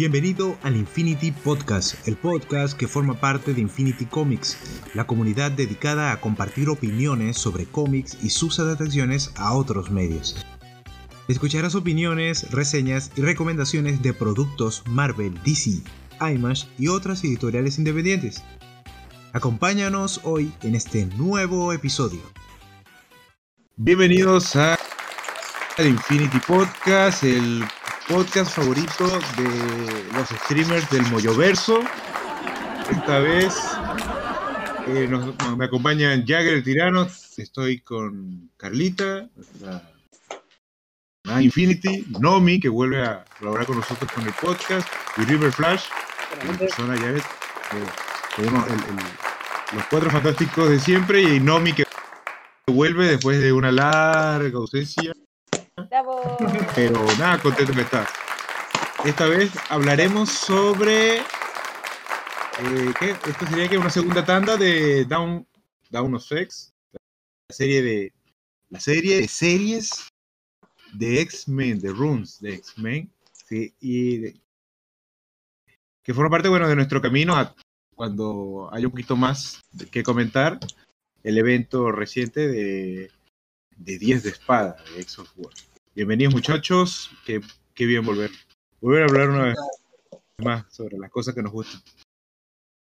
Bienvenido al Infinity Podcast, el podcast que forma parte de Infinity Comics, la comunidad dedicada a compartir opiniones sobre cómics y sus adaptaciones a otros medios. Escucharás opiniones, reseñas y recomendaciones de productos Marvel, DC, IMAX y otras editoriales independientes. Acompáñanos hoy en este nuevo episodio. Bienvenidos a Infinity Podcast, el podcast favorito de los streamers del Moyoverso. Esta vez eh, nos, me acompañan Jagger el Tirano, estoy con Carlita, la, Infinity, Nomi, que vuelve a colaborar con nosotros con el podcast, y River Flash, persona ya ves, tenemos los cuatro fantásticos de siempre, y Nomi que vuelve después de una larga ausencia. Pero nada, contento que está. Esta vez hablaremos sobre. Eh, ¿qué? Esto sería que una segunda tanda de Down, Down of Sex. La serie de. La serie de series de X-Men, de Runes de X-Men. Sí, que forma parte, bueno, de nuestro camino a cuando hay un poquito más que comentar el evento reciente de, de 10 de espada de X of War. Bienvenidos muchachos, qué, qué bien volver. Volver a hablar una vez más sobre las cosas que nos gustan.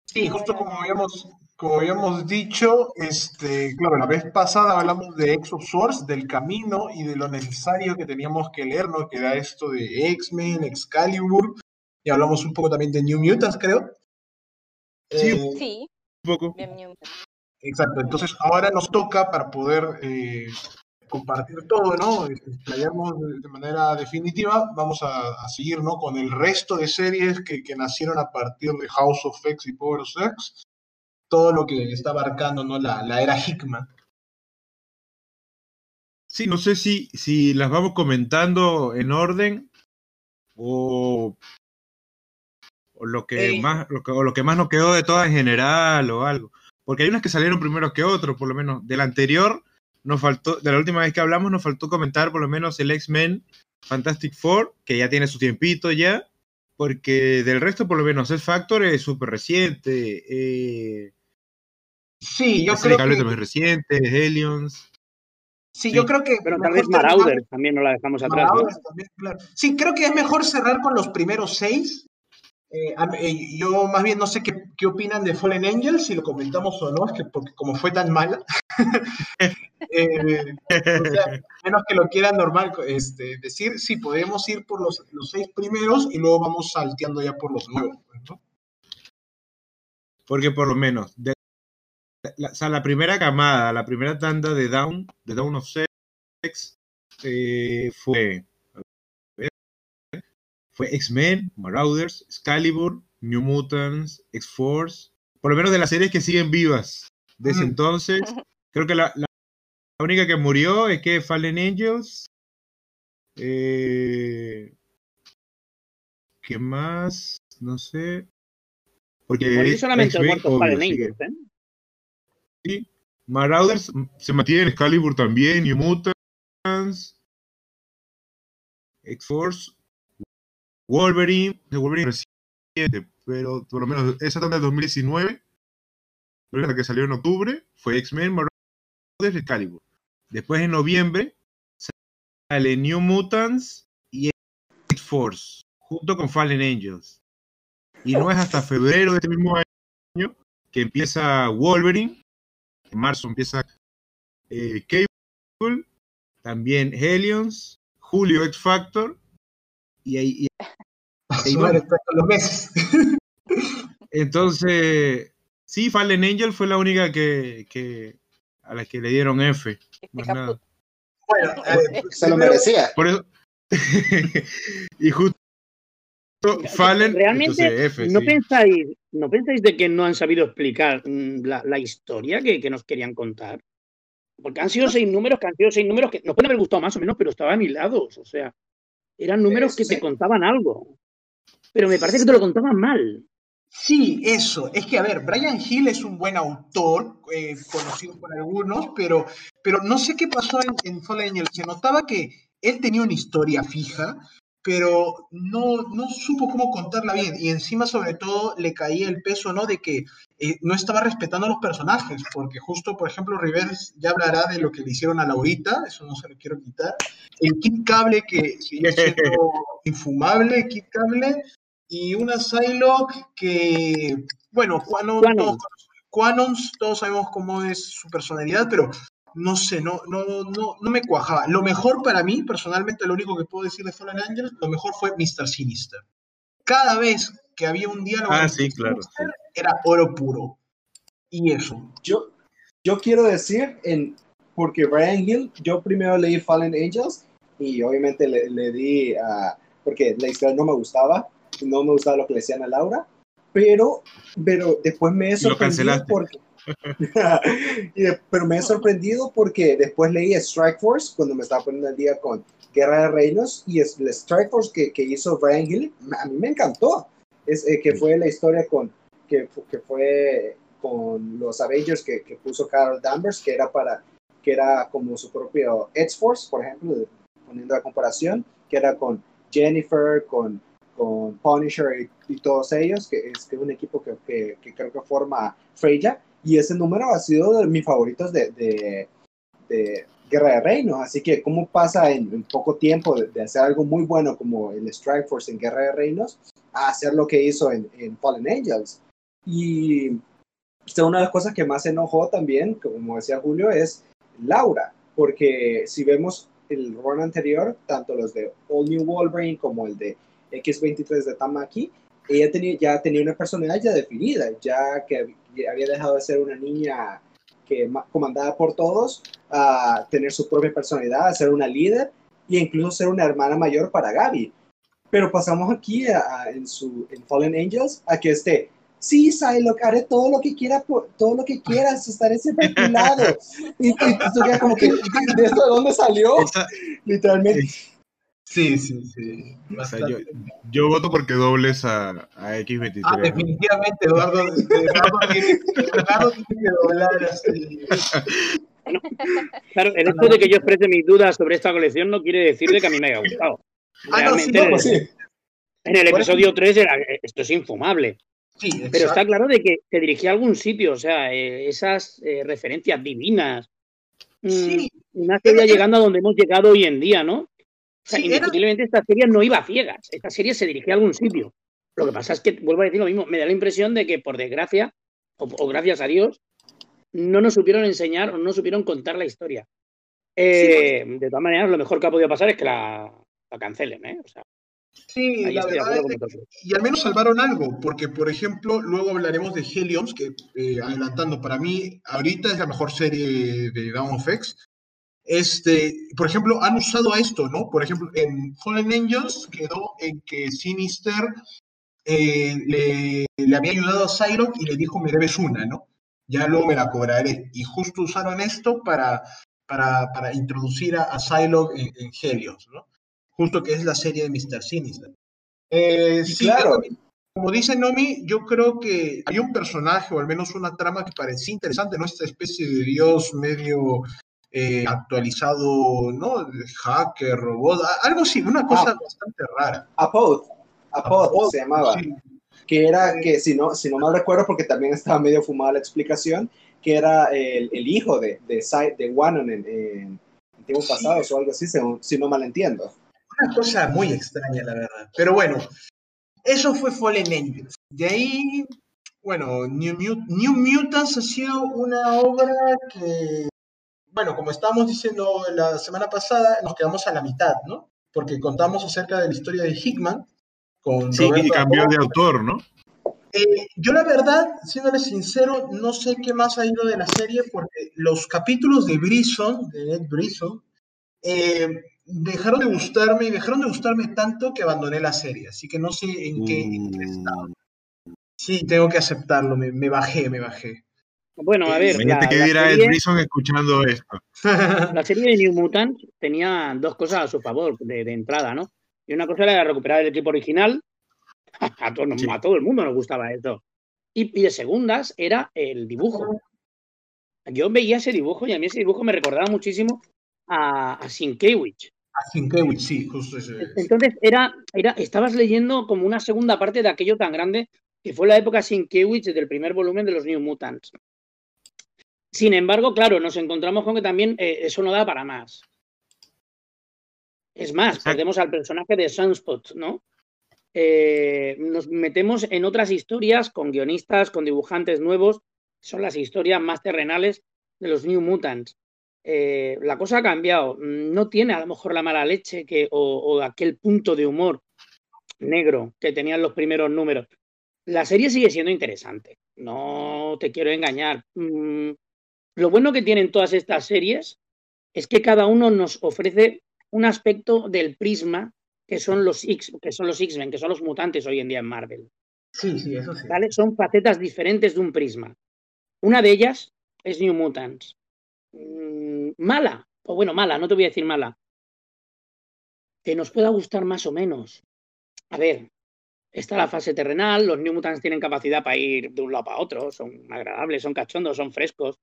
Sí, justo como habíamos, como habíamos dicho, este, claro, la vez pasada hablamos de Swords, del camino y de lo necesario que teníamos que leer, ¿no? Que era esto de X-Men, Excalibur, y hablamos un poco también de New Mutants, creo. Sí, eh, sí. Un poco. Exacto, entonces ahora nos toca para poder eh, compartir todo, ¿no? Explayarnos de, manera definitiva, vamos a, seguir, ¿no? Con el resto de series que, nacieron a partir de House of X y Power of X, todo lo que está abarcando, ¿no? La, la era Hickman. Sí, no sé si, si las vamos comentando en orden o, o lo que más lo que, o lo que más nos quedó de todas en general o algo. Porque hay unas que salieron primero que otros, por lo menos. Del anterior nos faltó, de la última vez que hablamos, nos faltó comentar por lo menos el X-Men Fantastic Four, que ya tiene su tiempito ya, porque del resto, por lo menos, el Factor es súper reciente. Eh, sí, yo creo que... también reciente, Aliens. Sí, yo creo que. Pero tal vez Marauder también no la dejamos atrás. Sí, creo que es mejor cerrar con los primeros seis eh, eh, yo más bien no sé qué, qué, opinan de Fallen Angels, si lo comentamos o no, es que porque como fue tan mala, eh, menos que lo quieran normal este, decir, sí, podemos ir por los, los, seis primeros y luego vamos salteando ya por los nuevos. Porque por lo menos, la, o sea, la primera camada, la primera tanda de Down, de Down of Sex, fue fue X-Men, Marauders, Excalibur, New Mutants, X-Force, por lo menos de las series que siguen vivas desde entonces. Creo que la, única que murió es que Fallen Angels. Eh, ¿Qué más? No sé. Porque solamente Fallen Angels, ¿eh? Sí. Marauders se mantiene Excalibur también, New Mutants, X-Force Wolverine, Wolverine reciente, pero por lo menos esa tanda de 2019, la que salió en octubre, fue X-Men, Marvel, Excalibur. Después en noviembre sale New Mutants y X-Force, junto con Fallen Angels. Y no es hasta febrero de este mismo año que empieza Wolverine. En marzo empieza eh, Cable, también Helions, Julio X Factor y ahí, los meses. Entonces, sí, Fallen Angel fue la única que, que a la que le dieron F. Más nada. Bueno, eh, se lo merecía. Por eso. y justo Fallen. Realmente, F, ¿no, pensáis, ¿no pensáis de que no han sabido explicar mm, la, la historia que, que, nos querían contar? Porque han sido seis números, que han sido seis números que nos pueden haber gustado más o menos, pero estaban hilados. O sea, eran números que te contaban algo. Pero me parece que te lo contaban mal. Sí, eso. Es que, a ver, Brian Hill es un buen autor, eh, conocido por algunos, pero, pero no sé qué pasó en, en. Se notaba que él tenía una historia fija, pero no, no supo cómo contarla bien. Y encima, sobre todo, le caía el peso, ¿no? De que eh, no estaba respetando a los personajes, porque justo, por ejemplo, Rivers ya hablará de lo que le hicieron a Laurita, eso no se lo quiero quitar. El Kid Cable, que sigue siendo infumable, Kid Cable, y una Psylocke que, bueno, Quanons, todos sabemos cómo es su personalidad, pero no sé, no, no, no, no me cuajaba. Lo mejor para mí, personalmente, lo único que puedo decir de Fallen Angels, lo mejor fue Mr. Sinister. Cada vez que había un diálogo ah, sí, claro, era oro puro. Y eso. Yo, yo quiero decir, en, porque Brian Hill, yo primero leí Fallen Angels y obviamente le, le di, a porque la historia no me gustaba, no me gustaba lo que le decían a Laura, pero, pero después me he sorprendido porque... pero me he sorprendido porque después leí Strike Force cuando me estaba poniendo el día con Guerra de Reinos y el Strike Force que, que hizo Brian Hill, a mí me encantó. Es, eh, que fue la historia con, que, que fue con los Avengers que, que, puso Carol Danvers, que era para, que era como su propio X-Force, por ejemplo, poniendo la comparación, que era con Jennifer, con con Punisher y, todos ellos, que es, que un equipo que, que, creo que forma Freya, y ese número ha sido de mis favoritos de, de, de Guerra de Reinos, así que cómo pasa en, poco tiempo de, hacer algo muy bueno como el Strike Force en Guerra de Reinos a hacer lo que hizo en, en Fallen Angels. Y una de las cosas que más enojó también, como decía Julio, es Laura, porque si vemos el run anterior, tanto los de All New Wolverine como el de X23 de Tamaki, ella tenía, ya tenía una personalidad ya definida, ya que había dejado de ser una niña que comandada por todos, a tener su propia personalidad, a ser una líder e incluso ser una hermana mayor para Gaby. Pero pasamos aquí en, su, en Fallen Angels a que esté, sí, Psylocke, haré todo lo que quiera, todo lo que quieras, estaré siempre a tu lado. Y, tú ya como que, ¿de esto de dónde salió? Literalmente. Sí, sí, sí. yo, yo, voto porque dobles a, a X23. Ah, definitivamente, Eduardo, Eduardo, tiene, Eduardo tiene que doblar así. Claro, el hecho de que yo exprese mis dudas sobre esta colección no quiere decir de que a mí me haya gustado. Ah, no, sí, no, sí. En el episodio 3 era, esto es infumable. Sí, Pero está claro de que te dirigía a algún sitio, o sea, eh, esas eh, referencias divinas. Mm, sí. Una serie llegando a donde hemos llegado hoy en día, ¿no? O sea, indiscutiblemente esta serie no iba a ciegas, esta serie se dirigía a algún sitio. Lo que pasa es que, vuelvo a decir lo mismo, me da la impresión de que por desgracia, o, gracias a Dios, no nos supieron enseñar o no supieron contar la historia. Eh, de todas maneras, lo mejor que ha podido pasar es que la, cancelen, ¿eh? sí, la verdad y al menos salvaron algo, porque por ejemplo, luego hablaremos de Helions, que eh, adelantando, para mí ahorita es la mejor serie de Down of X, este, por ejemplo, han usado a esto, ¿no? Por ejemplo, en Fallen Angels quedó en que Sinister eh, le, había ayudado a Psylocke y le dijo, me debes una, ¿no? Ya luego me la cobraré. Y justo usaron esto para, para, introducir a, a Psylocke en, Helios, ¿no? Justo que es la serie de Mr. Sinister. Eh, sí, claro. Como dice Nomi, yo creo que hay un personaje o al menos una trama que parecía interesante, ¿no? Esta especie de dios medio eh, actualizado, ¿no? Hacker, robot, algo así, una cosa ah. bastante rara. Apod, Apod, se llamaba. Que era que, si no, si no mal recuerdo, porque también estaba medio fumada la explicación, que era el, el hijo de, de, de Wanon en, en, tiempos pasados o algo así, si, no mal entiendo. Una cosa muy extraña, la verdad. Pero bueno, eso fue Fallen Angels. De ahí, bueno, New, New Mutants ha sido una obra que bueno, como estábamos diciendo la semana pasada, nos quedamos a la mitad, ¿no? Porque contamos acerca de la historia de Hickman. Con sí, y cambió de autor, ¿no? Eh, yo la verdad, siéndole sincero, no sé qué más ha ido de la serie porque los capítulos de Brisson, de Ed Brisson, eh, dejaron de gustarme y dejaron de gustarme tanto que abandoné la serie. Así que no sé en qué, estado. Sí, tengo que aceptarlo, me bajé, me bajé. Bueno, a ver. La, que dirá Ed Brisson escuchando esto. La serie de New Mutants tenía dos cosas a su favor de, entrada, ¿no? Y una cosa era recuperar el equipo original. A todo, a todo el mundo nos gustaba esto. Y, de segundas era el dibujo. Yo veía ese dibujo y a mí ese dibujo me recordaba muchísimo a, a Sienkiewicz. A sí, justo ese. Entonces, era, era, estabas leyendo como una segunda parte de aquello tan grande que fue la época Sienkiewicz del primer volumen de los New Mutants. Sin embargo, claro, nos encontramos con que también eh, eso no da para más. Es más, perdemos al personaje de Sunspot, ¿no? Eh, nos metemos en otras historias con guionistas, con dibujantes nuevos. Son las historias más terrenales de los New Mutants. Eh, la cosa ha cambiado. No tiene a lo mejor la mala leche que, o, aquel punto de humor negro que tenían los primeros números. La serie sigue siendo interesante. No te quiero engañar. Mm, lo bueno que tienen todas estas series es que cada uno nos ofrece un aspecto del prisma que son los X, que son los X-Men, que son los mutantes hoy en día en Marvel. Sí, sí, eso sí. Son facetas diferentes de un prisma. Una de ellas es New Mutants. Mm, mala, o bueno, mala, no te voy a decir mala. Que nos pueda gustar más o menos. A ver, está la fase terrenal, los New Mutants tienen capacidad para ir de un lado para otro, son agradables, son cachondos, son frescos,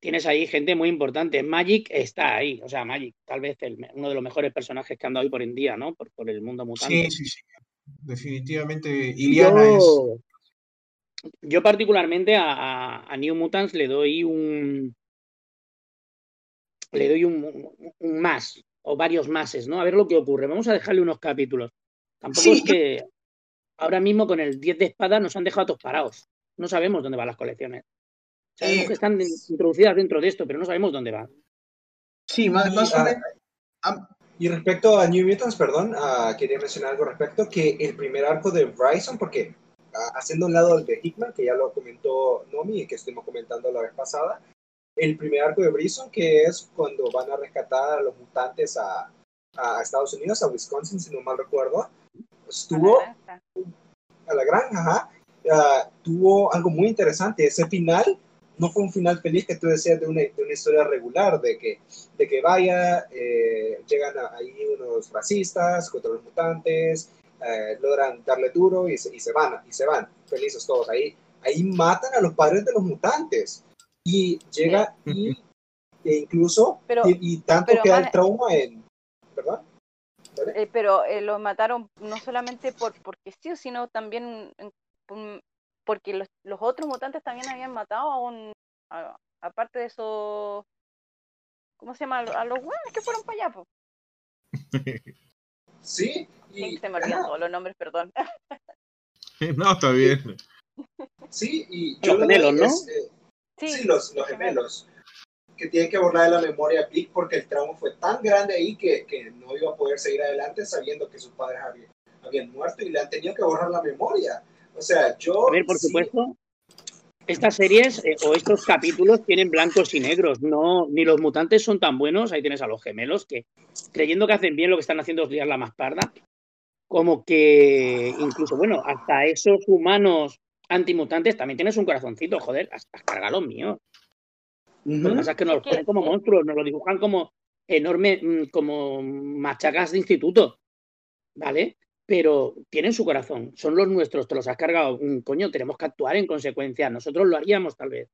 tienes ahí gente muy importante. Magic está ahí, o sea, Magic, tal vez uno de los mejores personajes que han dado hoy por en día, ¿no? Por, el mundo mutante. Sí, sí, sí. Definitivamente, Iliana yo, es. Yo, particularmente, a, New Mutants le doy un. Le doy un, más, o varios máses, ¿no? A ver lo que ocurre. Vamos a dejarle unos capítulos. Tampoco es que ahora mismo con el 10 de espada nos han dejado todos parados. No sabemos dónde van las colecciones. Sabemos que están introducidas dentro de esto, pero no sabemos dónde van. Sí, más, más o menos. Y respecto a New Mutants, perdón, uh, quería mencionar algo respecto que el primer arco de Bryson, porque uh, haciendo un lado el de Hickman, que ya lo comentó Nomi y que estuvimos comentando la vez pasada, el primer arco de Bryson, que es cuando van a rescatar a los mutantes a, a Estados Unidos, a Wisconsin, si no mal recuerdo, estuvo a la granja, ajá, uh, tuvo algo muy interesante. Ese final no fue un final feliz que tú decías de una, de una historia regular, de que, de que vaya, eh, llegan ahí unos racistas contra los mutantes, eh, logran darle duro y se, y se, van, y se van, felices todos. Ahí, ahí matan a los padres de los mutantes. Y llega y e incluso, y, tanto queda el trauma en, ¿verdad? Eh, pero lo mataron no solamente por porque sí, sino también porque los, los otros mutantes también habían matado a un, aparte de eso, ¿cómo se llama? A los buenos que fueron para allá, Sí. Y, se me olvidan todos los nombres, perdón. no, está bien. Sí, y los gemelos, ¿no? Eh, sí, los, los gemelos. Que tienen que borrar de la memoria a Blick porque el trauma fue tan grande ahí que, que, no iba a poder seguir adelante sabiendo que sus padres habían, habían muerto y le han tenido que borrar la memoria. O sea, yo... A ver, por supuesto, estas series eh, o estos capítulos tienen blancos y negros, no, ni los mutantes son tan buenos, ahí tienes a los gemelos que creyendo que hacen bien lo que están haciendo es liar la más parda, como que incluso, bueno, hasta esos humanos antimutantes también tienes un corazoncito, joder, hasta carga los míos. Lo que pasa es que nos los ponen como monstruos, nos lo dibujan como enorme, mm, como machacas de instituto, ¿vale? Pero tienen su corazón, son los nuestros, te los has cargado, mm, coño, tenemos que actuar en consecuencia, nosotros lo haríamos tal vez.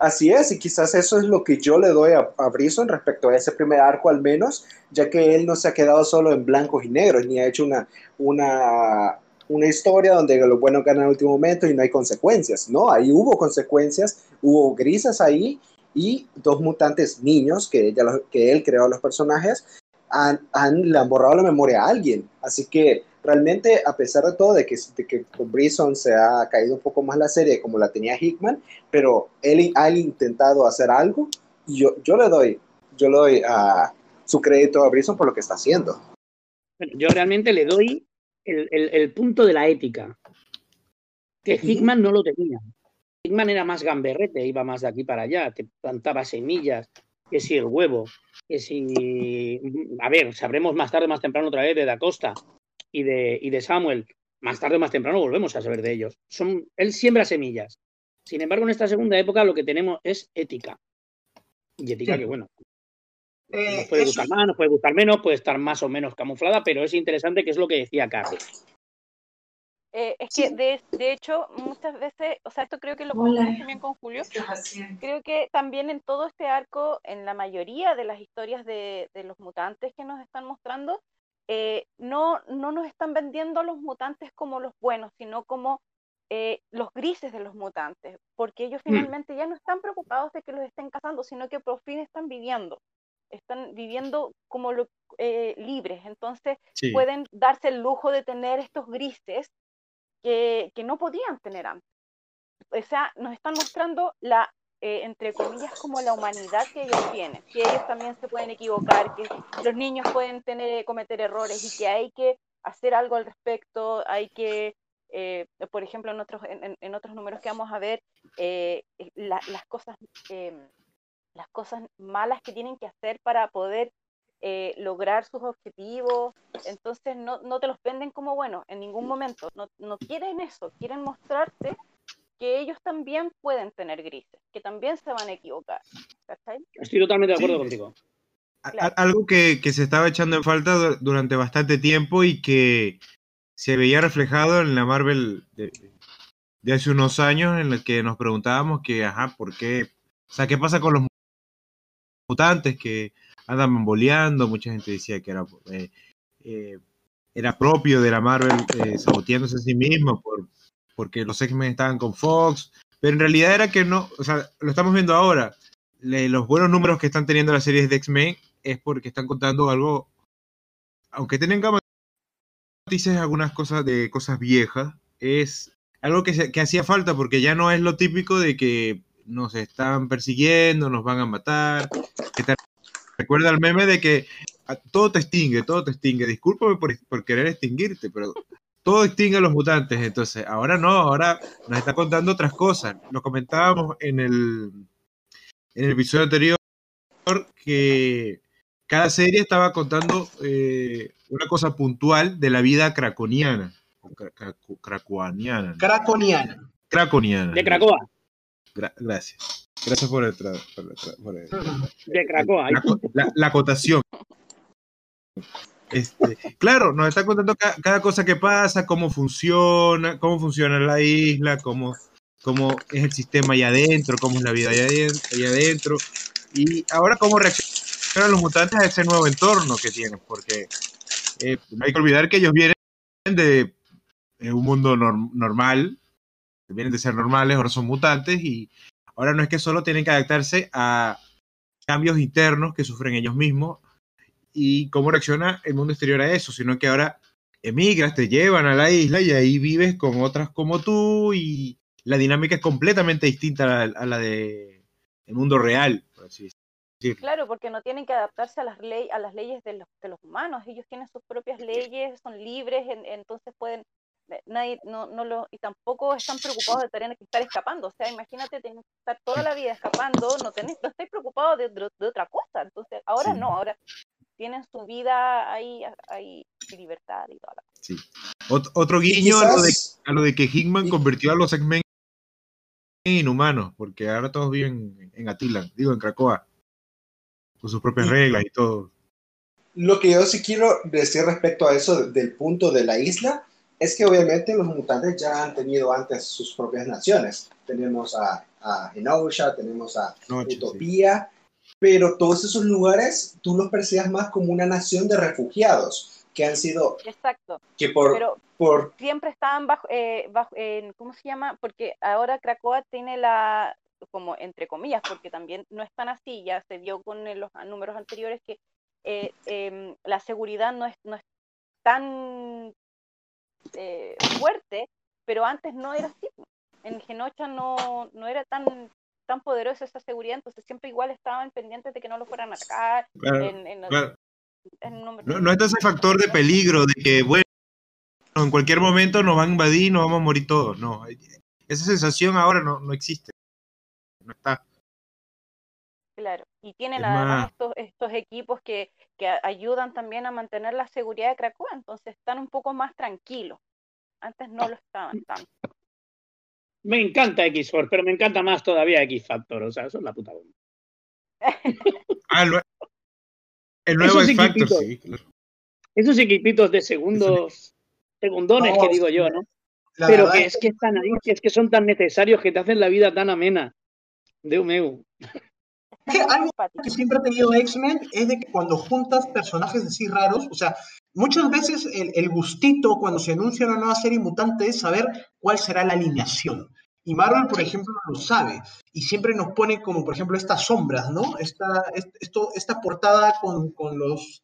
Así es, y quizás eso es lo que yo le doy a, Brison respecto a ese primer arco al menos, ya que él no se ha quedado solo en blancos y negros, ni ha hecho una, una, una historia donde lo bueno gana en el último momento y no hay consecuencias, ¿no? Ahí hubo consecuencias, hubo grises ahí y dos mutantes niños que, que él creó los personajes han, le han borrado la memoria a alguien. Así que realmente, a pesar de todo, de que, que con Brison se ha caído un poco más la serie como la tenía Hickman, pero él ha intentado hacer algo y yo, yo le doy, yo le doy a su crédito a Brison por lo que está haciendo. yo realmente le doy el, el, punto de la ética, que Hickman no lo tenía. Hickman era más gamberrete, iba más de aquí para allá, te plantaba semillas, que si el huevo, que si, a ver, sabremos más tarde, más temprano otra vez de Da Costa y de, y de Samuel, más tarde o más temprano volvemos a saber de ellos. Son, él siembra semillas. Sin embargo, en esta segunda época lo que tenemos es ética. Y ética que, bueno, nos puede eh, gustar más, nos puede gustar menos, puede estar más o menos camuflada, pero es interesante que es lo que decía Carlos. Eh, es que de, de hecho muchas veces, o sea, esto creo que lo comentamos también con Julio, creo que también en todo este arco, en la mayoría de las historias de, de los mutantes que nos están mostrando, eh, no, no nos están vendiendo a los mutantes como los buenos, sino como eh, los grises de los mutantes, porque ellos Mm. finalmente ya no están preocupados de que los estén cazando, sino que por fin están viviendo, están viviendo como lo- eh, libres, entonces Sí. pueden darse el lujo de tener estos grises que, que no podían tener antes. O sea, nos están mostrando la, eh, entre comillas, como la humanidad que ellos tienen, que ellos también se pueden equivocar, que los niños pueden tener, cometer errores y que hay que hacer algo al respecto, hay que, eh, por ejemplo, en otros, en, en- otros números que vamos a ver, eh, eh, la- las cosas, em, las cosas malas que tienen que hacer para poder eh, lograr sus objetivos. Entonces no, no te los venden como buenos en ningún momento. No, no quieren eso, quieren mostrarte que ellos también pueden tener grises, que también se van a equivocar. ¿cachai? Estoy totalmente de acuerdo Sí. contigo. Claro. Algo que, que se estaba echando en falta du- durante bastante tiempo y que se veía reflejado en la Marvel de, de hace unos años, en el que nos preguntábamos que, ajá, ¿por qué? O sea, ¿qué pasa con los mutantes que andan bamboleando? Mucha gente decía que era, eh, eh, era propio de la Marvel eh, saboteándose a sí mismo por, porque los X-Men estaban con Fox, pero en realidad era que no, o sea, lo estamos viendo ahora. Le- los buenos números que están teniendo las series de X-Men es porque están contando algo, aunque tengan matices algunas cosas de cosas viejas, es algo que, se- que hacía falta porque ya no es lo típico de que nos están persiguiendo, nos van a matar. Que recuerda el meme de que a- todo te extingue, todo te extingue. Discúlpame por, por querer extinguirte, pero todo extingue a los mutantes. Entonces, ahora no, ahora nos está contando otras cosas. Lo comentábamos en el, en el episodio anterior que cada serie estaba contando eh, una cosa puntual de la vida craconiana. Craconiana. Craconiana. De Cracoa. Gra- gracias. Gracias por, el tra- por el tra- por el- De Cracoa. la, co- la- la acotación. Este, claro, nos está contando ca- cada cosa que pasa, cómo funciona, cómo funciona la isla, cómo, cómo es el sistema allá adentro, cómo es la vida allá adentro, allá adentro. Y ahora cómo reaccionan los mutantes a ese nuevo entorno que tienen, porque eh, no hay que olvidar que ellos vienen de eh, un mundo norm- normal, vienen de ser normales, ahora son mutantes y ahora no es que solo tienen que adaptarse a cambios internos que sufren ellos mismos y cómo reacciona el mundo exterior a eso, sino que ahora emigras, te llevan a la isla y ahí vives con otras como tú y la dinámica es completamente distinta a la, a la de el mundo real, decirlo. Claro, porque no tienen que adaptarse a las, ley, a las leyes de los, de los humanos. Ellos tienen sus propias leyes, son libres, en- entonces pueden nadie no, no lo y tampoco están preocupados de tener que estar escapando o sea imagínate tener que estar toda la vida escapando no tenés, no estáis preocupados de, de- de otra cosa entonces ahora Sí. no ahora tienen su vida ahí ahí libertad y toda la Sí. Ot- otro guiño a lo, de, a lo de que Hickman convirtió a los X-Men en inhumanos, porque ahora todos viven en Atilan, digo, en Cracoa, con sus propias Y- reglas y todo. Lo que yo sí quiero decir respecto a eso de- del punto de la isla es que obviamente los mutantes ya han tenido antes sus propias naciones. Tenemos a, a Genosha, tenemos a Noche, sí. Utopía, pero todos esos lugares tú los percibes más como una nación de refugiados que han sido, exacto que por, pero por siempre estaban bajo, eh, bajo en, ¿cómo se llama? Porque ahora Cracoa tiene la, como entre comillas, porque también no es tan así, ya se vio con los números anteriores que eh, em, la seguridad no es, no es tan eh, fuerte, pero antes no era así. En Genocha no, no era tan tan poderosa esa seguridad, entonces siempre igual estaban pendientes de que no lo fueran a atacar. Claro, en, en- claro. en número- No, no está ese factor de peligro, de que, bueno, en cualquier momento nos van a invadir y nos vamos a morir todos. No, esa sensación ahora no, no existe. No está. Claro, y tienen Es además más- estos, estos equipos que, que ayudan también a mantener la seguridad de Cracoa, entonces están un poco más tranquilos. Antes no lo estaban tanto. Me encanta X-Force, pero me encanta más todavía X-Factor. O sea, eso es la puta bomba. Ah, el, nue- el nuevo Esos X-Factor, equipitos. sí. claro. Esos equipitos de segundos, segundones No, que digo yo, ¿no? la Pero que es que están ahí, que es que son tan necesarios que te hacen la vida tan amena. Dios mío. Que algo que siempre ha tenido X-Men es de que cuando juntas personajes así raros, o sea, muchas veces el, el gustito cuando se anuncia una nueva serie mutante es saber cuál será la alineación. Y Marvel, por ejemplo, lo sabe. Y siempre nos pone como, por ejemplo, estas sombras, ¿no? Esta, est- esto, esta portada con, con los,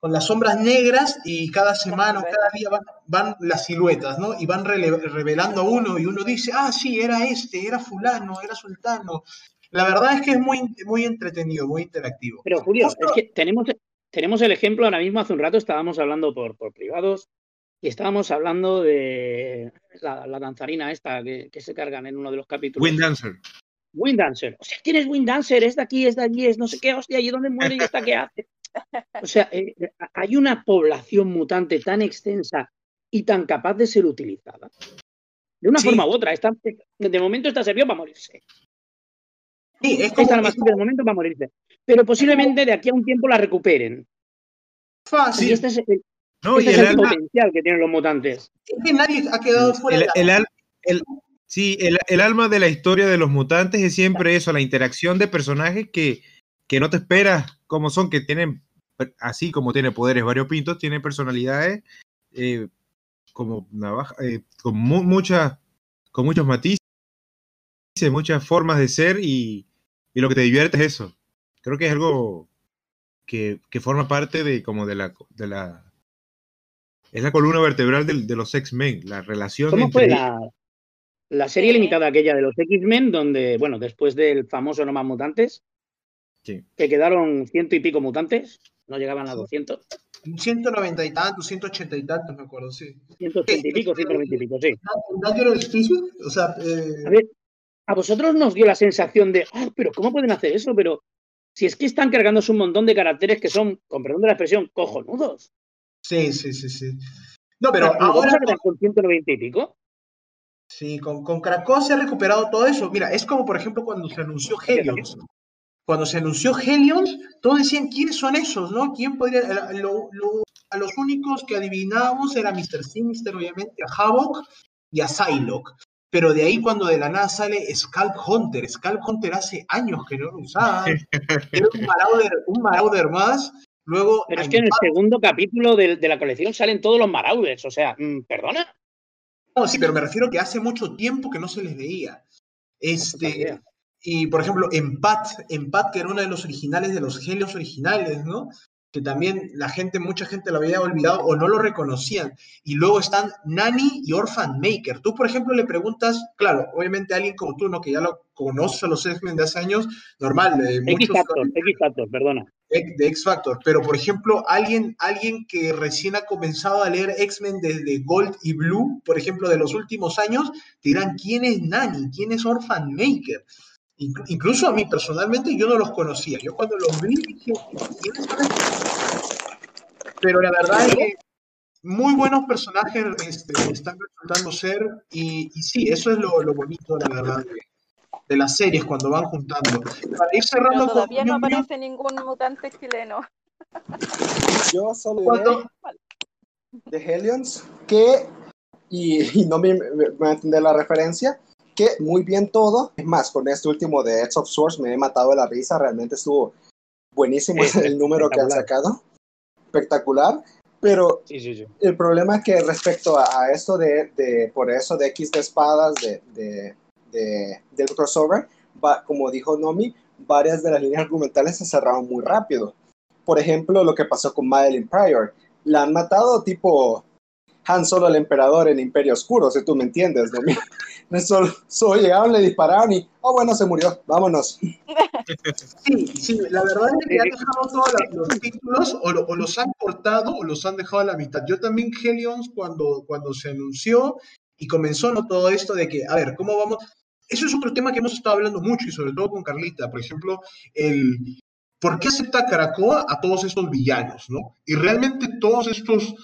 con las sombras negras y cada semana o cada día van, van las siluetas, ¿no? Y van revelando a uno y uno dice, ah, sí, era este, era fulano, era sultano. La verdad es que es muy, muy entretenido, muy interactivo. Pero Julio, Justo- es que tenemos, tenemos el ejemplo ahora mismo, hace un rato estábamos hablando por, por privados y estábamos hablando de la, la danzarina esta que, que se cargan en uno de los capítulos. Wind Dancer. Wind Dancer. O sea, tienes Wind Dancer, es de aquí, es de allí, es no sé qué, hostia, ¿y dónde muere y esta qué hace? O sea, eh, hay una población mutante tan extensa y tan capaz de ser utilizada. De una Sí. forma u otra. Esta, de momento esta sirvió para morirse. Sí, es Esta como, más es de momento para morirse. Pero posiblemente de aquí a un tiempo la recuperen. fácil. Y este es el, No, y este es el el alma, potencial que tienen los mutantes. Es que nadie ha quedado fuera el, de la... el al- el- sí, el, el alma de la historia de los mutantes es siempre eso, la interacción de personajes que, que no te esperas cómo son, que tienen, así como tiene poderes variopintos, tienen personalidades eh, como navaja, eh, con mu- muchas, con muchos matices, muchas formas de ser y, y lo que te divierte es eso. Creo que es algo que, que forma parte de como de la, de la es la columna vertebral del- de, los X-Men, la relación ¿Cómo entre fue la, la serie limitada aquella de los X-Men, donde, bueno, después del famoso No Más Mutantes, Sí. que quedaron ciento y pico mutantes, no llegaban a 200, 190 y tantos, 180 y tantos, me acuerdo, sí. 180 y pico, 120 y pico, sí. Natural Species, o sea, eh, A ver, a vosotros nos dio la sensación de, ah, pero ¿cómo pueden hacer eso? Pero si es que están cargándose un montón de caracteres que son, con perdón de la expresión, cojonudos. sí, sí, sí, sí. No, pero ¿Nos vamos ahora con 190 y pico? Sí, con, con Krakow se ha recuperado todo eso. Mira, es como por ejemplo cuando se anunció Helios. Cuando se anunció Helios, todos decían, ¿quiénes son esos? ¿No? ¿Quién podría...? a- lo- lo- a los únicos que adivinábamos era Mr. Sinister, obviamente, a Havok y a Psylocke. Pero de ahí cuando de la nada sale Scalp Hunter. Scalp Hunter hace años que no lo usaba. Era un Marauder, un Marauder más. Luego, Pero es que en el segundo capítulo de, de la colección salen todos los Marauders, o sea, mm, ¿perdona? No, sí, pero me refiero que hace mucho tiempo que no se les veía. Este, y por ejemplo, Empat, Empat, que era uno de los originales de los Helios originales, ¿no? Que también la gente, mucha gente lo había olvidado o no lo reconocían. Y luego están Nani y Orphan Maker. Tú, por ejemplo, le preguntas, claro, obviamente a alguien como tú, ¿no? Que ya lo conoce a los X-Men de hace años, normal, de X muchos Factor, X Factor, perdona. de X Factor, pero por ejemplo, alguien, alguien que recién ha comenzado a leer X-Men desde Gold y Blue, por ejemplo, de los últimos años, dirán, ¿quién es Nani? ¿Quién es Orphan Maker? Inclu- incluso a mí personalmente yo no los conocía. Yo cuando los vi dije. Pero la verdad es que muy buenos personajes este, están resultando ser y, y sí, eso es lo, lo bonito, la verdad, de, de las series cuando van juntando. Para ir cerrando Pero con todavía no New Mutants, aparece ningún mutante chileno. Yo solo cuando- de Hellions que, y, y no me, me- me entender la referencia, que muy bien todo. Es más, con este último de Edge of Source me he matado de la risa, realmente estuvo buenísimo el número que han sacado. Espectacular. Pero Sí, sí, sí. el problema es que respecto a, a esto de, de, por eso de X de espadas, de, de, de- del crossover, va, como dijo Nomi, varias de las líneas argumentales se cerraron muy rápido. Por ejemplo, lo que pasó con Madeline Pryor. La han matado tipo Han Solo el emperador en Imperio Oscuro, si tú me entiendes, Nomi. Solo, solo llegaron, le dispararon y, oh, bueno, se murió, vámonos. Sí, sí, la verdad es que han dejado todos los títulos o, lo- o los han cortado o los han dejado a la mitad. Yo también Helions cuando, cuando se anunció y comenzó ¿no? todo esto de que, a ver, ¿cómo vamos? Eso es otro tema que hemos estado hablando mucho y sobre todo con Carlita, por ejemplo, el ¿por qué acepta Caracoa a todos estos villanos, no? Y realmente todos estos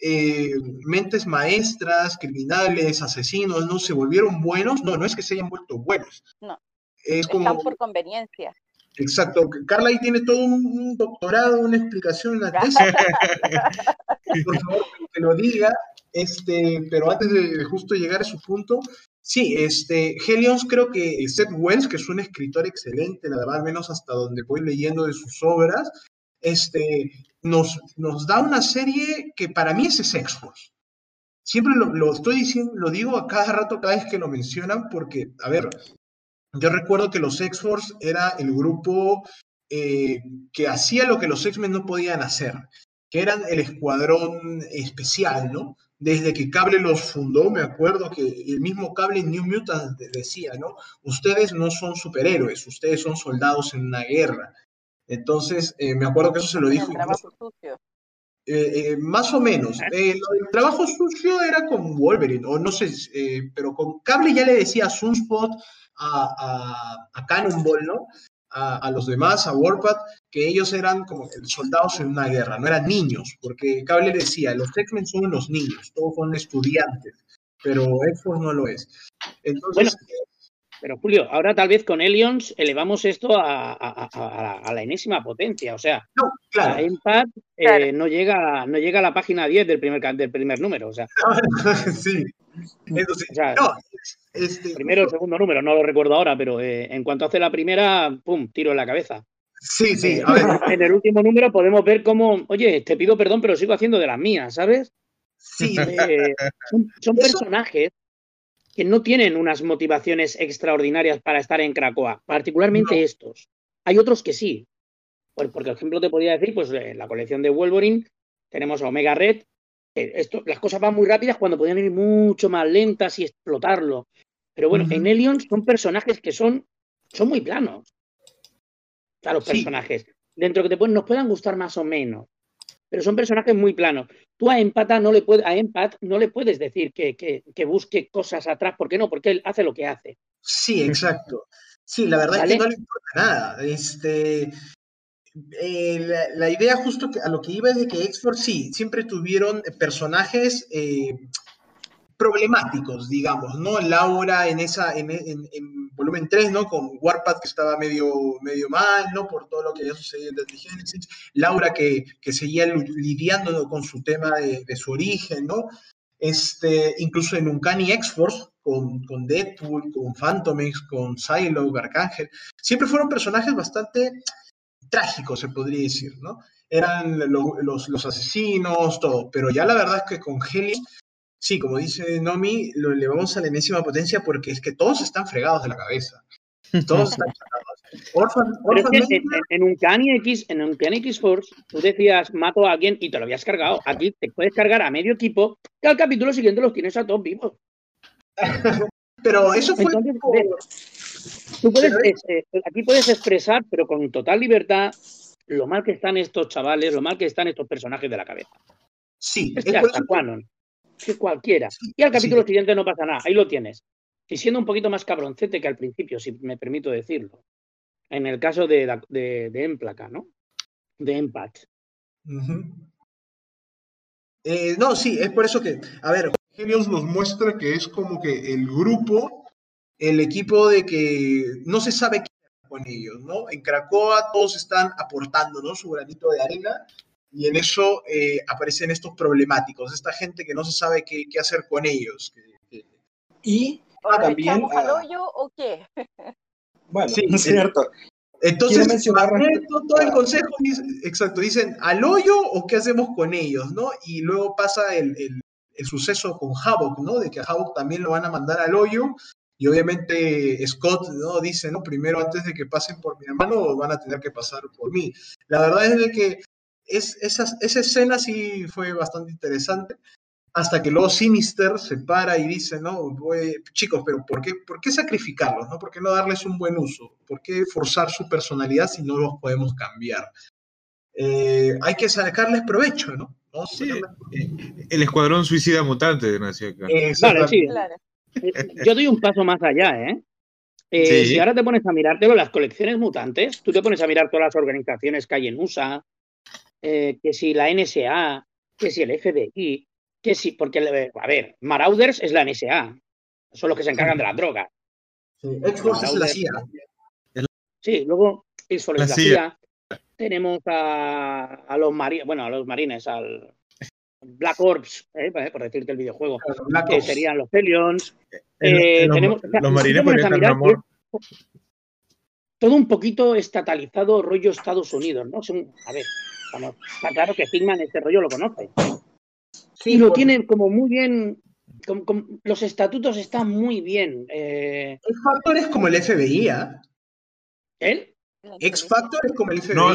eh, mentes maestras, criminales, asesinos, ¿no? Se volvieron buenos, no, no es que se hayan vuelto buenos. No. Es como... Están por conveniencia. Exacto. Carla ahí tiene todo un, un doctorado, una explicación, una tesis. Por favor, que lo diga. Este, pero antes de justo llegar a su punto, sí, este, Helios creo que Seth Wells, que es un escritor excelente, la verdad, al menos hasta donde voy leyendo de sus obras, este, nos, nos da una serie que para mí es Sex Force. Siempre lo, lo estoy diciendo, lo digo a cada rato, cada vez que lo mencionan, porque, a ver, yo recuerdo que los X-Force era el grupo eh, que hacía lo que los X-Men no podían hacer, que eran el escuadrón especial, ¿no? Desde que Cable los fundó, me acuerdo que el mismo Cable New Mutants decía, ¿no? Ustedes no son superhéroes, ustedes son soldados en una guerra. Entonces, eh, me acuerdo que eso se lo dijo. Eh, más o menos. el trabajo sucio era con Wolverine, o no sé, pero con Cable ya le decía a Sunspot, a, a, Cannonball, ¿no? A, los demás, a Warpath, que ellos eran como soldados en una guerra, no eran niños, porque Cable decía, los X-Men son los niños, todos son estudiantes, pero X-Force no lo es. Entonces, pero Julio, ahora tal vez con Elions elevamos esto a, la enésima potencia. O sea, no, claro. la Empath eh, no, llega, no llega a la página 10 del primer, del primer número. O sea, sí. Entonces, no, este, primero o segundo número, no lo recuerdo ahora, pero eh, en cuanto hace la primera, ¡pum! tiro en la cabeza. Sí, sí. Eh, a ver. En el último número podemos ver cómo, oye, te pido perdón, pero sigo haciendo de las mías, ¿sabes? Sí. son personajes que no tienen unas motivaciones extraordinarias para estar en Cracoa, particularmente estos. Hay otros que sí. Por, por ejemplo, te podría decir, pues en la colección de Wolverine tenemos a Omega Red. esto, las cosas van muy rápidas cuando podrían ir mucho más lentas y explotarlo. Pero bueno, en Elion son personajes que son, son muy planos. O sea, los personajes. Dentro que te pueden, nos puedan gustar más o menos pero son personajes muy planos. Tú a Empata no le puedes, a Empat no le puedes decir que, que, busque cosas atrás, ¿por qué no? Porque él hace lo que hace. Sí, exacto. Sí, la verdad es que no le importa nada. Este, eh, la, idea justo a lo que iba es de que X-Force sí, siempre tuvieron personajes eh, problemáticos, digamos, ¿no? Laura en esa, en, volumen 3, ¿no? Con Warpath que estaba medio, medio mal, ¿no? Por todo lo que había sucedido en Deadly Genesis. Laura que, que seguía lidiando con su tema de, su origen, ¿no? Este, incluso en Uncanny X-Force, con, con, Deadpool, con Phantom X, con Psylocke, Arcángel, siempre fueron personajes bastante trágicos, se podría decir, ¿no? Eran los, los, asesinos, todo, pero ya la verdad es que con Helios sí, como dice Nomi, lo elevamos a la enésima potencia porque es que todos están fregados de la cabeza. Todos están fregados. en, un Cani X, en un X Force, tú decías mato a alguien y te lo habías cargado. Aquí te puedes cargar a medio equipo, que al capítulo siguiente los tienes a todos vivos. pero eso fue. tú puedes, eh, aquí puedes expresar, pero con total libertad, lo mal que están estos chavales, lo mal que están estos personajes de la cabeza. Sí, es, que hasta cuándo que cualquiera. Y al capítulo siguiente no pasa nada, ahí lo tienes. Y siendo un poquito más cabroncete que al principio, si me permito decirlo. En el caso de, de, de Emplaca, ¿no? De Empat. Eh, no, sí, es por eso que, a ver, Genios nos muestra que es como que el grupo, el equipo de que no se sabe qué con ellos, ¿no? En Cracoa todos están aportando, ¿no? Su granito de arena y en eso eh, aparecen estos problemáticos, esta gente que no se sabe qué, qué hacer con ellos. Y también... al hoyo o qué? Bueno, sí, es cierto. Entonces, mencionar todo el consejo, exacto, dicen al hoyo o qué hacemos con ellos, ¿no? Y luego pasa el, el, el suceso con Havoc, ¿no? De que a Havoc también lo van a mandar al hoyo y obviamente Scott ¿no? dice, no, primero antes de que pasen por mi hermano van a tener que pasar por mí. La verdad es de que es, esa, esa escena sí fue bastante interesante, hasta que luego Sinister se para y dice, no, chicos, pero ¿por qué, ¿por qué sacrificarlos? ¿no? ¿Por qué no darles un buen uso? ¿Por qué forzar su personalidad si no los podemos cambiar? Eh, hay que sacarles provecho, ¿no? Eh, el escuadrón suicida mutante, ¿no? sí. Eh, yo doy un paso más allá, ¿eh? Si ahora te pones a mirarte las colecciones mutantes, tú te pones a mirar todas las organizaciones que hay en USA, eh, que si la NSA, que si el FBI, que si, porque, a ver, Marauders es la NSA, son los que se encargan de las drogas. Sí, es la CIA. Sí, luego x es la, CIA. Tenemos a, los marines, bueno, a los marines, al, Black Ops, eh, por decirte el videojuego, Black que Ops. serían los Eh, en los, tenemos- o sea, los marines podrían mirar, Namor. todo un poquito estatalizado rollo Estados Unidos, ¿no? Son- a ver, está claro que Hickman este rollo lo conoce. Sí, y lo por- tiene como muy bien, los estatutos están muy bien. eh, X Factor es como el FBI, ¿ah? ¿Él? X Factor es como el FBI. No,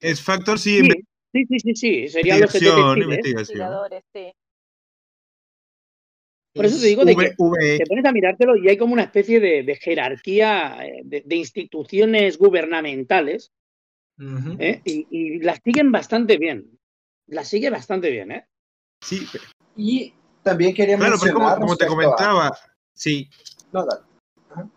Es Factor, sí, Sí, sí, sí, sí, sí, serían los investigación. Investigadores, sí. Por eso te digo de que V, V, te pones a mirártelo y hay como una especie de, de jerarquía eh, de, de instituciones gubernamentales ¿eh? y, y las siguen bastante bien. Las sigue bastante bien, ¿eh? sí, Y también quería claro, pero mencionar. como, como te respecto a- comentaba, sí, No, dale. Ajá.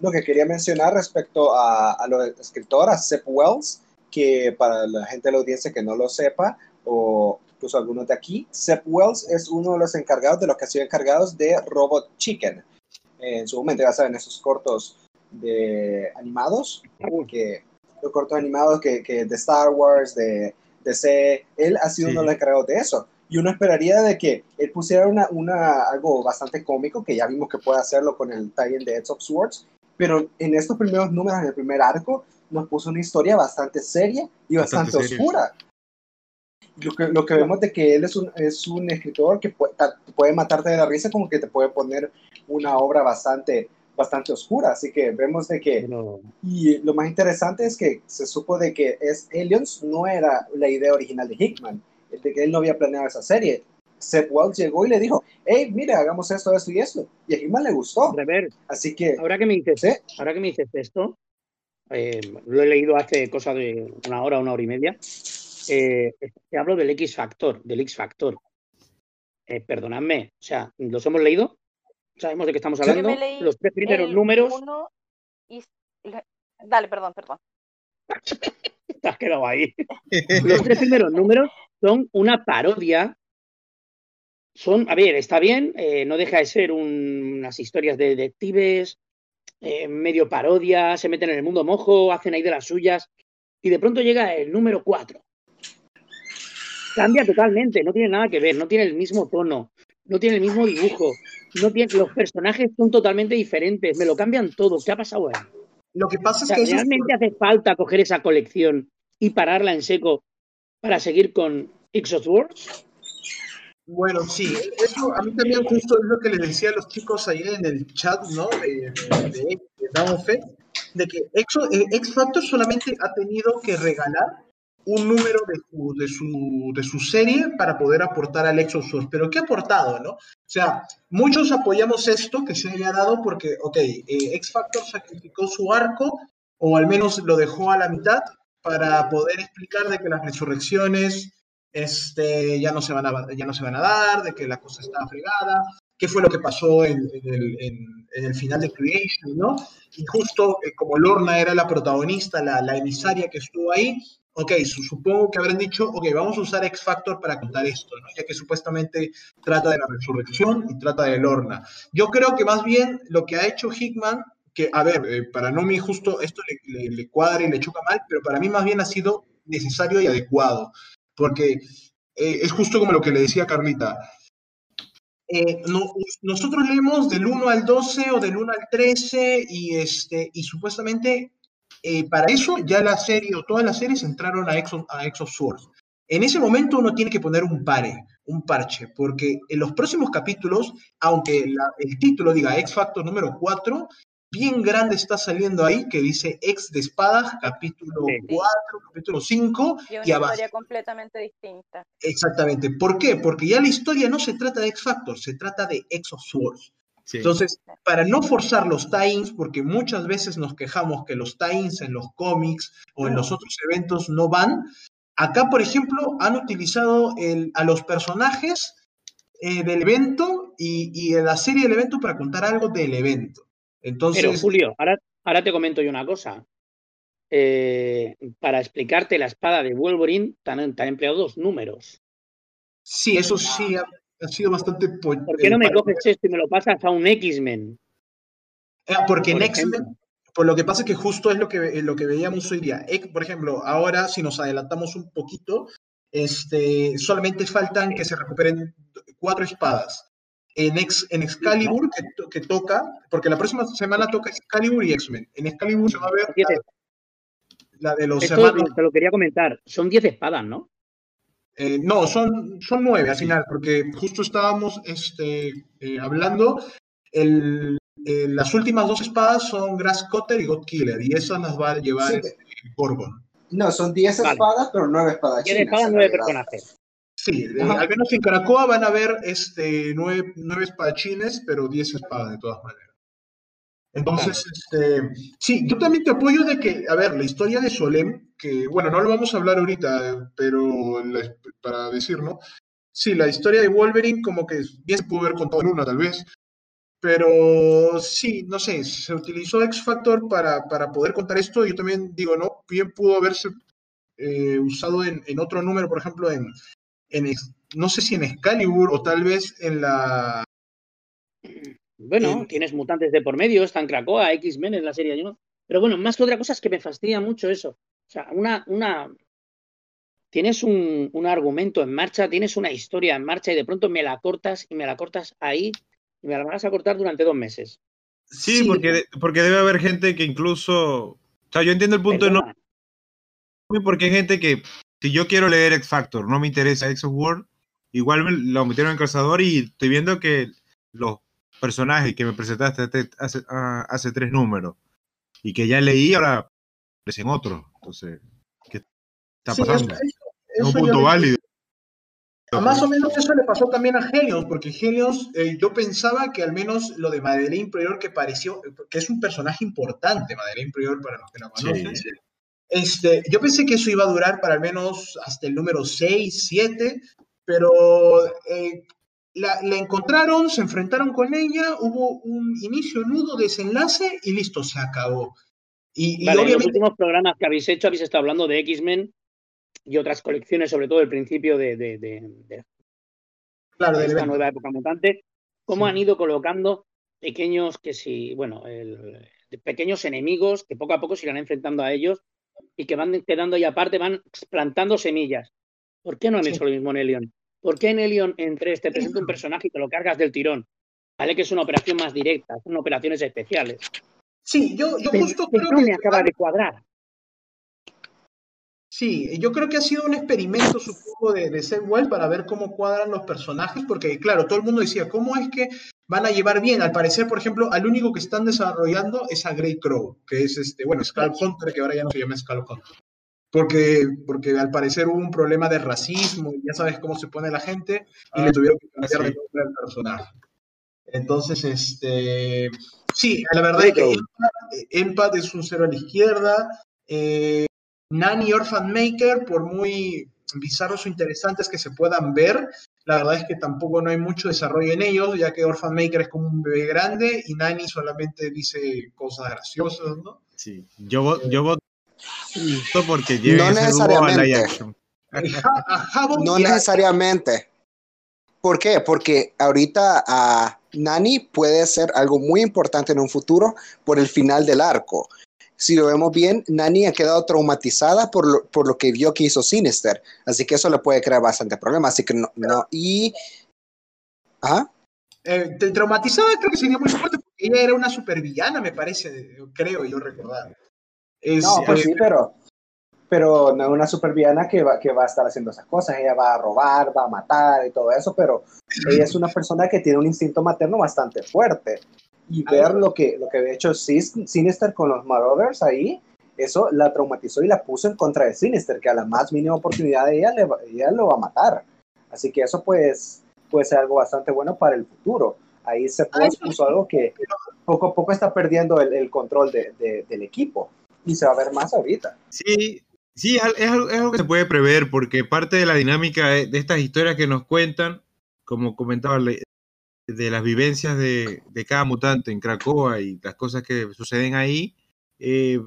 Lo que quería mencionar respecto a, a los escritores, a Sep Wells, que para la gente de la audiencia que no lo sepa, o incluso algunos de aquí, Sep Wells es uno de los encargados de los que han sido encargados de Robot Chicken. En su momento, ya saben, esos cortos de animados, que, los cortos animados que, que de Star Wars, de DC, él ha sido Sí. uno de los encargados de eso. Y uno esperaría de que él pusiera una, una, algo bastante cómico, que ya vimos que puede hacerlo con el tie-in de Edge of Swords, pero en estos primeros números, en el primer arco, nos puso una historia bastante seria y bastante, Bastante oscura. Lo que, lo que vemos de que él es un, es un escritor que puede, puede matarte de la risa como que te puede poner una obra bastante, bastante oscura. Así que vemos de que Pero, y lo más interesante es que se supo de que es Aliens no era la idea original de Hickman, de que él no había planeado esa serie. Seth Wells llegó y le dijo, hey, mira, hagamos esto, esto y esto. Y a Hickman le gustó. Rever, Así que, ahora que me dices, sí, ahora que me dices esto, eh, lo he leído hace cosa de una hora, una hora y media. eh, te hablo del X Factor, del X Factor. Eh, perdonadme, o sea, ¿los hemos leído? ¿Sabemos de qué estamos hablando? Los tres primeros números, y- Dale, perdón, perdón. te has quedado ahí. Los tres primeros números son una parodia. Son, a ver, está bien, eh, no deja de ser un- unas historias de detectives, eh, medio parodia, se meten en el mundo mojo, hacen ahí de las suyas, y de pronto llega el número 4. Cambia totalmente, no tiene nada que ver, no tiene el mismo tono, no tiene el mismo dibujo, no tiene, los personajes son totalmente diferentes, me lo cambian todo. ¿Qué ha pasado ahí? Lo que pasa O es que es ¿realmente hace falta coger esa colección y pararla en seco para seguir con X of Swords? Bueno, sí, eso a mí también justo es lo que les decía a los chicos ayer en el chat, ¿no? De, de, de, de Down de que Exo- eh, X Factor solamente ha tenido que regalar un número de su, de su, serie para poder aportar al Exo Source. Pero ¿qué ha aportado, no? O sea, muchos apoyamos esto que se le ha dado porque, ok, eh, X Factor sacrificó su arco, o al menos lo dejó a la mitad, para poder explicar de que las resurrecciones este, ya, no se van a, ya no se van a dar, de que la cosa está fregada, qué fue lo que pasó en, el, final de Creation, ¿no? Y justo eh, como Lorna era la protagonista, la emisaria que estuvo ahí, ok, su- supongo que habrán dicho, ok, vamos a usar X Factor para contar esto, ¿no? Ya que supuestamente trata de la resurrección y trata de Lorna. Yo creo que más bien lo que ha hecho Hickman, que, a ver, eh, para Nomi justo esto le, le- cuadra y le choca mal, pero para mí más bien ha sido necesario y adecuado, porque eh, es justo como lo que le decía Carlita. Eh, no- nosotros leemos del 1 al 12 o del 1 al 13 y, este, y supuestamente eh, para eso ya la serie o todas las series entraron a of- a. En ese momento uno tiene que poner un pare, un parche, porque en los próximos capítulos, aunque la- el título diga X Factor número 4, bien grande está saliendo ahí que dice X de espadas, capítulo Sí. 4, capítulo 5 Y una y abajo. historia completamente distinta. Exactamente. ¿Por qué? Porque ya la historia no se trata de X Factor, se trata de X of Swords. Sí. Entonces, para no forzar los tie-ins, porque muchas veces nos quejamos que los tie-ins en los cómics o en los otros eventos no van, acá, por ejemplo, han utilizado el- a los personajes eh, del evento y, y de la serie del evento para contar algo del evento. Entonces, Pero Julio, ahora, ahora te comento yo una cosa. Eh, para explicarte la espada de Wolverine, te han empleado dos números. sí, eso sí ha, sido bastante... po- ¿Por qué no eh, me coges esto y me lo pasas a un X-Men? Ah, porque en X-Men? Por lo que pasa es que justo es lo que, lo que veíamos hoy día. Por ejemplo, ahora si nos adelantamos un poquito, este, solamente faltan que se recuperen cuatro espadas. En, Ex, en Excalibur, que, to- que toca, porque la próxima semana toca Excalibur y X-Men. En Excalibur se va a ver la, la de los Esto hermanos. te lo quería comentar. Son 10 espadas, ¿no? Eh, no, son, son nueve al final, porque justo estábamos este, eh, hablando, el, eh, las últimas dos espadas son Grass Cutter y God Killer, y esas las va a llevar Sí. este, Gorgon. No, son 10 Vale. espadas, pero 9 espadas 10 espadas, 9 personajes. Sí, eh, al menos en Caracoa van a haber este, nueve, nueve espadachines, pero diez espadas de todas maneras. Entonces, este, sí, yo también te apoyo de que, a ver, la historia de Solem, que, bueno, no lo vamos a hablar ahorita, pero la- para decir, ¿no? Sí, la historia de Wolverine como que bien se pudo haber contado en una, tal vez, pero sí, no sé, se utilizó X Factor para, para poder contar esto, yo también digo, ¿no? Bien pudo haberse eh, usado en, en otro número, por ejemplo, en, en, no sé si en Excalibur o tal vez en la... Bueno, Eh, tienes mutantes de por medio, están Krakoa, X-Men en la serie de Pero bueno, más que otra cosa es que me fastidia mucho eso. O sea, una, una. Tienes un, un argumento en marcha, tienes una historia en marcha y de pronto me la cortas y me la cortas ahí y me la vas a cortar durante dos meses. Sí, porque, porque debe haber gente que incluso. O sea, yo entiendo el punto de no, porque hay gente que, si yo quiero leer X Factor, no me interesa X of War, igual me lo metieron en calzador y estoy viendo que los personajes que me presentaste hace, hace, ah, hace tres números y que ya leí, ahora aparecen otros. Entonces, ¿qué está Sí, eso- pasando? eso- es un punto válido. Más o menos eso le pasó también a Helios, porque Helios, eh, yo pensaba que al menos lo de Madeleine Prior, que pareció, que es un personaje importante, Madeleine Prior, para los que la conocen, Sí. este, yo pensé que eso iba a durar para al menos hasta el número 6, 7, pero eh, la, la encontraron, se enfrentaron con ella, hubo un inicio, nudo, desenlace y listo, se acabó. Y, y Vale, en los obviamente, últimos programas que habéis hecho habéis estado hablando de X-Men y otras colecciones, sobre todo el principio de, de- de- de claro, del esta evento. nueva época mutante, cómo Sí. han ido colocando pequeños que si, bueno, el- pequeños enemigos que poco a poco se irán enfrentando a ellos y que van quedando ahí aparte, van plantando semillas. ¿Por qué no han Sí. hecho lo mismo en Elion? ¿Por qué en Elion en 3 te presenta un personaje y te lo cargas del tirón? Vale que es una operación más directa, son operaciones especiales. Sí, yo, yo Pero justo que creo no que me acaba de cuadrar. Sí, yo creo que ha sido un experimento, supongo, de, de Seth Wells para ver cómo cuadran los personajes, porque, claro, todo el mundo decía, ¿cómo es que van a llevar bien? Al parecer, por ejemplo, al único que están desarrollando es a Grey Crow, que es este, bueno, Skull Hunter, que ahora ya no se llama Skull Hunter. Porque, porque al parecer hubo un problema de racismo, y ya sabes cómo se pone la gente, y Ah, le tuvieron que cambiar de nombre al personaje. Entonces, este, sí, la verdad es que. Empath, Empath es un cero a la izquierda. Eh, Nanny Orphan Maker, por muy bizarros o interesantes que se puedan ver, la verdad es que tampoco no hay mucho desarrollo en ellos, ya que Orphan Maker es como un bebé grande y Nanny solamente dice cosas graciosas, ¿no? Sí. Yo, yo porque No necesariamente. No necesariamente. ¿Por qué? Porque ahorita a Nani puede ser algo muy importante en un futuro por el final del arco. Si lo vemos bien, Nani ha quedado traumatizada por lo, por lo que vio que hizo Sinister. Así que eso le puede crear bastante problema. Así que no. no y. Ajá. eh, traumatizada creo que sería muy fuerte porque ella era una supervillana, me parece, creo yo recordar. Es, No, pues eh, sí, pero, pero no es una supervillana que va, que va a estar haciendo esas cosas. Ella va a robar, va a matar y todo eso, pero ella es una persona que tiene un instinto materno bastante fuerte. Y ver lo que, lo que había hecho Sinister con los Marauders ahí, eso la traumatizó y la puso en contra de Sinister, que a la más mínima oportunidad de ella, le va- ella lo va a matar. Así que eso pues puede ser algo bastante bueno para el futuro. Ahí se puso algo que poco a poco está perdiendo el, el control de- de- del equipo. Y se va a ver más ahorita. Sí, sí, es, al- es algo, es algo que se puede prever, porque parte de la dinámica de, estas historias que nos cuentan, como comentaba, de las vivencias de, de cada mutante en Cracoa y las cosas que suceden ahí, eh,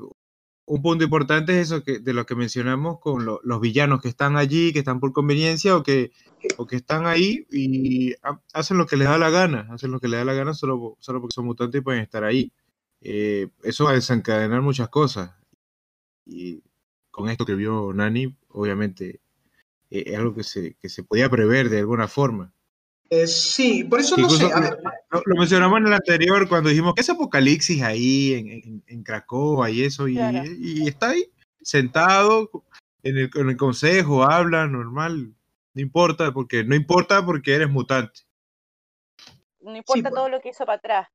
un punto importante es eso que, de lo que mencionamos con lo- los villanos que están allí, que están por conveniencia o que, o que están ahí y ha- hacen lo que les da la gana, hacen lo que les da la gana solo, solo porque son mutantes y pueden estar ahí. Eh, eso va a desencadenar muchas cosas. Y con esto que vio Nani, obviamente eh, es algo que se, que se podía prever de alguna forma. Eh, sí, por eso no sé. incluso A ver, lo, lo mencionamos en el anterior cuando dijimos que es apocalipsis ahí en, en, en Cracovia y eso, y, Claro. y está ahí sentado en el, en el consejo, habla normal, no importa, porque no importa porque eres mutante. No importa pues. todo lo que hizo para atrás.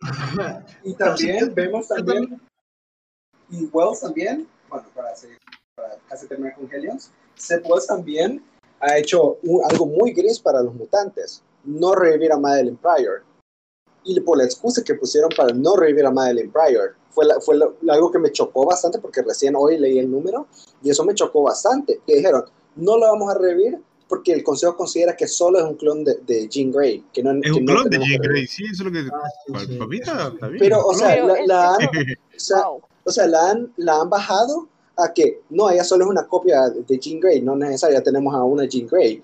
Y también vemos también, y Wells también, bueno, para, hacer, para casi terminar con Helions, Seth Wells también ha hecho un- algo muy gris para los mutantes, no revivir a Madeline Pryor. Y por la excusa que pusieron para no revivir a Madeline Pryor, fue, la- fue lo- algo que me chocó bastante porque recién hoy leí el número y eso me chocó bastante. Que dijeron, no lo vamos a revivir porque el consejo considera que solo es un clon de, de Jean Grey. Que no, Es que un no clon de Jean. Grey, sí, eso es lo que... Ah, sí, para, sí, para mí eso está, bien. Pero, o sea, Pero la, la han, o sea, wow. o sea, la han, la han bajado a que no, ella solo es una copia de Jean Grey, no necesaria, tenemos a una Jean Grey.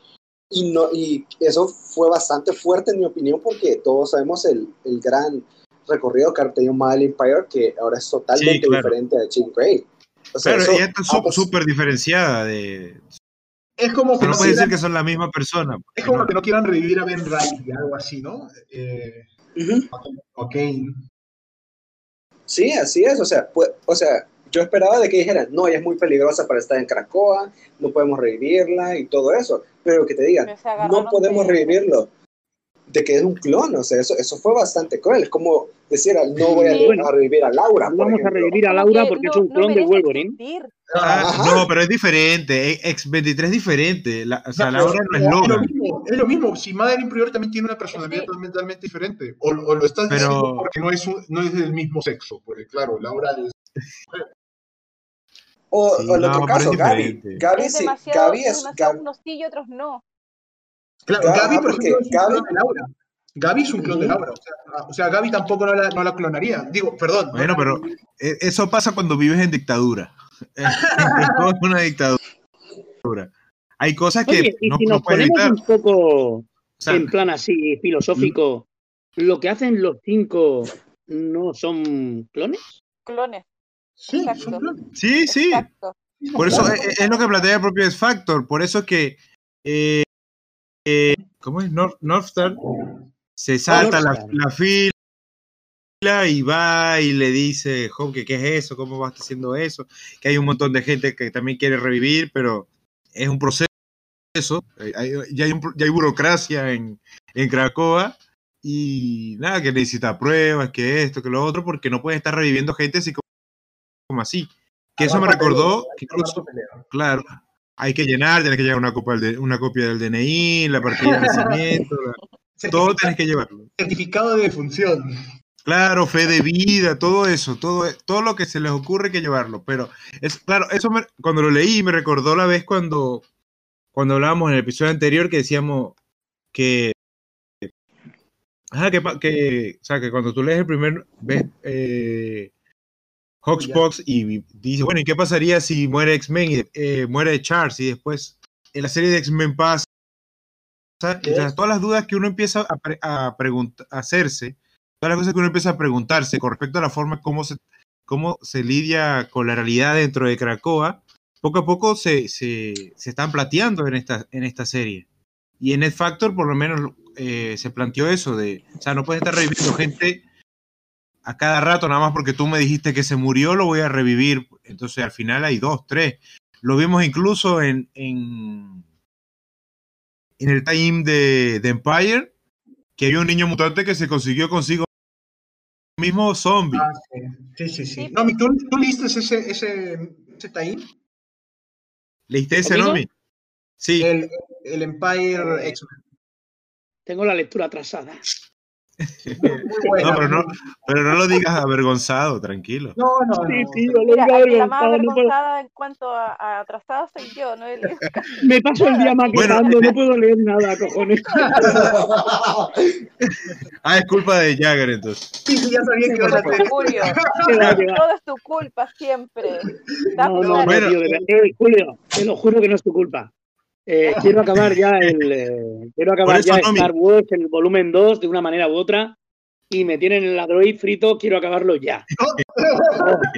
Y, no, y eso fue bastante fuerte en mi opinión porque todos sabemos el, el gran recorrido que ha tenido Madeline Pryor, que ahora es totalmente Sí, claro. diferente a Jean Grey. O sea, Claro, eso- ella está súper diferenciaida de... es como que no no puede decir quieran, que son la misma persona. es como que no quieran revivir a Ben Riley, algo así, ¿no? Eh, ok. Sí, así es. O sea, pues, o sea, yo esperaba de que dijeran, no, ella es muy peligrosa para estar en Cracoa, no podemos revivirla y todo eso. Pero que te digan, no podemos de- revivirlo. De que es un clon, o sea, eso, eso fue bastante cruel. Es como decir, no voy a, Sí. a revivir a Laura. No vamos a revivir a Laura que porque no- es un no clon de Wolverine. Ah, no, pero es diferente. X23 es diferente. La- o sea, No, Laura no es es lo mismo, es lo mismo. Si Madeline Pryor también tiene una personalidad Sí. totalmente diferente. O, o lo estás Pero- diciendo porque no es, un- no es del mismo sexo. Porque, claro, Laura es. O, Sí, o el no, otro caso, Gaby. Gaby, Es sí, Gaby es es, demasiado Gaby- unos sí y otros no. Claro, Claro, Gaby, por porque ejemplo, es un Gaby- clon de Laura. Gaby es un clon de. Laura. O sea, o sea, Gaby tampoco no la, no la clonaría. Digo, perdón. no Bueno, pero eh, eso pasa cuando vives en dictadura. Es una dictadura. Hay cosas que Oye, y no, si no nos puedes ponemos evitar. un poco O sea, en plan así filosófico, ¿lo que hacen los cinco no son clones? Clones. Sí, exacto. son clones. sí, sí. Exacto. Por eso es lo que plantea el propio X Factor. Por eso es que. eh, eh, ¿Cómo es? North, Northstar se salta la, fila y va y le dice, "Jo, que ¿qué es eso? ¿Cómo vas haciendo eso? Que hay un montón de gente que también quiere revivir, pero es un proceso. hay- ya, hay un ya hay burocracia en, en Cracoa y nada, que necesita pruebas, que esto, que lo otro, porque no puede estar reviviendo gente así como, como así. Que eso me recordó que incluso. Claro, hay que llenar, tienes que llevar una, del copia del DNI, la partida de nacimiento, la- todo tienes que llevarlo. Certificado de defunción. Claro, fe de vida, todo eso, todo, todo lo que se les ocurre hay que llevarlo. Pero, es claro, eso me- cuando lo leí me recordó la vez cuando, cuando hablábamos en el episodio anterior que decíamos que, ajá, que, pa- que, o sea, que cuando tú lees el primer, ves eh, Hawksbox y dices, bueno, ¿y qué pasaría si muere X-Men y eh, muere Charles y después en la serie de X-Men pasa? Entonces, todas las dudas que uno empieza a, pre- a hacerse, todas las cosas que uno empieza a preguntarse con respecto a la forma cómo se, cómo se lidia con la realidad dentro de Cracoa, poco a poco se, se, se están planteando en esta, en esta serie. Y en Ed Factor, por lo menos, eh, se planteó eso de, o sea, no puedes estar reviviendo gente a cada rato, nada más porque tú me dijiste que se murió, lo voy a revivir. Entonces, al final hay dos, tres. Lo vimos incluso en, en, en el time de, de Empire, que había un niño mutante que se consiguió consigo mismo zombie. Ah, sí, sí, sí. sí. No, mi, ¿tú, ¿tú leíste ese, ese, ese tie-in? ¿Leíste ese. Nomi? Sí. El, el Empire X-Men. Tengo la lectura atrasada. Buena. No, pero no, pero no lo digas avergonzado, tranquilo. No, no, no. Sí, sí, yo lo Mira, digo aquí la más avergonzado, no avergonzada en cuanto a, a atrasada soy yo, no Me paso el día Bueno. maquetando, no puedo leer nada, cojones. Ah, es culpa de Jagger entonces. Sí, sí, ya sabía que Todo ibas a va. Todo es tu culpa siempre. No, no, no, Bueno. tío, de verdad. Eh, Julio, te lo juro que no es tu culpa. Eh, quiero acabar ya el eh, quiero acabar eso, ya. Star Wars el volumen 2 de una manera u otra y me tienen el Android frito, quiero acabarlo ya.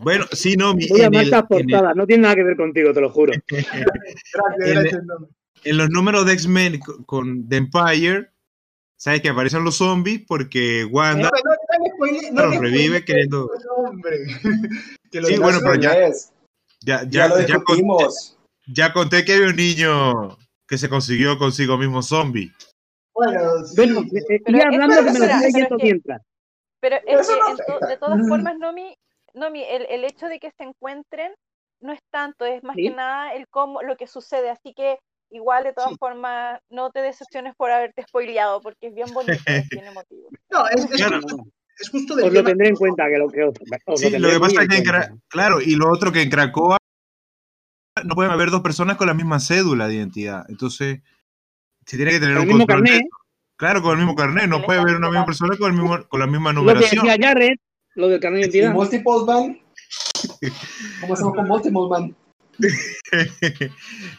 Bueno, sí, Nomi. Voy a en el- marcas en el- portadas, no tiene nada que ver contigo, te lo juro. Gracias, En- gracias. En los números de X-Men co- con The Empire, sabes que aparecen los zombies porque Wanda No, no, no no los revive queriendo. Hombre. Que lo Sí, bueno, pero ya- Es, Ya, ya, ya, lo con- discutimos. Ya conté que había un niño que se consiguió consigo mismo zombie. Bueno, sí. Bueno, eh, Pero es- hablando que me lo pero es que- mientras. Pero Pero es eso que no en to- afecta. de todas formas, Nomi, Nomi el, el hecho de que se encuentren no es tanto, es más Sí. que nada el cómo, lo que sucede. Así que igual de todas Sí. formas, no te decepciones por haberte spoileado, porque es bien bonito, es bien emotivo. No, es, es Claro. justo, es justo del Os lo tema- tendré en cuenta que lo que os, os Sí, lo que pasa es que en claro, y lo otro que en Cracoa no pueden haber dos personas con la misma cédula de identidad. Entonces, se tiene que tener un el mismo control carnet. Claro, con el mismo carnet, no puede haber una misma persona con, el mismo, con la misma lo que numeración. decía Jared, lo del carnet de ¿Y identidad. man? ¿Cómo hacemos con multiples, man?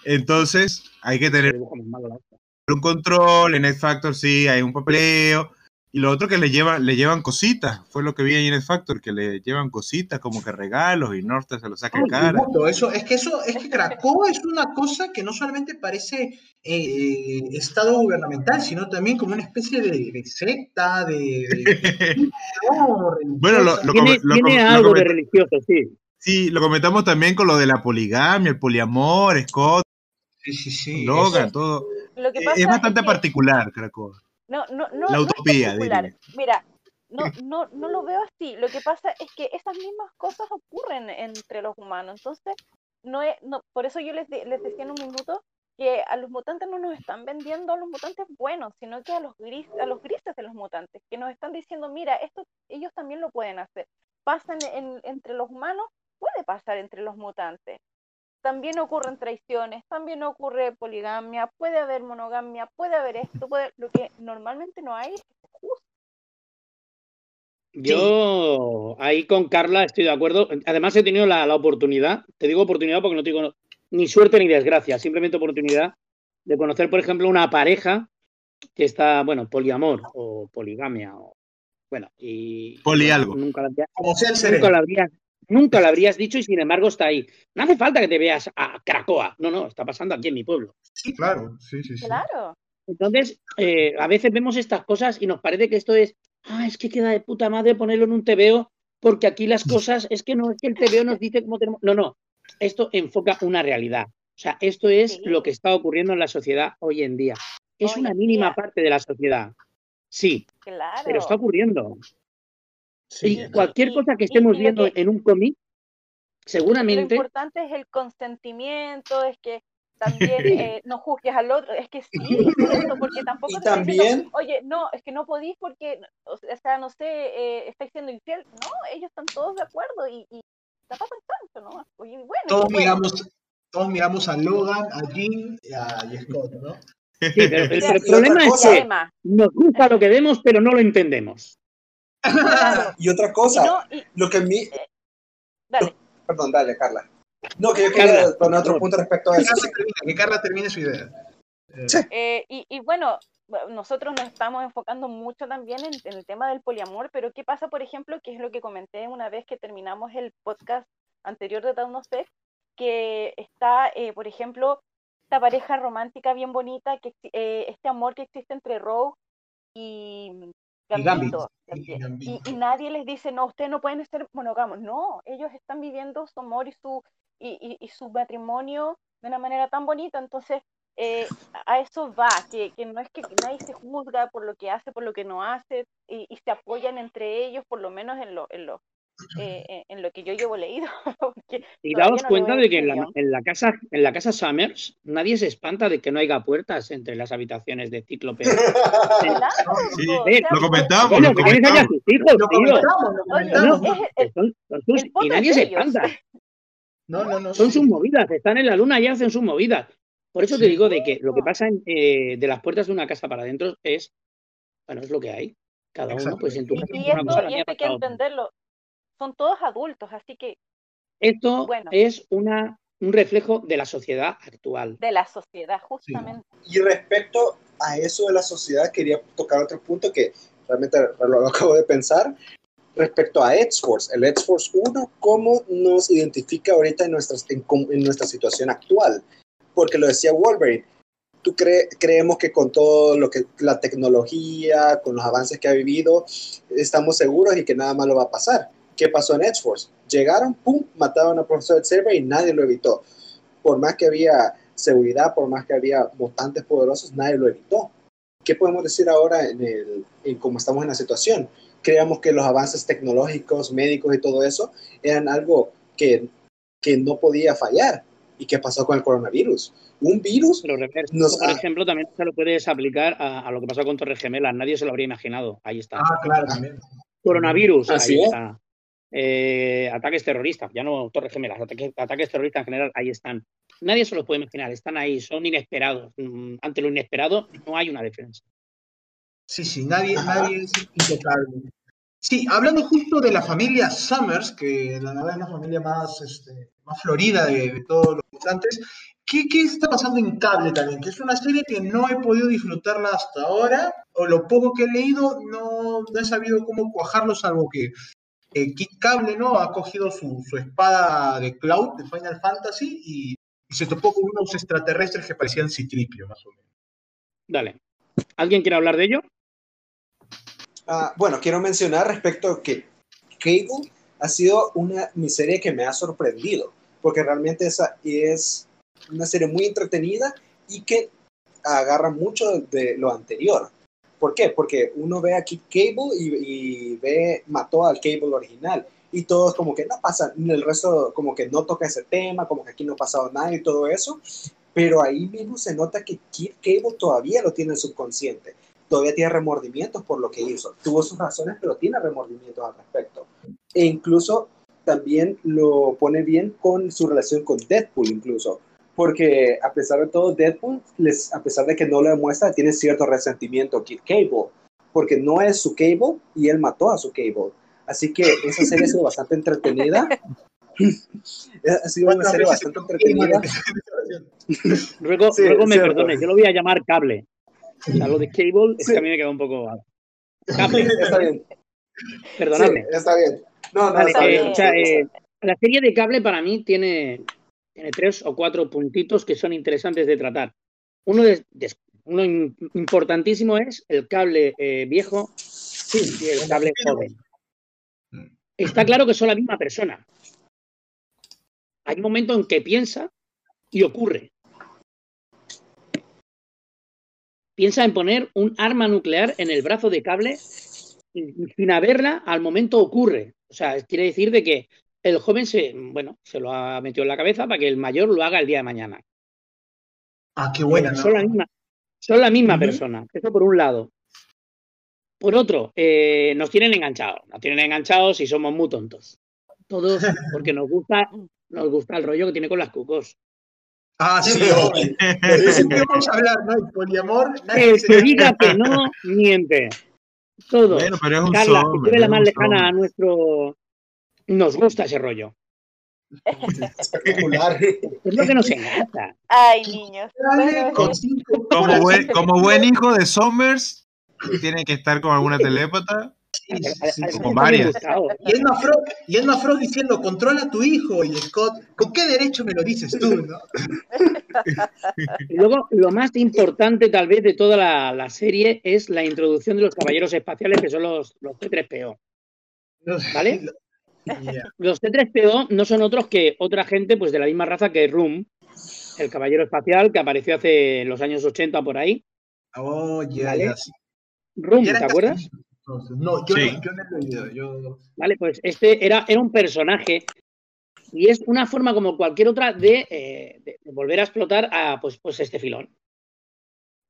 Entonces, hay que tener un control, en X Factor sí hay un papeleo, y lo otro que le llevan, le llevan cositas, fue lo que vi ahí en X Factor, que le llevan cositas como que regalos y Norte se lo saca en cara. tributo, Eso, es que eso, es que Cracoa es una cosa que no solamente parece eh, estado gubernamental, sino también como una especie de, de secta, de, de- no, Bueno, lo, lo Tiene, lo tiene algo de religioso, sí. sí, lo comentamos también con lo de la poligamia, el poliamor, Scott, Sí, sí, sí. Logan, todo. Lo que Eh, pasa Es bastante que- particular, Cracoa. No, no, no, La no utopía, diría. Mira, no, no, no lo veo así. Lo que pasa es que esas mismas cosas ocurren entre los humanos. Entonces, no es, no, por eso yo les, de- les decía en un minuto que a los mutantes no nos están vendiendo a los mutantes buenos, sino que a los gris, a los grises de los mutantes, que nos están diciendo, mira, esto ellos también lo pueden hacer. Pasan en, entre los humanos, puede pasar entre los mutantes. También ocurren traiciones, también ocurre poligamia, puede haber monogamia, puede haber esto, puede, lo que normalmente no hay es juzgue. Yo ahí con Carla estoy de acuerdo. Además he tenido la, la oportunidad, te digo oportunidad porque no tengo ni suerte ni desgracia, simplemente oportunidad de conocer, por ejemplo, una pareja que está, bueno, poliamor o poligamia o bueno, y Poli algo. nunca la, habría- Como sea el nunca la habrías nunca la habrías dicho y sin embargo está ahí. No hace falta que te veas a Cracoa. No, no, está pasando aquí en mi pueblo. Sí, claro. Sí, sí, sí. Claro. Entonces, eh, a veces vemos estas cosas y nos parece que esto es, ah, es que queda de puta madre ponerlo en un TVO, porque aquí las cosas, es que no es que el TVO nos dice cómo tenemos. No, no, esto enfoca una realidad. O sea, esto es Sí. lo que está ocurriendo en la sociedad hoy en día. Es Hoy una mínima día. parte de la sociedad. Sí, Claro. pero está ocurriendo. Sí, Y cualquier y- cosa que estemos y lo viendo que- en un cómic, Lo seguramente importante es el consentimiento, es que también eh, no juzgues al otro, es que sí, porque tampoco estoy diciendo, también- oye, no, es que no podís porque, o sea, no sé, eh, estáis siendo infiel, no, ellos están todos de acuerdo y, y la pasan tanto, ¿no? Oye, bueno, Todos bueno. miramos, todos miramos a Logan, a Jean y a Scott, ¿no? sí, pero pero el problema es que nos gusta lo que vemos, pero no lo entendemos. Claro, Y otra y cosa, no, y, lo que a mí... dale, Perdón, dale, Carla. No, que yo quería Carla, poner otro punto respecto a eso. Carla termine, que Carla termine su idea. Eh, Sí. Eh, y, y bueno, bu- nosotros nos estamos enfocando mucho también en, en el tema del poliamor, pero ¿qué pasa, por ejemplo, que es lo que comenté una vez que terminamos el podcast anterior de Town of Sex, que está, eh, por ejemplo, esta pareja romántica bien bonita, que eh, este amor que existe entre Rogue y Y Gambito. Gambit, y nadie les dice, no, ustedes no pueden ser monógamos. No, ellos están viviendo su amor y su, y, y- su matrimonio de una manera tan bonita. Entonces, eh, a eso va, que, que no es que nadie se juzga por lo que hace, por lo que no hace, y, y se apoyan entre ellos, por lo menos en lo, en lo, eh, en- en lo que yo llevo leído. Y daos no cuenta de que en la, en la casa, en la casa Summers nadie se espanta de que no haya puertas entre las habitaciones de Cíclope. Claro, Sí, o eh, sea, lo comentamos, Bueno, lo que comentamos. sus hijos, Lo tío. comentamos, lo comentamos. no, el- Son- son sus- y nadie se ellos. espanta. No, no, no. Son sí. sus movidas, están en la luna y hacen sus movidas. Por eso te Sí. digo de que lo que pasa en, eh, de las puertas de una casa para adentro es, bueno, es lo que hay. Cada uno, pues en tu Y- casa Y una esto, y esto hay que otra. entenderlo. Son todos adultos, así que Esto Bueno. es una, un reflejo de la sociedad actual. de la sociedad, justamente. Y respecto a eso de la sociedad, quería tocar otro punto que realmente lo acabo de pensar, respecto a X-Force, el X-Force 1, ¿cómo nos identifica ahorita en, nuestras, en, en nuestra situación actual? Porque lo decía Wolverine, tú cre creemos que con todo lo que la tecnología, con los avances que ha vivido, estamos seguros y que nada malo va a pasar. ¿Qué pasó en X-Force? Llegaron, pum, mataron a profesor Xavier y nadie lo evitó. Por más que había seguridad, por más que había mutantes poderosos, nadie lo evitó. ¿Qué podemos decir ahora en, el, en cómo estamos en la situación? Creemos que los avances tecnológicos, médicos y todo eso eran algo que, que no podía fallar. ¿Y qué pasó con el coronavirus? Un virus. Pero nos por ha... ejemplo, también se lo puedes aplicar a, a, lo que pasó con Torres Gemelas. Nadie se lo habría imaginado. Ahí está. Ah, claro, también. Coronavirus. Así ahí es. está. Eh, ataques terroristas, ya no Torres Gemelas, ataques, ataques terroristas en general, ahí están. Nadie se los puede imaginar, están ahí, son inesperados. Mm, Ante lo inesperado no hay una defensa. Sí, sí, nadie, nadie es intocable. Sí, hablando justo de la familia Summers, que la verdad es la familia más, este, más florida de, de todos los mutantes, ¿qué, ¿qué, está pasando en cable también? Que es una serie que no he podido disfrutarla hasta ahora, o lo poco que he leído no, no he sabido cómo cuajarlo, salvo que eh, Kid Cable ¿no? ha cogido su, su, espada de Cloud de Final Fantasy y, y, se topó con unos extraterrestres que parecían citripio, más o menos. Dale. ¿Alguien quiere hablar de ello? Uh, bueno, quiero mencionar respecto a que Cable ha sido una mi serie que me ha sorprendido, porque realmente esa es una serie muy entretenida y que agarra mucho de lo anterior. ¿Por qué? Porque uno ve aquí Cable y, y, ve, mató al Cable original. Y todos como que no pasa, el resto como que no toca ese tema, como que aquí no ha pasado nada y todo eso. Pero ahí mismo se nota que Kid Cable todavía lo tiene en subconsciente. Todavía tiene remordimientos por lo que hizo. Tuvo sus razones, pero tiene remordimientos al respecto. E incluso también lo pone bien con su relación con Deadpool incluso porque a pesar de todo, Deadpool, les, a pesar de que no lo demuestra, tiene cierto resentimiento Kid Cable, porque no es su Cable y él mató a su Cable. Así que esa serie ha sido bastante entretenida. ha sido una serie bastante entretenida. Luego, sí, luego me cierto. perdone, yo lo voy a llamar cable. O sea, lo de Cable es Sí. que a mí me queda un poco... Cable, Está bien. perdonadme. Sí, está bien. No, no, Vale, está eh, bien. o sea, eh, la serie de cable para mí tiene, tiene tres o cuatro puntitos que son interesantes de tratar. Uno, de, de, uno importantísimo es el cable eh, viejo y el cable joven. Está claro que son la misma persona. Hay un momento en que piensa y ocurre. Piensa en poner un arma nuclear en el brazo de cable y sin haberla, al momento ocurre. O sea, quiere decir de que el joven se, bueno, se lo ha metido en la cabeza para que el mayor lo haga el día de mañana. Ah, qué buena. ¿no? Son la misma, son la misma uh -huh. persona. Eso por un lado. Por otro, eh, nos tienen enganchados. Nos tienen enganchados y somos muy tontos. Todos, porque nos gusta, nos gusta el rollo que tiene con las cucos. Ah, sí, de eso que vamos a hablar, ¿no? El poliamor. El que diga que no, miente. Todo. Bueno, pero es un Carla, que tú eres la es más lejana a nuestro. Nos gusta ese rollo. Espectacular. Es lo que nos encanta. Ay, niños. Bueno, cinco Como buen, como buen hijo de Somers, tiene que estar con alguna telépata. Sí, sí, sí. Como varias. Y Edna Frost diciendo, controla a tu hijo, y Scott, ¿con qué derecho me lo dices tú, no? Y luego, lo más importante tal vez de toda la, la serie es la introducción de los caballeros espaciales, que son los, los C3PO. ¿Vale? Yeah. Los C3PO no son otros que otra gente pues de la misma raza que Room, el caballero espacial que apareció hace los años 80 por ahí. Oh, ya, ¿Vale? Room, ¿te acuerdas? No, yo, Sí. no, yo no he leído. Yo... Vale, pues este era, era un personaje y es una forma como cualquier otra de, eh, de volver a explotar a pues, pues este filón.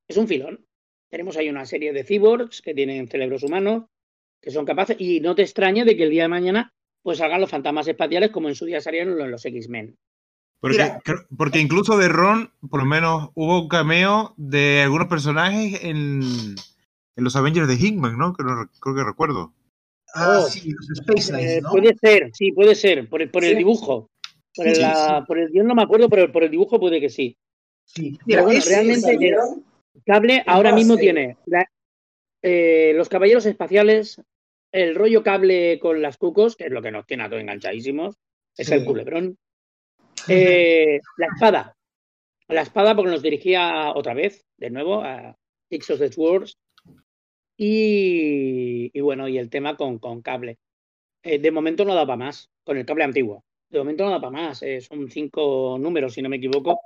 Es un filón. Tenemos ahí una serie de cyborgs que tienen cerebros humanos, que son capaces, y no te extrañe de que el día de mañana pues salgan los fantasmas espaciales como en su día salieron los, los X-Men. Porque, creo- incluso de Ron, por lo menos hubo un cameo de algunos personajes en, en los Avengers de Hickman, ¿no? Re- creo que recuerdo. Ah, Oh. sí, los Space Knights, Eh, ¿no? Puede ser, sí, puede ser, por el, el dibujo. Por el, Sí, la- por el guion no me acuerdo, pero por el dibujo puede que sí. Sí. Pero bueno, realmente- ¿Salieron? Cable ahora Ah, mismo tiene la- eh, los caballeros espaciales, el rollo cable con las cucos, que es lo que nos tiene a todos enganchadísimos, es Sí. el culebrón. Eh, la espada. La espada porque nos dirigía otra vez, de nuevo, a Six of the Swords. Y, y bueno, y el tema con, con cable. Eh, de momento no da para más, con el cable antiguo. De momento no da para más. eh, son cinco números, si no me equivoco.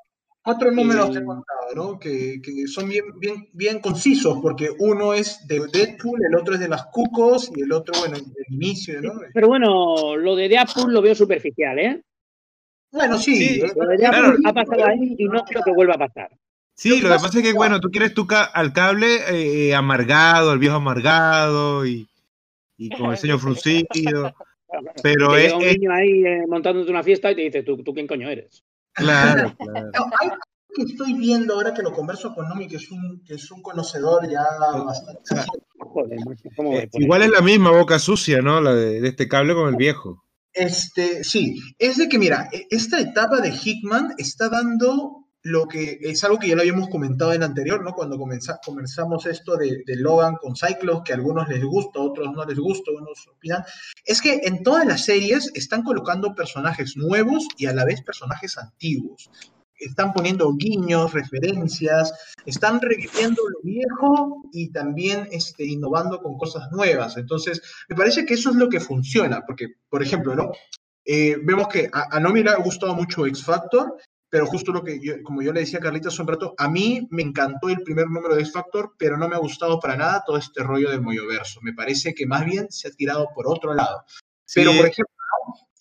Cuatro números te he contado, ¿no? Que, que son bien, bien, bien concisos, porque uno es de Deadpool, el otro es de las Cucos y el otro, bueno, del inicio, ¿no? Pero bueno, lo de Deadpool lo veo superficial, ¿eh? Bueno, sí. Sí, Lo de Claro. Deadpool ha pasado ahí y no creo que vuelva a pasar. Sí, lo que pasa es que, bueno, tú quieres tu ca- al cable eh, amargado, el viejo amargado y, y con el ceño fruncido. Pero es, un niño ahí eh, montándote una fiesta y te dice, ¿tú, tú quién coño eres? Claro, claro. No, hay algo que estoy viendo ahora que lo converso con Nomi, que es un, que es un conocedor ya bastante. Joder, macho, ¿cómo voy a Eh, igual es la misma boca sucia, ¿no? La de, de este cable con el viejo. Este, sí, es de que, mira, e- esta etapa de Hickman está dando lo que es algo que ya lo habíamos comentado en anterior, ¿no? Cuando comenza- comenzamos esto de, Logan con Cyclops, que a algunos les gusta, a otros no les gusta, unos opinan. Es que en todas las series están colocando personajes nuevos y a la vez personajes antiguos. Están poniendo guiños, referencias, están reviviendo lo viejo y también este, innovando con cosas nuevas. Entonces, me parece que eso es lo que funciona, porque, por ejemplo, ¿no? Eh, vemos que a, a Nomi ha gustado mucho X Factor, pero justo lo que yo, como yo le decía a Carlita hace un rato, a mí me encantó el primer número de X Factor, pero no me ha gustado para nada todo este rollo del Moyoverso. Me parece que más bien se ha tirado por otro lado. Pero, por ejemplo.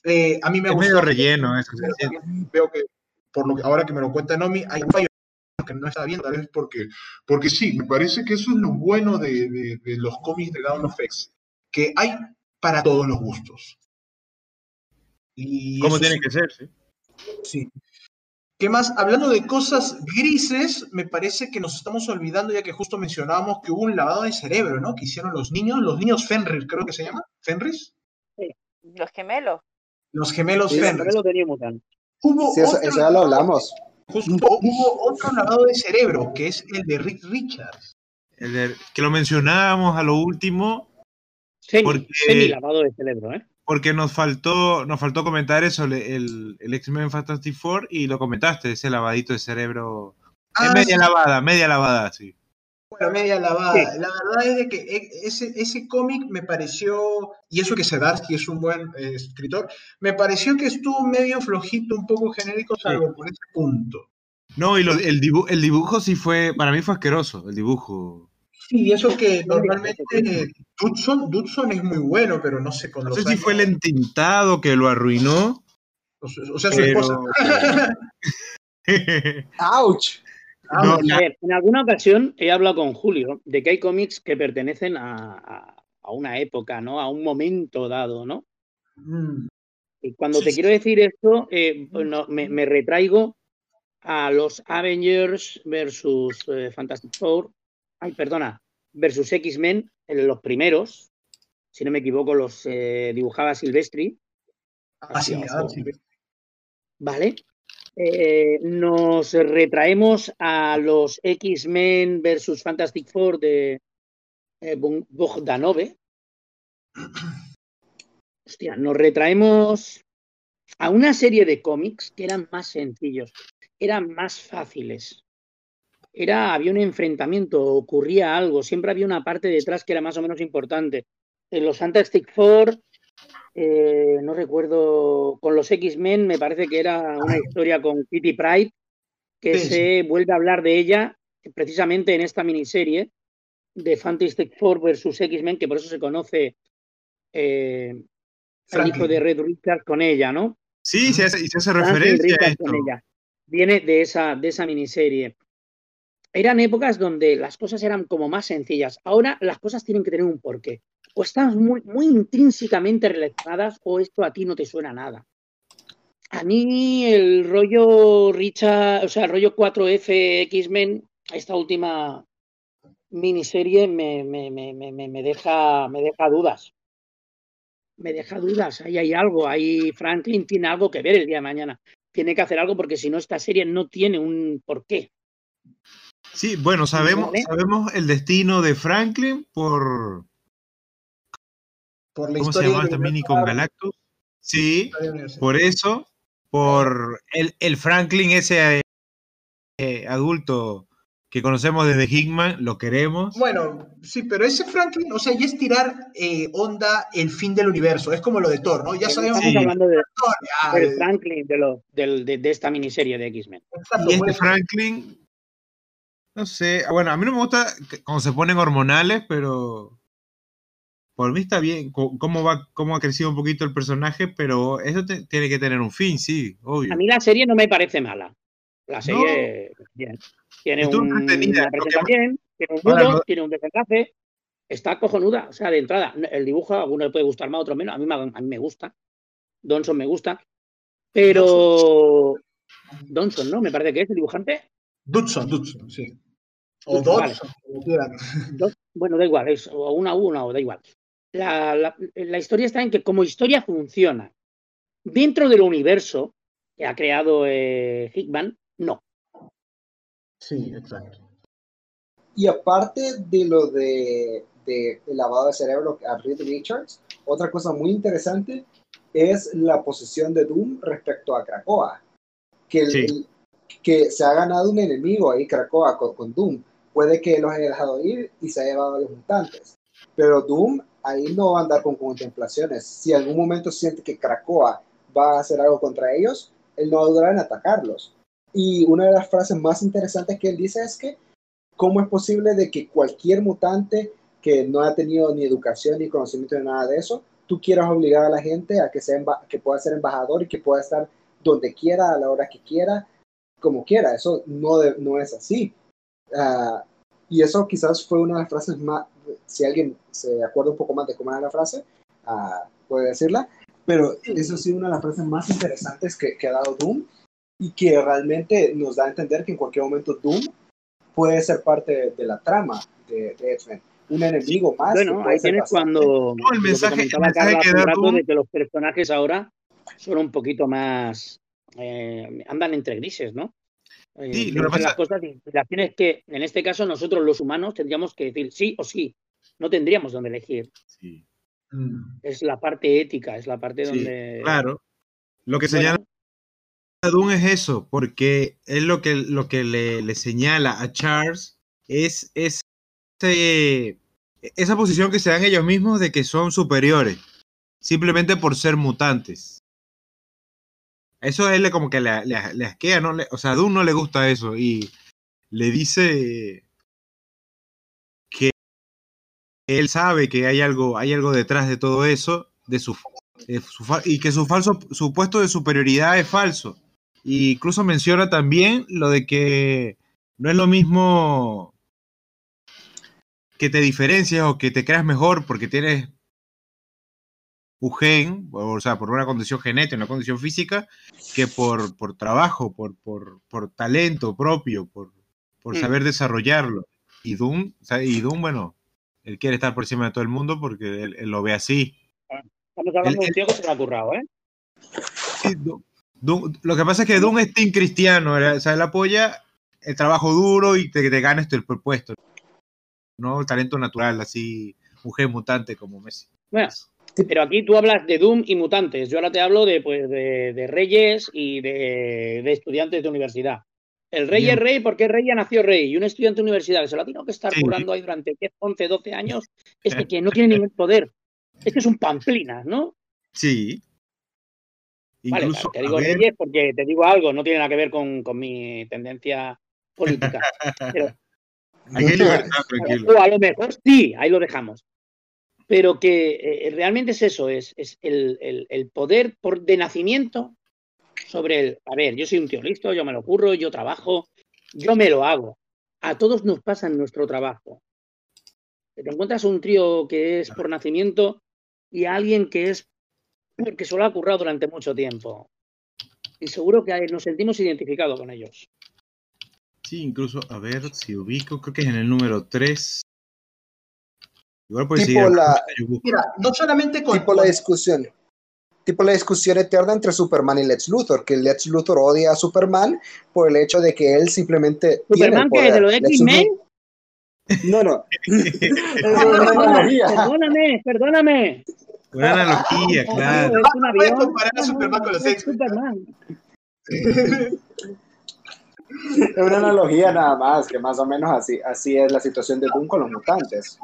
Eh, a mí me ha es medio gustado. relleno pero también veo que, por lo que ahora que me lo cuenta Nomi, hay un fallo que no está bien, tal vez porque, porque sí, me parece que eso es lo bueno de, de- de los cómics de Down of X, que hay para todos los gustos. Y eso tiene sí, que ser, sí. sí. ¿Qué más? Hablando de cosas grises, me parece que nos estamos olvidando, ya que justo mencionábamos que hubo un lavado de cerebro, ¿no? Que hicieron los niños, los niños Fenris, creo que se llama. ¿Fenris? Los gemelos. Los gemelos Sí, Fenris. lo teníamos. Hubo Sí, eso, otro eso ya lo lavado- hablamos. Justo hubo otro lavado de cerebro, que es el de Rick Richards. El de- que lo mencionábamos a lo último Semi, Porque- semi lavado de cerebro, ¿eh? Porque nos faltó, nos faltó comentar eso, el, el, X-Men Fantastic Four, y lo comentaste, ese lavadito de cerebro. Ah, es media sí. lavada, media lavada, sí. Bueno, media lavada. Sí. La verdad es de que e- ese, ese cómic me pareció, y eso que Sedarsky es un buen eh, escritor, me pareció que estuvo medio flojito, un poco genérico, salvo por ese punto. No, y lo- el, dibu- el dibujo sí fue, para mí fue asqueroso, el dibujo. Sí, y eso que normalmente Dudson, Dudson es muy bueno, pero no sé con No sé si años- fue el entintado que lo arruinó, O sea, o sea, su pero... esposa. ¡Auch! No, A ver, en alguna ocasión he hablado con Julio de que hay cómics que pertenecen a, a- a una época, ¿no? A un momento dado, ¿no? mm, Y cuando Sí, te sí. quiero decir esto, eh, bueno, me, me retraigo a los Avengers versus eh, Fantastic Four. Ay, perdona, versus X-Men, en los primeros. Si no me equivoco, los eh, dibujaba Silvestri. ah, sí, ah, sí. ¿Vale? Eh, nos retraemos a los X-Men versus Fantastic Four de eh, Bog- Bogdanove. Hostia, nos retraemos a una serie de cómics que eran más sencillos, eran más fáciles. Era, había un enfrentamiento, ocurría algo, siempre había una parte detrás que era más o menos importante. En los Fantastic Four eh, no recuerdo, con los X-Men me parece que era una historia con Kitty Pride, que Sí, se vuelve a hablar de ella precisamente en esta miniserie de Fantastic Four versus X-Men, que por eso se conoce eh, el hijo de Red Richards con ella, ¿no? Sí, se hace, se hace referencia a Richards esto. con ella. Viene de esa, de esa miniserie. Eran épocas donde las cosas eran como más sencillas. Ahora las cosas tienen que tener un porqué. O están muy, intrínsecamente relacionadas o esto a ti no te suena nada. A mí el rollo Richard, o sea, el rollo 4F X-Men, esta última miniserie me, me, me- me deja, me deja dudas. Me deja dudas. Ahí hay algo. Ahí Franklin tiene algo que ver el día de mañana. Tiene que hacer algo porque si no, esta serie no tiene un porqué. Sí, bueno, sabemos, Vale. sabemos el destino de Franklin por. Por la ¿Cómo se llamaba este mini con Galactus? Sí, de por eso, por el, el Franklin ese eh, adulto que conocemos desde Hickman, lo queremos. Bueno, sí, pero ese Franklin, o sea, ya es tirar eh, onda el fin del universo. Es como lo de Thor, ¿no? Ya sabemos Estamos Sí. hablando de, Thor, ya, eh, Franklin de, lo- del- de, de esta miniserie de X-Men. Y este Franklin, no sé, bueno, a mí no me gusta cuando se ponen hormonales, pero por mí está bien cómo va, cómo ha crecido un poquito el personaje, pero eso te- tiene que tener un fin, sí, obvio. A mí la serie no me parece mala. La serie, bien. Tiene un, una que tiene un nudo, lo- tiene un desenlace. Está cojonuda. O sea, de entrada, el dibujo a alguno le puede gustar más, a otro menos. A mí, me- a mí me gusta. Donson me gusta. Pero. Donson, ¿no? Me parece que es el dibujante. Dudson, Dudson, sí. O. Dodson, como quieran. Dos- bueno, da igual, es o una U, una O, da igual. La, la- la historia está en que como historia funciona dentro del universo que ha creado eh, Hickman, no. Sí, exacto. Y aparte de lo de, de el lavado de cerebro a Reed Richards, otra cosa muy interesante es la posición de Doom respecto a Krakoa. Que, el- Sí. el- que se ha ganado un enemigo ahí, Krakoa, con, con Doom. Puede que los haya dejado ir y se haya llevado a los mutantes. Pero Doom ahí no va a andar con contemplaciones. Si en algún momento siente que Krakoa va a hacer algo contra ellos, él no va a dudar en atacarlos. Y una de las frases más interesantes que él dice es que ¿cómo es posible de que cualquier mutante que no ha tenido ni educación ni conocimiento de nada de eso, tú quieras obligar a la gente a que, sea que pueda ser embajador y que pueda estar donde quiera, a la hora que quiera, como quiera? Eso no, no es así. Ah, y eso quizás fue una de las frases más, si alguien se acuerda un poco más de cómo era la frase, ah, puede decirla, pero eso ha sido una de las frases más interesantes que, que ha dado Doom y que realmente nos da a entender que en cualquier momento Doom puede ser parte de, de la trama de, de X-Men. Un enemigo más. Bueno, ahí tienes cuando No, el lo que mensaje- el mensaje que da un rato Doom- de que los personajes ahora son un poquito más eh, andan entre grises, ¿no? Eh, Sí, se lo que dicen pasa- las cosas las tienes que, en este caso, nosotros los humanos tendríamos que decir sí o sí. No tendríamos donde elegir. Sí, Mm. Es la parte ética, es la parte sí, donde. claro. Lo que Bueno, señala Doom es eso, porque es lo que, lo que le, le señala a Charles es, es ese- esa posición que se dan ellos mismos de que son superiores, simplemente por ser mutantes. Eso a él le como que le, le- asquea, ¿no? Le- o sea, a Doom no le gusta eso y le dice que él sabe que hay algo, hay algo detrás de todo eso, de su, y que su falso supuesto de superioridad es falso. Incluso menciona también lo de que no es lo mismo que te diferencias o que te creas mejor porque tienes un gen, o sea, por una condición genética, una condición física, que por, por trabajo, por, por, por talento propio, por, por Mm. saber desarrollarlo. Y Doom, o sea, y Doom, bueno, él quiere estar por encima de todo el mundo porque él, él lo ve así. Estamos hablando el- de un tío que se lo ha currado, ¿eh? Lo que pasa es que Doom es team cristiano, ¿verdad? o sea, él apoya el trabajo duro y te, te ganes el puesto. No el talento natural, así, mujer mutante como Messi. Bueno, pero aquí tú hablas de Doom y mutantes. Yo ahora te hablo de, pues, de, de reyes y de, de estudiantes de universidad. El rey Bien. es rey porque rey ya nació rey. Y un estudiante de universidad que se lo ha tenido que estar Sí. curando ahí durante 10, 11, 12 años es que, no tiene ningún poder. Es que es un pamplinas, ¿no? Sí. Vale, Incluso, te digo ver, reyes porque te digo algo, no tiene nada que ver con, con mi tendencia política. Pero aquí hay libertad, tranquilo. O a lo mejor sí, ahí lo dejamos. Pero que eh, realmente es eso, es, es el, el- poder por, de nacimiento sobre el, a ver, yo soy un tío listo, yo me lo curro, yo trabajo, yo me lo hago. A todos nos pasa en nuestro trabajo. Te encuentras un trío que es por nacimiento y alguien que es porque se lo ha currado durante mucho tiempo. Y seguro que nos sentimos identificados con ellos. Sí, incluso, a ver si ubico, creo que es en el número 3. Igual Tipo la-. Mira, no solamente con, Tipo la discusión. tipo la discusión eterna entre Superman y Lex Luthor, que Lex Luthor odia a Superman por el hecho de que él simplemente ¿Superman poder. ¿De lo de Lex X-Men? No, no. Perdóname, perdóname. Buena analogía, claro. Es un No puedes avión. comparar a Superman con los Es X-Men. Es una analogía nada más, que más o menos así, así es la situación de Doom con los mutantes.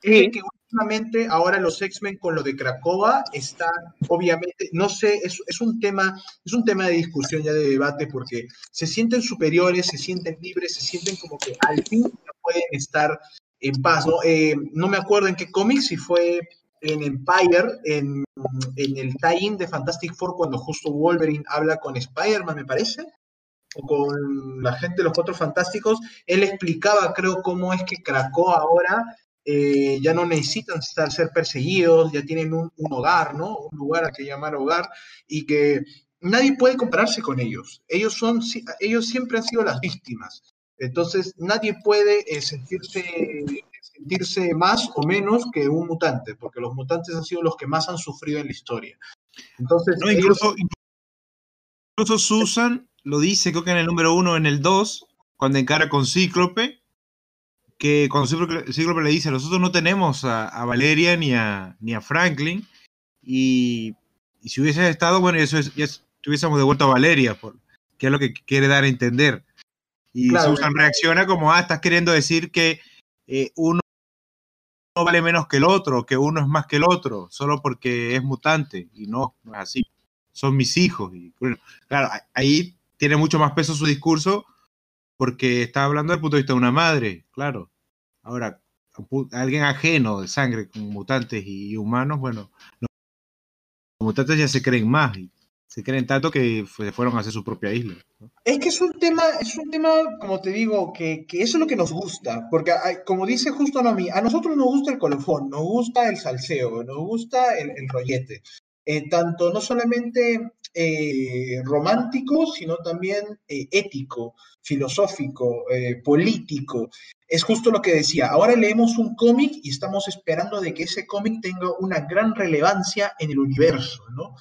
Sí. que últimamente ahora los X-Men con lo de Cracova está obviamente, no sé, es, es un tema, es un tema de discusión ya de debate porque se sienten superiores, se sienten libres, se sienten como que al fin pueden estar en paz, ¿no? Eh, no me acuerdo en qué cómic, si fue en Empire, en, en el tie-in de Fantastic Four, cuando justo Wolverine habla con Spider-Man, me parece, con la gente de los Cuatro Fantásticos, él explicaba, creo, cómo es que Krakoa ahora eh, ya no necesitan estar, ser perseguidos, ya tienen un, un hogar, ¿no? Un lugar a que llamar hogar, y que nadie puede compararse con ellos. Ellos, son, ellos siempre han sido las víctimas. Entonces, nadie puede eh, sentirse, sentirse más o menos que un mutante, porque los mutantes han sido los que más han sufrido en la historia. Entonces, No, ellos- incluso, incluso Susan lo dice, creo que en el número uno, en el 2, cuando encara con Cíclope, que cuando Cíclope, Cíclope le dice, nosotros no tenemos a, a Valeria ni a, ni a Franklin, y, y si hubiese estado, bueno, eso es, ya es- tuviésemos devuelto a Valeria, por, que es lo que quiere dar a entender. Y Claro. Susan reacciona como, ah, estás queriendo decir que eh, uno no vale menos que el otro, que uno es más que el otro, solo porque es mutante, y no, no es así. Son mis hijos. Y, bueno, claro, ahí tiene mucho más peso su discurso porque está hablando desde el punto de vista de una madre, claro. Ahora, a alguien ajeno de sangre con mutantes y humanos, bueno, los mutantes ya se creen más se creen tanto que se fueron a hacer su propia isla. Es que es un tema, es un tema, como te digo, que, eso es lo que nos gusta, porque como dice justo Nomi, a nosotros nos gusta el colofón, nos gusta el salseo, nos gusta el, el rollete, Eh, tanto no solamente eh, romántico, sino también eh, ético, filosófico, eh, político. Es justo lo que decía, ahora leemos un cómic y estamos esperando de que ese cómic tenga una gran relevancia en el universo, ¿no?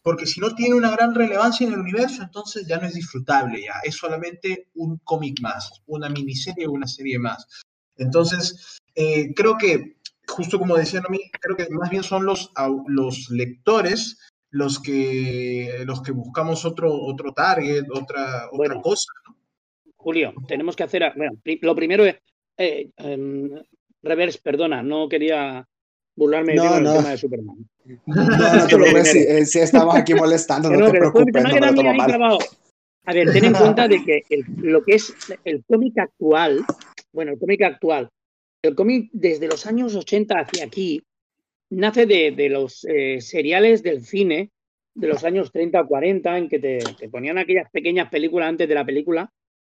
Porque si no tiene una gran relevancia en el universo, entonces ya no es disfrutable, ya es solamente un cómic más, una miniserie o una serie más. Entonces, creo que, justo como decía Nomi, creo que más bien son los lectores los que, los que buscamos otro, otro target, otra, otra Bueno. cosa. Julio, tenemos que hacer. a- Bueno, lo primero es. eh, em, Reverse, perdona, no quería burlarme de No, el no. tema de Superman. No, no te preocupes, si, si estamos aquí molestando, no te preocupes, no me lo mal. A ver, ten en cuenta de que el- lo que es el cómic actual, bueno, el cómic actual, el cómic desde los años 80 hacia aquí, nace de, de los eh, seriales del cine de los años 30 o 40, en que te, te ponían aquellas pequeñas películas antes de la película,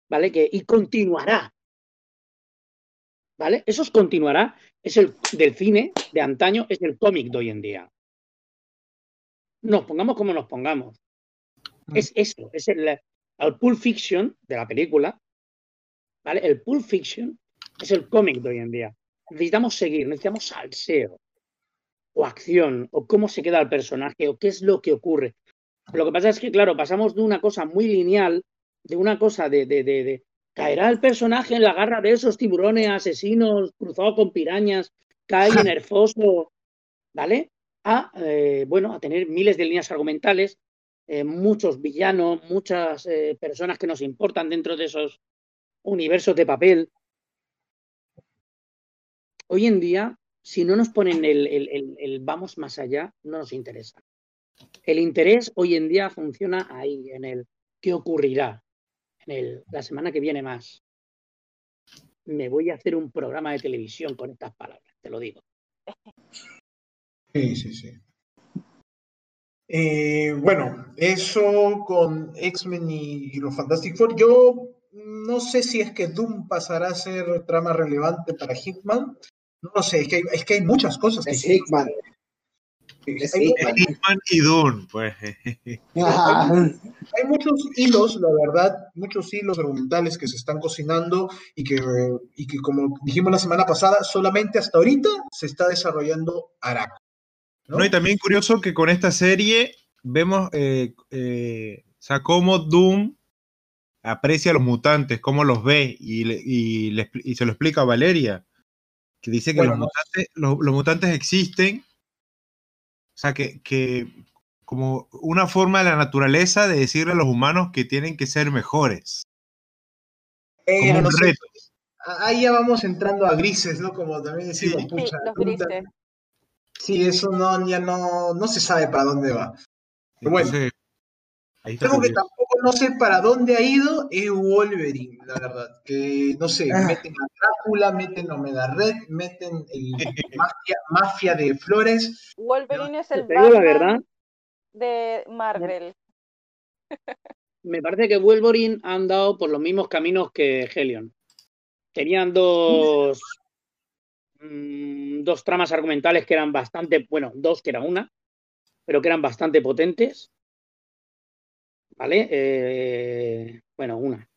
¿vale? Que, y continuará. ¿Vale? Eso es continuará, es el del cine de antaño, es el cómic de hoy en día. Nos pongamos como nos pongamos. Es eso, es el, el Pulp Fiction de la película, ¿vale? El Pulp Fiction es el cómic de hoy en día. Necesitamos seguir, necesitamos salseo, o acción, o cómo se queda el personaje, o qué es lo que ocurre. Lo que pasa es que, claro, pasamos de una cosa muy lineal, de una cosa de, de, de, de caerá el personaje en la garra de esos tiburones asesinos cruzados con pirañas, cae en el foso, ¿vale? A, eh, bueno, a tener miles de líneas argumentales, eh, muchos villanos, muchas eh, personas que nos importan dentro de esos universos de papel. Hoy en día, si no nos ponen el, el- el- vamos más allá, no nos interesa. El interés hoy en día funciona ahí, en el qué ocurrirá, en el la semana que viene más. Me voy a hacer un programa de televisión con estas palabras, te lo digo. Sí, sí, sí. Eh, bueno, eso con X-Men y los Fantastic Four. Yo no sé si es que Doom pasará a ser trama relevante para Hitman. No lo sé, es que hay, es que hay muchas cosas. que Es sí. Hickman. Es Hay, Hickman. Y Dune, pues. Ajá. hay muchos hilos, la verdad, muchos hilos argumentales que se están cocinando y que, y que, como dijimos la semana pasada, solamente hasta ahorita se está desarrollando Araco. ¿no? No, y también curioso que con esta serie vemos eh, eh, o sea, cómo Doom aprecia a los mutantes, cómo los ve y, le- y, le y se lo explica a Valeria, que dice que Bueno, los, no- mutantes, los, los mutantes existen, o sea, que, que como una forma de la naturaleza de decirle a los humanos que tienen que ser mejores, Eh, como un no sé, reto. ahí ya vamos entrando a grises, ¿no? Como también decimos, Sí. Pucha, los grises. Sí, eso no, ya no, no se sabe para dónde va. Pero bueno. Entonces, ahí está Algo que tampoco no sé para dónde ha ido es Wolverine, la verdad. Que no sé, Ah. meten a Drácula, meten a Omega Red, meten el mafia, mafia de Flores. Wolverine es el digo la Batman verdad, de Marvel. me parece que Wolverine ha andado por los mismos caminos que Helion. Tenían dos, mm, dos tramas argumentales que eran bastante, bueno, dos que era una, pero que eran bastante potentes. ¿Vale? Eh, bueno, una.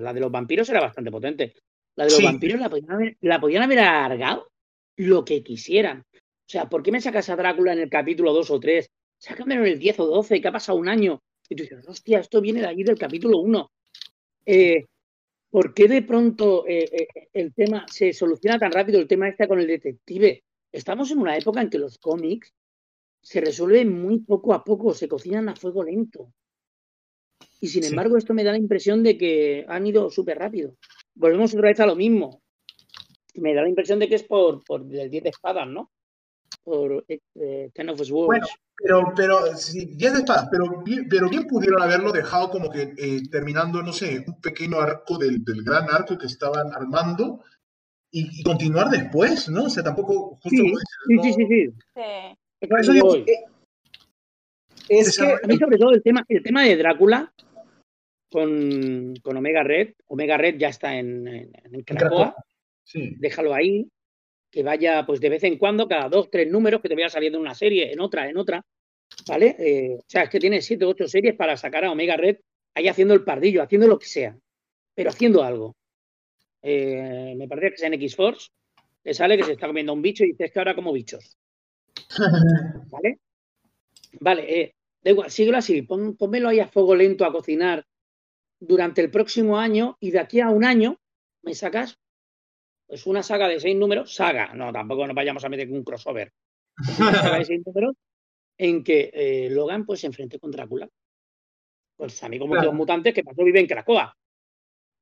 La de los vampiros era bastante potente. La de los Sí. vampiros la podían, haber, la podían haber alargado lo que quisieran. O sea, ¿por qué me sacas a Drácula en el capítulo 2 o 3? Sácamelo en el 10 o 12, que ha pasado un año. Y tú dices, hostia, esto viene de allí del capítulo 1. Eh, ¿Por qué de pronto eh, eh, el tema se soluciona tan rápido, el tema este con el detective? Estamos en una época en que los cómics se resuelven muy poco a poco, se cocinan a fuego lento. Y sin Sí. embargo, esto me da la impresión de que han ido súper rápido. Volvemos otra vez a lo mismo. Me da la impresión de que es por, por el 10 de espadas, ¿no? Por eh, Ten of Swords. Bueno, pero, pero, sí, ya de espadas, pero, bien- pero bien pudieron haberlo dejado como que eh, terminando, no sé, un pequeño arco del, del gran arco que estaban armando y, y continuar después, ¿no? O sea, tampoco justo sí, sí, no- sí, sí, sí. Sí. Por eso digo, eh, Es que A mí, sobre todo, el tema, el tema de Drácula con, con Omega Red. Omega Red ya está en, en. Sí. Déjalo ahí. Que vaya, pues de vez en cuando, cada dos, tres números, que te vaya saliendo en una serie, en otra, en otra. ¿Vale? Eh, o sea, es que tiene siete o ocho series para sacar a Omega Red ahí haciendo el pardillo, haciendo lo que sea. Pero haciendo algo. Eh, me parece que es en X-Force. Le sale que se está comiendo un bicho y dice es que ahora como bichos. ¿Vale? Vale, eh, da igual, síguelo así, pon, pónmelo ahí a fuego lento a cocinar durante el próximo año y de aquí a un año me sacas pues una saga de seis números, saga, no, tampoco nos vayamos a meter un crossover, una saga de seis números en que eh, Logan pues se enfrente con Drácula. Pues amigos Claro. mutantes que pasó vive en Cracoa.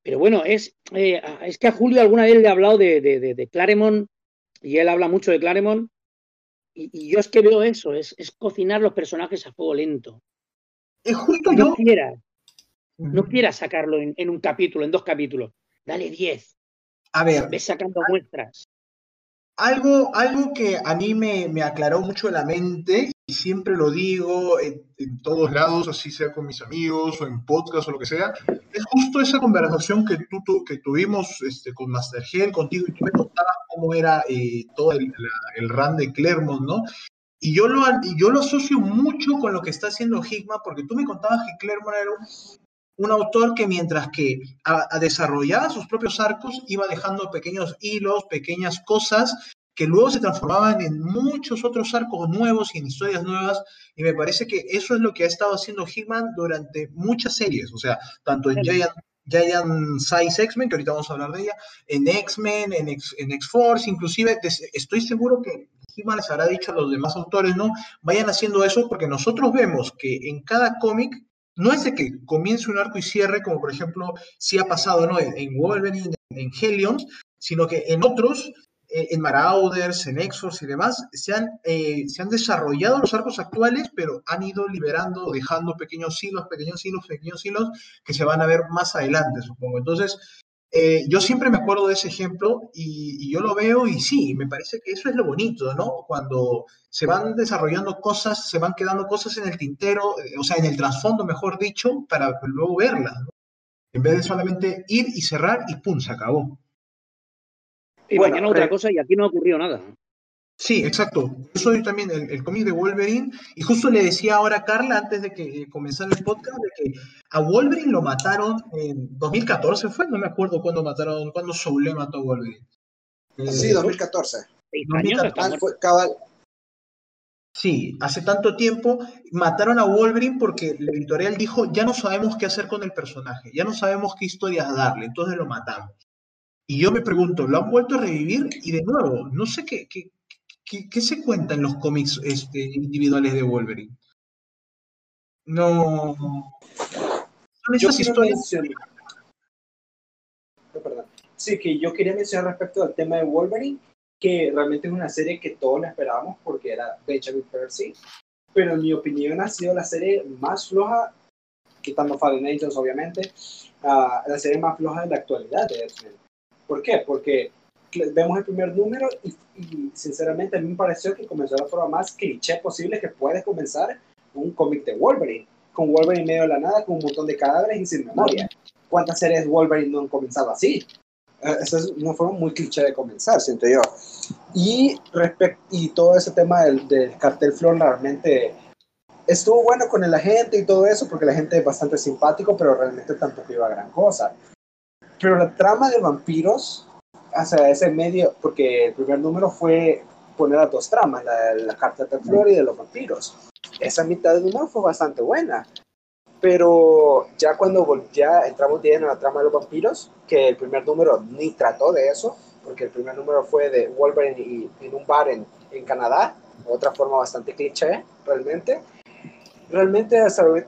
Pero bueno, es, eh, es que a Julio alguna vez le he hablado de, de, de, de Claremont y él habla mucho de Claremont y, y yo es que veo eso, es, es cocinar los personajes a fuego lento. Es justo No quieras, no quieras sacarlo en, en un capítulo, en dos capítulos. Dale diez, A ver, ves sacando muestras. Algo, algo que a mí me, me aclaró mucho la mente, y siempre lo digo en, en todos lados, así sea con mis amigos o en podcast o lo que sea, es justo esa conversación que, tú, que tuvimos este, con Master Gel, contigo, y tú me contabas cómo era eh, todo el, la- el run de Clermont, ¿no? Y yo, lo, y yo lo asocio mucho con lo que está haciendo Hickman, porque tú me contabas que Clermont era un, un autor que mientras que a- a desarrollaba sus propios arcos, iba dejando pequeños hilos, pequeñas cosas que luego se transformaban en muchos otros arcos nuevos y en historias nuevas, y me parece que eso es lo que ha estado haciendo Hickman durante muchas series, o sea, tanto en Giant, Giant Size X-Men, que ahorita vamos a hablar de ella, en X-Men, en, X, en X-Force, inclusive estoy seguro que Hickman les habrá dicho a los demás autores, ¿no? Vayan haciendo eso porque nosotros vemos que en cada cómic no es de que comience un arco y cierre, como por ejemplo sí ha pasado ¿no? en, Wolverine, en, en Helions, sino que en otros, eh, en Marauders, en Exos y demás, se han, eh, se han desarrollado los arcos actuales, pero han ido liberando, dejando pequeños hilos, pequeños hilos, pequeños hilos, que se van a ver más adelante, supongo. Entonces, eh, yo siempre me acuerdo de ese ejemplo y, y yo lo veo y sí, me parece que eso es lo bonito, ¿no? Cuando se van desarrollando cosas, se van quedando cosas en el tintero, eh, o sea, en el trasfondo, mejor dicho, para luego verlas, ¿no? En vez de solamente ir y cerrar y ¡pum! se acabó. Y Bueno, mañana otra eh, cosa y aquí no ha ocurrido nada. Sí, exacto. Yo soy también el, el cómic de Wolverine y justo le decía ahora a Carla antes de que eh, comenzara el podcast de que a Wolverine lo mataron en 2014 fue, no me acuerdo cuándo mataron, cuándo Soule mató a Wolverine. Eh, Sí, 2014. Seis no, años mira, está Ah, muerto. fue cabal. Sí, hace tanto tiempo mataron a Wolverine porque la editorial dijo, ya no sabemos qué hacer con el personaje, ya no sabemos qué historias darle, entonces lo matamos. Y yo me pregunto, ¿lo han vuelto a revivir? Y de nuevo, no sé qué, qué, qué, qué se cuenta en los cómics este, individuales de Wolverine. No. Son esas historias. perdón. Sí, que yo quería mencionar respecto al tema de Wolverine, que realmente es una serie que todos la esperábamos porque era Benjamin Percy, pero en mi opinión ha sido la serie más floja, quitando Fallen Angels obviamente, ah, la serie más floja de la actualidad de X-Men. ¿Por qué? Porque vemos el primer número y, y sinceramente a mí me pareció que comenzó la forma más cliché posible que puede comenzar un cómic de Wolverine, con Wolverine en medio de la nada, con un montón de cadáveres y sin memoria. ¿Cuántas series Wolverine no han comenzado así? Eh, Esa es una forma muy cliché de comenzar, siento yo. Y, y todo ese tema del, del cartel Flor realmente estuvo bueno con la gente y todo eso, porque la gente es bastante simpático, pero realmente tampoco iba a gran cosa. Pero la trama de vampiros, sea, ese medio, porque el primer número fue poner las dos tramas, la, carta de Flor y de los vampiros. Esa mitad del número fue bastante buena. Pero ya cuando ya entramos bien en la trama de los vampiros, que el primer número ni trató de eso, porque el primer número fue de Wolverine y, en un bar en, en Canadá, otra forma bastante cliché, realmente. Realmente hasta el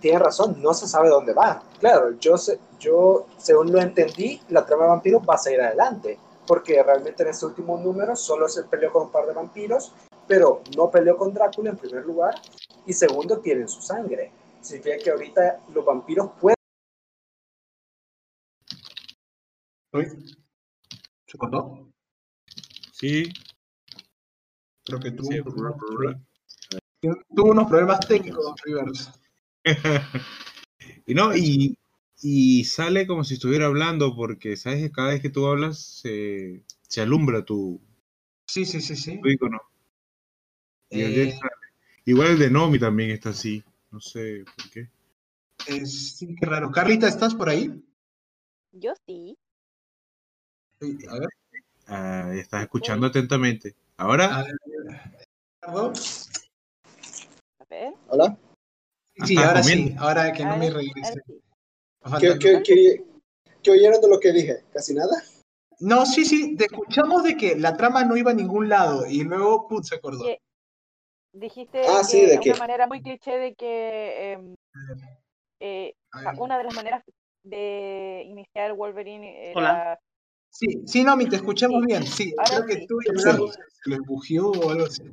tiene razón, no se sabe dónde va. Claro, yo, sé, yo según lo entendí, la trama de vampiros va a seguir adelante, porque realmente en ese último número solo se peleó con un par de vampiros, pero no peleó con Drácula en primer lugar, y segundo, tienen su sangre. Significa que ahorita los vampiros pueden Uy, ¿Se cortó? Sí. Creo que tuvo, sí. tuvo- tuvo unos problemas técnicos, Rivers. y no, y, y sale como si estuviera hablando, porque sabes que cada vez que tú hablas se, se alumbra tu, Sí, sí, sí, sí. tu icono. Y Eh, sale. Igual el de Nomi también está así. No sé por qué. es, sí, qué raro. Carlita, ¿estás por ahí? Yo sí. Sí, A ver. Ah, estás escuchando atentamente. Ahora, A ver. Ricardo. A ver. Hola. Sí, Ah, ahora sí. Ahora que no me regrese. ¿Qué, qué, qué, qué oyeron de lo que dije? ¿Casi nada? No, sí, sí. Te escuchamos de que la trama no iba a ningún lado y luego, put, se acordó. Dijiste Ah, que sí, ¿de una qué? manera muy cliché de que em, eh, una de las maneras de iniciar Wolverine Hola. era Sí, sí, Nomi, te escuchamos Sí. bien. Sí, Ahora creo que sí. tú y Sí. Les bugió o algo así.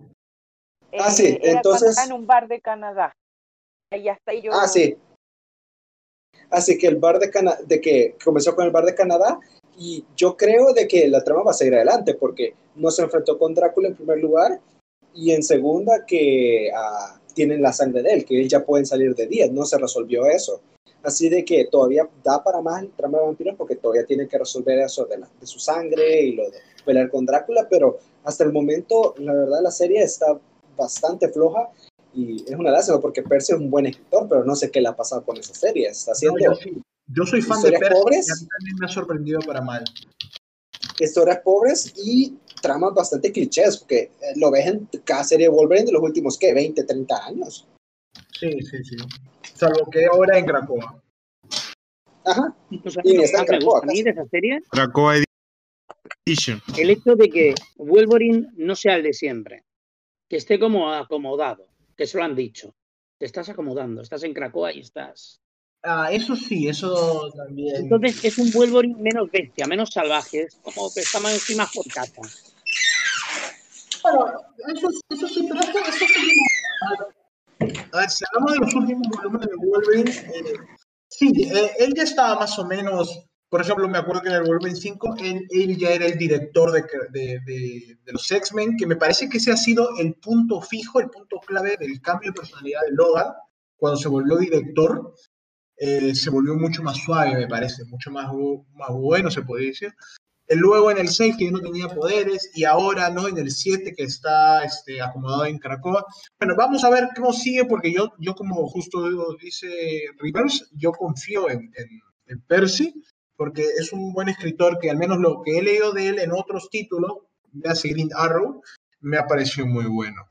Ah, sí, eh, entonces- en un bar de Canadá. Y hasta ahí yo Ah, sí. Así que el bar de Canadá, de que comenzó con el bar de Canadá, y yo creo de que la trama va a seguir adelante, porque no se enfrentó con Drácula en primer lugar, y en segunda que ah, tienen la sangre de él, que él ya pueden salir de 10, no se resolvió eso. Así de que todavía da para más el trama de vampiros, porque todavía tienen que resolver eso de, la- de su sangre y lo de pelear con Drácula, pero hasta el momento, la verdad, la serie está bastante floja y es una lástima porque Percy es un buen escritor, pero no sé qué le ha pasado con esa serie. Está haciendo No, yo, soy fan de Percy pobres. y a mí también me ha sorprendido para mal. historias pobres y tramas bastante clichés, porque eh, lo ves en cada serie de Wolverine de los últimos, ¿qué? 20, 30 años. Sí, sí, sí. Salvo que ahora en Cracoa. Ajá. Sea, Y está en Cracoa, a mí de esa serie, Krakoa Edition. el hecho de que Wolverine no sea el de siempre, que esté como acomodado, que se lo han dicho. Te estás acomodando, estás en Cracoa y estás. Ah, eso sí, eso también. Entonces es un Wolverine menos bestia, menos salvaje, es como que está más encima por casa. Bueno, eso, eso sí, pero sí. A ver, si hablamos de los últimos volúmenes de Wolverine, eh, sí, eh, él ya estaba más o menos. Por ejemplo, me acuerdo que en el Wolverine 5 él, él ya era el director de, de, de, de los X-Men, que me parece que ese ha sido el punto fijo, el punto clave del cambio de personalidad de Logan. Cuando se volvió director, eh, se volvió mucho más suave, me parece, mucho más, más bueno, se podría decir. Eh, Luego en el 6 que ya no tenía poderes y ahora no en el 7 que está este, acomodado en Cracoa. Bueno, vamos a ver cómo sigue porque yo, yo como justo dice Rivers, yo confío en, en, en Percy porque es un buen escritor que al menos lo que he leído de él en otros títulos, de Green Arrow, me ha parecido muy bueno.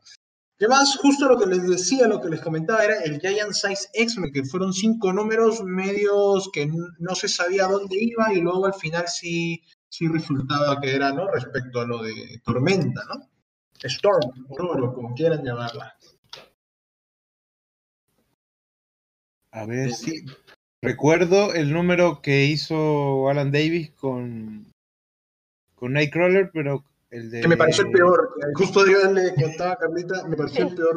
¿Qué más? Justo lo que les decía, lo que les comentaba era el Giant Size X-Men, que fueron cinco números medios que no se sabía dónde iba y luego al final sí, sí resultaba que era, ¿no? Respecto a lo de Tormenta, ¿no? Storm, Ororo, como quieran llamarla. A ver si. Recuerdo el número que hizo Alan Davis con. Con Nightcrawler, pero el de. Que me pareció el peor. Justo yo le contaba a Carlita, me pareció el peor.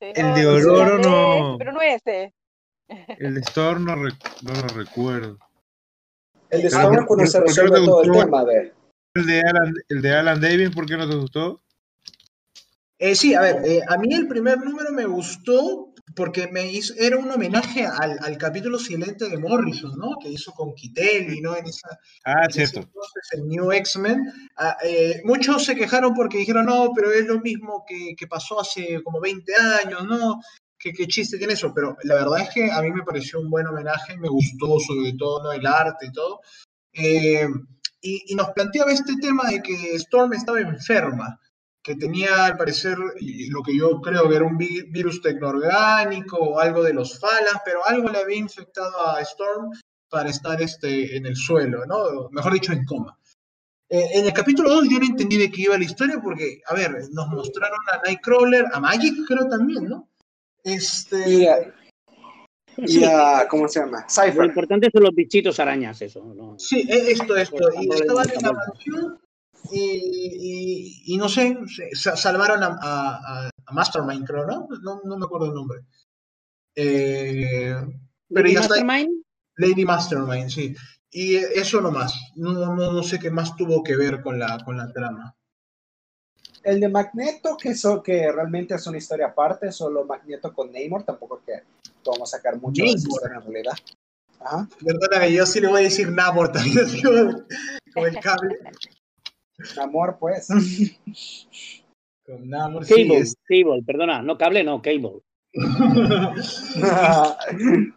El de No, Ororo no. Pero no ese. El de Storm no, rec- no lo recuerdo. El de Pero Storm ¿por- cuando por- se no resuelve te todo el tema de... El de Alan, el de Alan Davis, ¿por qué no te gustó? Eh, sí, a ver, eh, a mí el primer número me gustó porque me hizo, era un homenaje al, al capítulo silente de Morrison, ¿no? Que hizo con Kittelli, ¿no? En esa, Ah, en cierto. entonces el New X-Men. Ah, eh, muchos se quejaron porque dijeron, no, pero es lo mismo que, que pasó hace como 20 años, ¿no? ¿Qué, qué chiste tiene eso? Pero la verdad es que a mí me pareció un buen homenaje, me gustó sobre todo ¿no? el arte y todo. Eh, y, y nos planteaba este tema de que Storm estaba enferma, que tenía al parecer lo que yo creo que era un vi- virus tecnoorgánico o algo de los Falan, pero algo le había infectado a Storm para estar este, en el suelo, ¿no? Mejor dicho, en coma. Eh, en el capítulo 2 yo no entendí de qué iba la historia porque, a ver, nos mostraron a Nightcrawler, a Magic creo también, ¿no? Este, Y, a- y a- ¿cómo se llama? Lo Cypher. importante son los bichitos arañas, eso. ¿no? Sí, e- esto, esto. Y estaban en la mansión y, y- y no sé, salvaron a, a- a- a Mastermind, creo, ¿no? ¿no? No me acuerdo el nombre. Eh, pero Lady ya está. Mastermind, Lady Mastermind, sí. Y eso nomás. No, no, no sé qué más tuvo que ver con la, con la trama. El de Magneto, que, so- que realmente es una historia aparte, solo Magneto con Namor, tampoco que podamos sacar mucho de en realidad. Ajá. Perdóname, yo sí le voy a decir Namor también, así como- con el cable. Amor, pues. Con Namor, sí. Cable, es- Cable, perdona, no cable, no, Cable.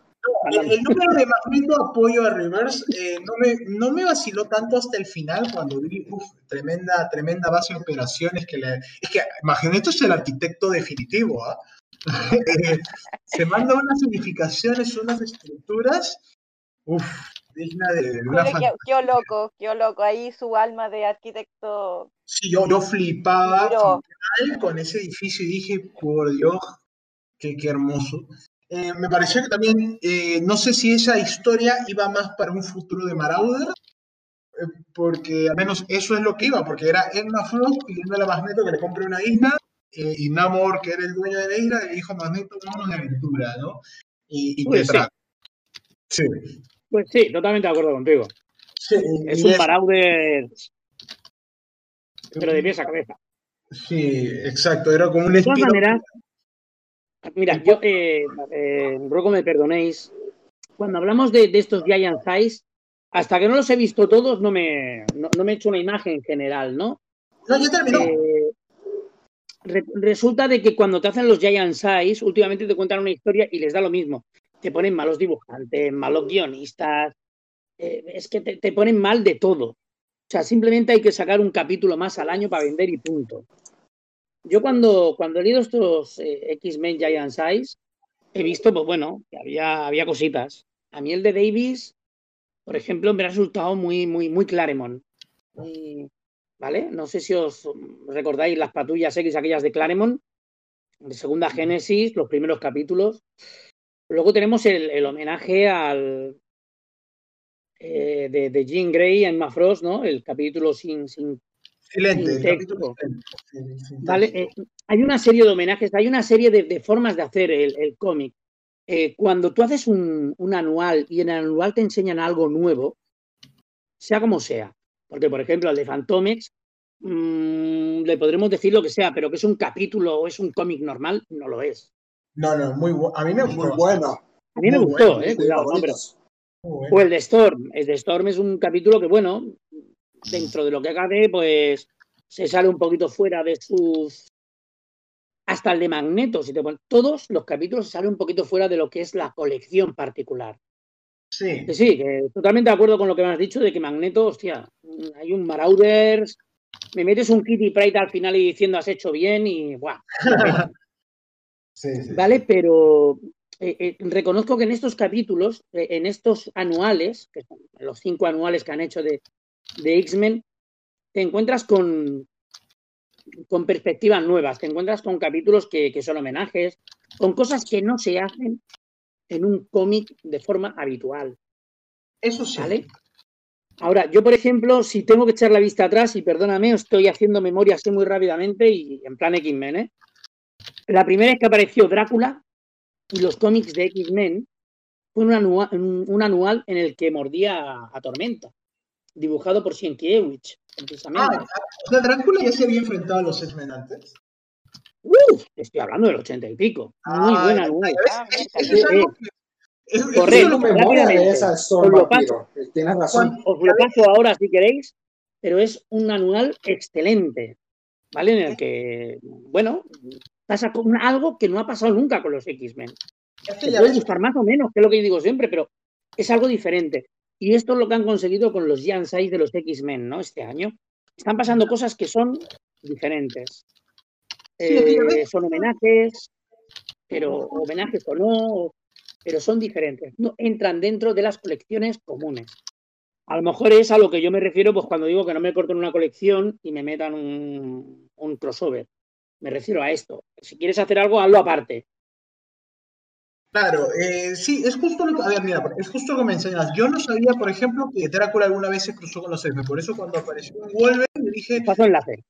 El, el número de Magneto apoyo a Reverse eh, no, me, no me vaciló tanto hasta el final cuando vi uf, tremenda, tremenda base de operaciones que le... Es que Magneto es el arquitecto definitivo, ¿ah? Eh, Se manda unas unificaciones, unas estructuras, uf, digna de, de una qué, qué loco, qué loco. Ahí su alma de arquitecto. Sí, yo, yo flipaba Pero- con ese edificio y dije, por Dios, qué, qué hermoso. Eh, me pareció que también, eh, no sé si esa historia iba más para un futuro de Marauder, eh, porque al menos eso es lo que iba, porque era Edna Frost pidiéndole a Magneto que le compre una isla, eh, y Namor, que era el dueño de la isla, le dijo a Magneto, vámonos de aventura, ¿no? Y, y Pues te trajo. Sí. Pues sí, totalmente de acuerdo contigo. sí, Es un es- Marauder, pero de pies a cabeza. Sí, exacto, era como un De todas maneras, mira, yo eh, eh, ruego me perdonéis. Cuando hablamos de, de estos Giant Size, hasta que no los he visto todos, no me, no, no me he hecho una imagen general, ¿no? No, ya terminó. Eh, re- resulta de que cuando te hacen los Giant Size, últimamente te cuentan una historia y les da lo mismo. Te ponen malos dibujantes, malos guionistas, eh, es que te, ponen mal de todo. O sea, simplemente hay que sacar un capítulo más al año para vender y punto. Yo cuando, cuando he leído estos eh, X-Men Giant Size, he visto, pues bueno, que había, había cositas. A mí el de Davis, por ejemplo, me ha resultado muy, muy, muy Claremont. ¿Vale? No sé si os recordáis las patrullas X, aquellas de Claremont, de segunda Génesis, los primeros capítulos. Luego tenemos el, el homenaje al eh, de, de Jean Grey a Emma Frost, ¿no? El capítulo sin, sin Excelente. texto. Vale, eh, hay una serie de homenajes, hay una serie de, de formas de hacer el, el cómic. Eh, cuando tú haces un, un anual y en el anual te enseñan algo nuevo, sea como sea, porque por ejemplo el de Fantomex, mm, le podremos decir lo que sea, pero que es un capítulo o es un cómic normal, no lo es. No, no, muy bueno. A mí me Muy gustó. bueno. A mí me Muy gustó, bueno, eh, cuidado, ¿no? Pero, favoritos. muy bueno. o el de Storm, el de Storm es un capítulo que, bueno, dentro de lo que cabe, pues se sale un poquito fuera de sus. Hasta el de Magneto, si te pones. Todos los capítulos se salen un poquito fuera de lo que es la colección particular. Sí, sí, que totalmente de acuerdo con lo que me has dicho de que Magneto, hostia, hay un Marauders me metes un Kitty Pride al final y diciendo has hecho bien y ¡buah! Sí, sí. ¿Vale? Pero eh, eh, reconozco que en estos capítulos, eh, en estos anuales, que son los cinco anuales que han hecho de, de X-Men, te encuentras con, con perspectivas nuevas, te encuentras con capítulos que, que son homenajes, con cosas que no se hacen en un cómic de forma habitual. Eso sí. ¿Vale? Ahora, yo, por ejemplo, si tengo que echar la vista atrás, y perdóname, estoy haciendo memoria así muy rápidamente y en plan X-Men, ¿eh? La primera vez que apareció Drácula y los cómics de X-Men fue un anual, un, un anual en el que mordía a, Tormenta, dibujado por Sienkiewicz, precisamente. Ah, o sea, Drácula ya se había enfrentado a los X-Men antes. Uf, estoy hablando del ochenta y pico. Muy Ah, buen ya, anual. ya ves, Ah, eso es algo que- es- es- Correcto. es. Tienes razón. Os lo paso ahora si queréis, pero es un anual excelente, ¿vale? En el que, bueno, pasa con algo que no ha pasado nunca con los X-Men. Te puede ves, gustar más o menos, que es lo que yo digo siempre, pero es algo diferente. Y esto es lo que han conseguido con los Size de los X-Men, ¿no? Este año. Están pasando cosas que son diferentes. Sí, Eh, son homenajes, pero homenajes o no, pero son diferentes. No entran dentro de las colecciones comunes. A lo mejor es a lo que yo me refiero pues cuando digo que no me corten una colección y me metan un, un crossover. Me refiero a esto. Si quieres hacer algo, hazlo aparte. Claro, eh, sí, es justo lo que, a ver, mira, es justo lo que me enseñas. Yo no sabía, por ejemplo, que Drácula alguna vez se cruzó con los X-Men. Por eso cuando apareció en Wolverine, dije, Paso enlace.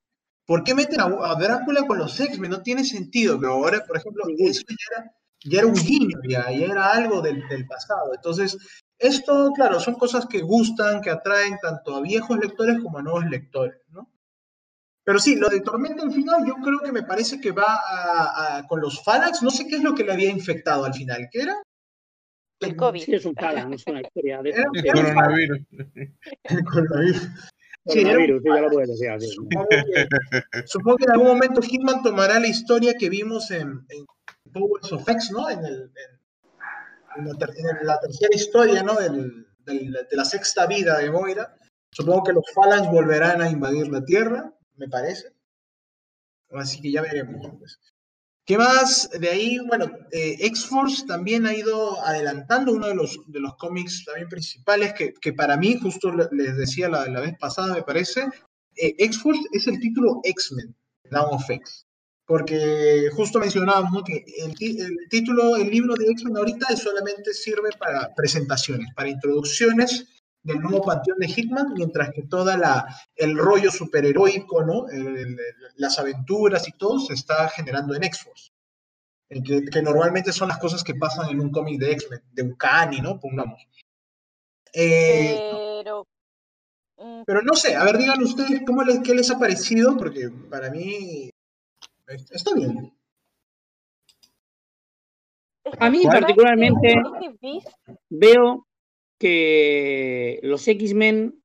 ¿por qué meten a, a Drácula con los X-Men? No tiene sentido. Pero ahora, por ejemplo, eso ya era, ya era un guiño, ya, ya era algo del, del pasado. Entonces, esto, claro, son cosas que gustan, que atraen tanto a viejos lectores como a nuevos lectores, ¿no? Pero sí, lo de Tormenta al final, yo creo que me parece que va a- a- con los Phalanx. No sé qué es lo que le había infectado al final. ¿Qué era? El COVID. Sí, es un Falan, es una historia de Era- El coronavirus. El coronavirus. Sí, coronavirus, sí, ya lo puedes decir. Supongo que, supongo que en algún momento Hitman tomará la historia que vimos en, en Powers of X, ¿no? En, el, en- en la, ter- en la tercera historia, ¿no? Del- del- de la sexta vida de Moira. Supongo que los Phalanx volverán a invadir la Tierra, me parece. Así que ya veremos. pues. ¿Qué más? De ahí, bueno, eh, X-Force también ha ido adelantando uno de los, de los cómics también principales que, que para mí, justo le- les decía la, la vez pasada, me parece, eh, X-Force es el título X-Men, Dawn of X. Porque justo mencionábamos ¿no? que el, el título, el libro de X-Men ahorita solamente sirve para presentaciones, para introducciones del nuevo panteón de Hitman, mientras que toda la el rollo superheroico, ¿no? El- el- las aventuras y todo se está generando en X-Force. Que, que normalmente son las cosas que pasan en un cómic de X-Men, de Uncanny, ¿no? Pongamos. Eh, Pero. mm, pero no sé, a ver, digan ustedes cómo les, qué les ha parecido, porque para mí está bien. A mí particularmente- Veo que los X-Men,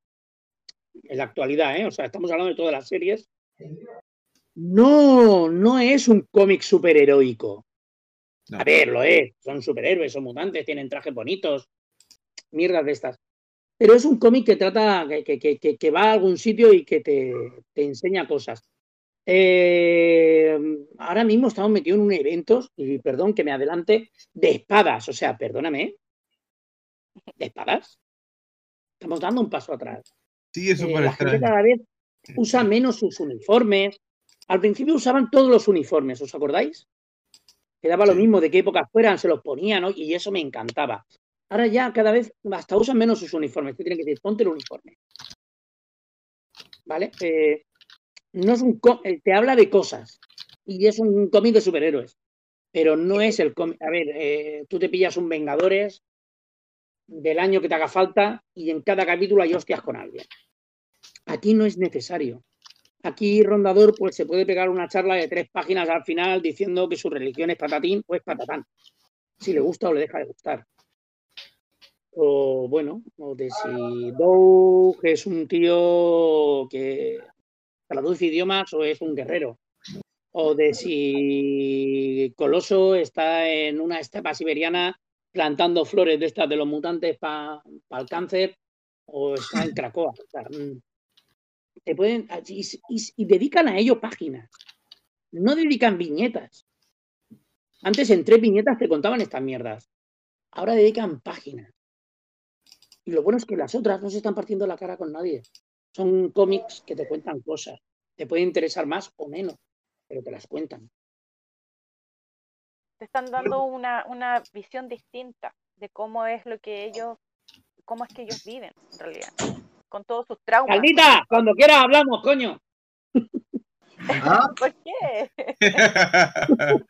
en la actualidad, ¿eh? o sea, estamos hablando de todas las series, no, no es un cómic superheroico. No. A ver, lo es. Son superhéroes, son mutantes, tienen trajes bonitos, mierdas de estas. Pero es un cómic que trata, que, que- que- que- que va a algún sitio y que te, te enseña cosas. Eh, ahora mismo estamos metidos en un evento, y perdón que me adelante, de espadas. O sea, perdóname, ¿de espadas? Estamos dando un paso atrás. Sí, es Eh, la gente extraño. cada vez usa menos sus uniformes. Al principio usaban todos los uniformes, ¿os acordáis? Que daba lo mismo de qué época fueran, se los ponían, ¿no? Y eso me encantaba. Ahora ya cada vez hasta usan menos sus uniformes. Te tienen que decir, ponte el uniforme. ¿Vale? Eh, no es un eh, te habla de cosas. Y es un cómic de superhéroes. Pero no es el cómic. A ver, eh, tú te pillas un Vengadores del año que te haga falta y en cada capítulo hay hostias con alguien. Aquí no es necesario. Aquí Rondador pues se puede pegar una charla de tres páginas al final diciendo que su religión es patatín o es patatán. Si le gusta o le deja de gustar. O bueno, o de si Doug es un tío que traduce idiomas o es un guerrero. O de si Coloso está en una estepa siberiana plantando flores de estas de los mutantes para el cáncer o está en Cracoa. Mm, Se pueden, y, y- y dedican a ello páginas. No dedican viñetas. Antes en tres viñetas te contaban estas mierdas. Ahora dedican páginas. Y lo bueno es que las otras no se están partiendo la cara con nadie. Son cómics que te cuentan cosas. Te pueden interesar más o menos, pero te las cuentan. Te están dando una, una visión distinta de cómo es lo que ellos, cómo es que ellos viven, en realidad. Con todos sus traumas. Caldita, cuando quieras hablamos, coño. Ah, ¿Por qué?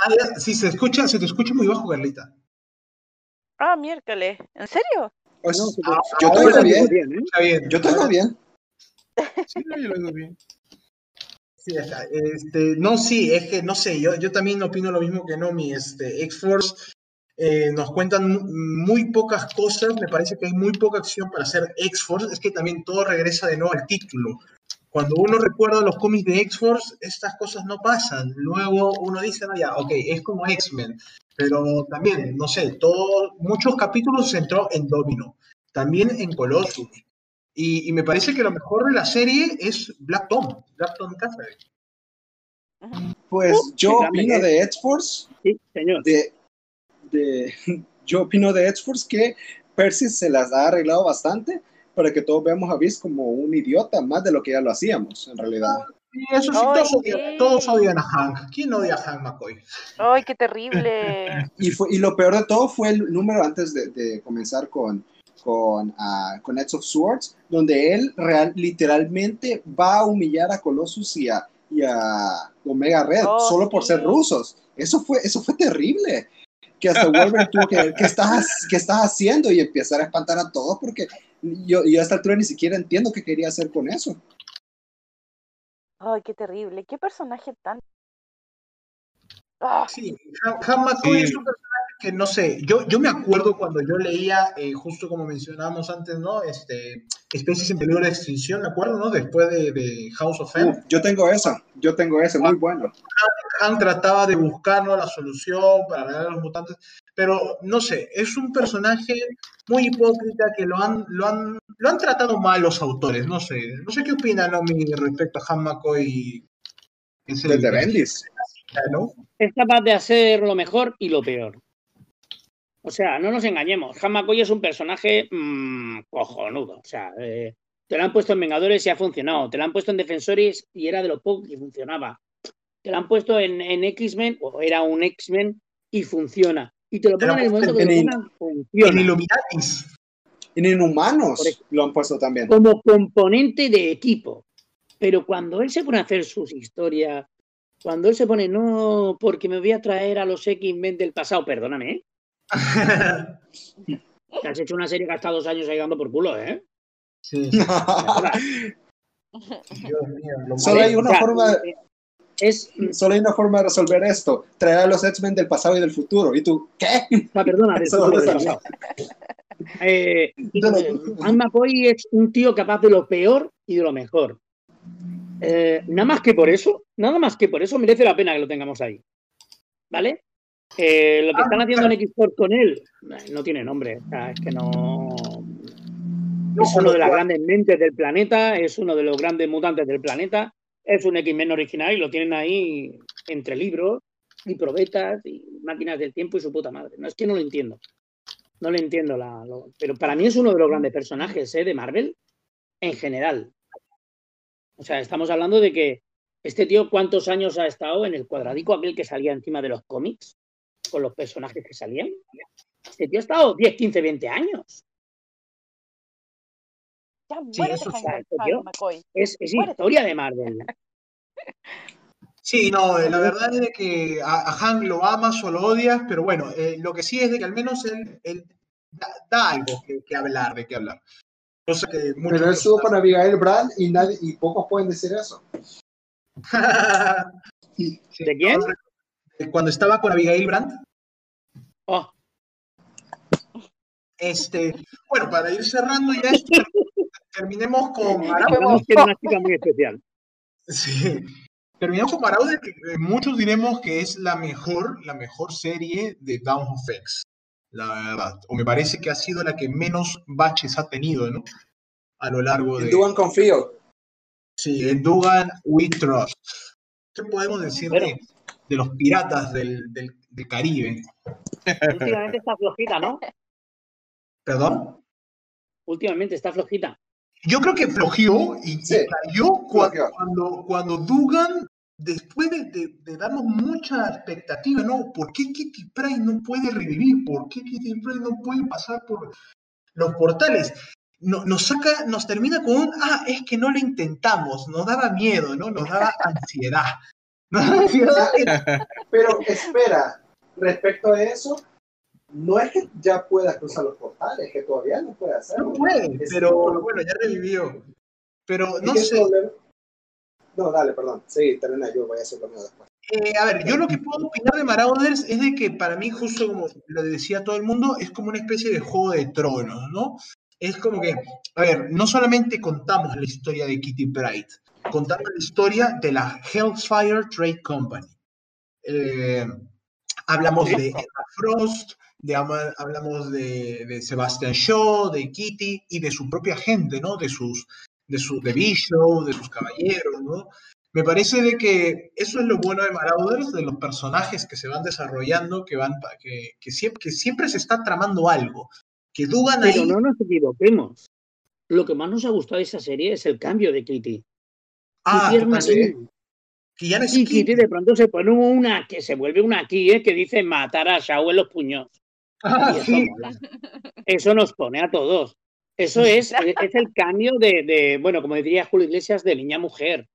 ah, sí, se escucha, se te escucha muy bajo, Carlita. Ah, miércoles. ¿En serio? Pues, No, Ah, yo te oigo bien. bien, ¿eh? Está bien. Yo te oigo bien. Sí, yo lo oigo bien. Sí, este, no, sí, es que no sé, yo, yo también opino lo mismo que Nomi. Este, X-Force eh, nos cuentan mu- muy pocas cosas, me parece que hay muy poca acción para hacer X-Force, es que también todo regresa de nuevo al título. Cuando uno recuerda los cómics de X-Force, estas cosas no pasan. Luego uno dice, no, ya, ok, es como X-Men, pero también, no sé, todo, muchos capítulos se centró en Domino, también en Colossus. Y, y me parece que lo mejor de la serie es Black Tom, Black Tom Cassidy. Pues yo grande opino es. de X-Force, Sí, señor. de, de, yo opino de X-Force que Percy se las ha arreglado bastante para que todos veamos a Beast como un idiota, más de lo que ya lo hacíamos, en realidad. Y eso sí, Ay, todos, odian, todos odian a Hank. ¿Quién odia a Hank McCoy? ¡Ay, qué terrible! Y, fue, y lo peor de todo fue el número antes de, de comenzar con, con, ah, con Knights of Swords, donde él real, literalmente va a humillar a Colossus y a, y a Omega Red Oh, solo por sí. ser rusos. Eso fue, eso fue terrible. Que hasta Wolverine tuvo que ver qué estás, qué estás haciendo y empezar a espantar a todos porque yo, yo a esta altura ni siquiera entiendo qué quería hacer con eso. ¡Ay, qué terrible! ¿Qué personaje tan... Sí, McCoy Sí. es un personaje que no sé. Yo, yo me acuerdo cuando yo leía, eh, justo como mencionábamos antes, ¿no? Este, Especies en peligro de extinción, me acuerdo, ¿no? Después de, de House of M. Uh, yo tengo eso, yo tengo ese, muy bueno. Hank trataba de buscar ¿no? la solución para ganar a los mutantes, pero no sé, es un personaje muy hipócrita que lo han, lo han, lo han tratado mal los autores, no sé, no sé qué opina Nomi respecto a Han McCoy. Desde Bendis. ¿no? es capaz de hacer lo mejor y lo peor. O sea, no nos engañemos. Han McCoy es un personaje mm, cojonudo. O sea, eh, te lo han puesto en Vengadores y ha funcionado. Te lo han puesto en Defensores y era de lo poco que funcionaba. Te lo han puesto en, en X-Men o era un X-Men y funciona. Y te lo ponen en el momento que en lo pongan, En. Illuminatis. En Inhumanos lo han puesto también. como componente de equipo. Pero cuando él se pone a hacer sus historias, cuando él se pone, no, porque me voy a traer a los X-Men del pasado, perdóname, ¿eh? Te has hecho una serie que ha estado dos años ahí dando por culo, ¿eh? sí, Dios mío, lo Solo malo. hay una O sea, forma- Es, Solo hay una forma de resolver esto: traer a los X-Men del pasado y del futuro. ¿Y tú qué? ah, perdona, del Solo futuro, del eh, Anne McCoy es un tío capaz de lo peor y de lo mejor. Eh, nada más que por eso, nada más que por eso merece la pena que lo tengamos ahí. ¿Vale? Eh, lo que Ah, están haciendo en X-Force con él eh, no tiene nombre. O sea, es que no. Es uno de las grandes mentes del planeta, es uno de los grandes mutantes del planeta, es un X-Men original y lo tienen ahí entre libros y probetas y máquinas del tiempo y su puta madre. No es que no lo entiendo. No le entiendo la. lo- pero para mí es uno de los grandes personajes ¿eh? de Marvel en general. O sea, estamos hablando de que este tío, ¿cuántos años ha estado en el cuadradico aquel que salía encima de los cómics? Con los personajes que salían. Este tío ha estado 10, 15, 20 años. ya Sí, eso Yo- McCoy. Es, es historia de Marvel. Sí, no, eh, la verdad es de que a, a Hank lo amas o lo odias, pero bueno, eh, lo que sí es de que al menos él, él da, da algo que, que hablar, de qué hablar. Cosa que muchos Pero él estuvo con Abigail Brand y, nadie, y pocos pueden decir eso. ¿De quién? Cuando estaba con Abigail Brandt, Oh, este, bueno, para ir cerrando ya esto, terminemos con una chica muy especial. Sí. Terminamos con Marauder, que muchos diremos que es la mejor, la mejor serie de Down of X, la verdad. O me parece que ha sido la que menos baches ha tenido, ¿no? A lo largo de... Duan confío. Sí, en Dugan We Trust. ¿Qué podemos decir Bueno. de, de los piratas del, del- del Caribe? Últimamente está flojita, ¿no? ¿Perdón? Últimamente está flojita. Yo creo que flojeó y, Sí, cayó cuando, cuando Dugan, después de, de- de darnos mucha expectativa, ¿no? ¿Por qué Kitty Pryde no puede revivir? ¿Por qué Kitty Pryde no puede pasar por los portales? No- nos saca, nos termina con un, ah, es que no lo intentamos, nos daba miedo, ¿no? Nos daba ansiedad. Pero espera, respecto a eso, no es que ya pueda cruzar los portales, que todavía no puede hacerlo. No puede, Es pero bueno, ya revivió. Pero no sé, No, dale, perdón. Sí, termina yo, voy a hacer lo mío después. Eh, a ver, yo lo que puedo opinar de Marauders es de que para mí, justo como lo decía todo el mundo, es como una especie de juego de tronos, ¿no? Es como que, a ver, no solamente contamos la historia de Kitty Pryde, contamos la historia de la Hellfire Trade Company. Eh, hablamos de Emma Frost, de, hablamos de, de Sebastian Shaw, de Kitty y de su propia gente, ¿no? De sus, de su, de Bishop, de sus caballeros, ¿no? Me parece de que eso es lo bueno de Marauders, de los personajes que se van desarrollando, que van que, que siempre, que siempre se está tramando algo. Que Dugan Pero ahí. no nos equivoquemos. Lo que más nos ha gustado de esa serie es el cambio de Kitty. Ah, niña. que ya no es Y Kitty. Kitty de pronto se pone una que se vuelve una aquí, ¿eh? que dice matar a Shao en los puños. Ah, eso sí. nos pone a todos. Eso es, es el cambio de, de, bueno, como diría Julio Iglesias, de niña a mujer.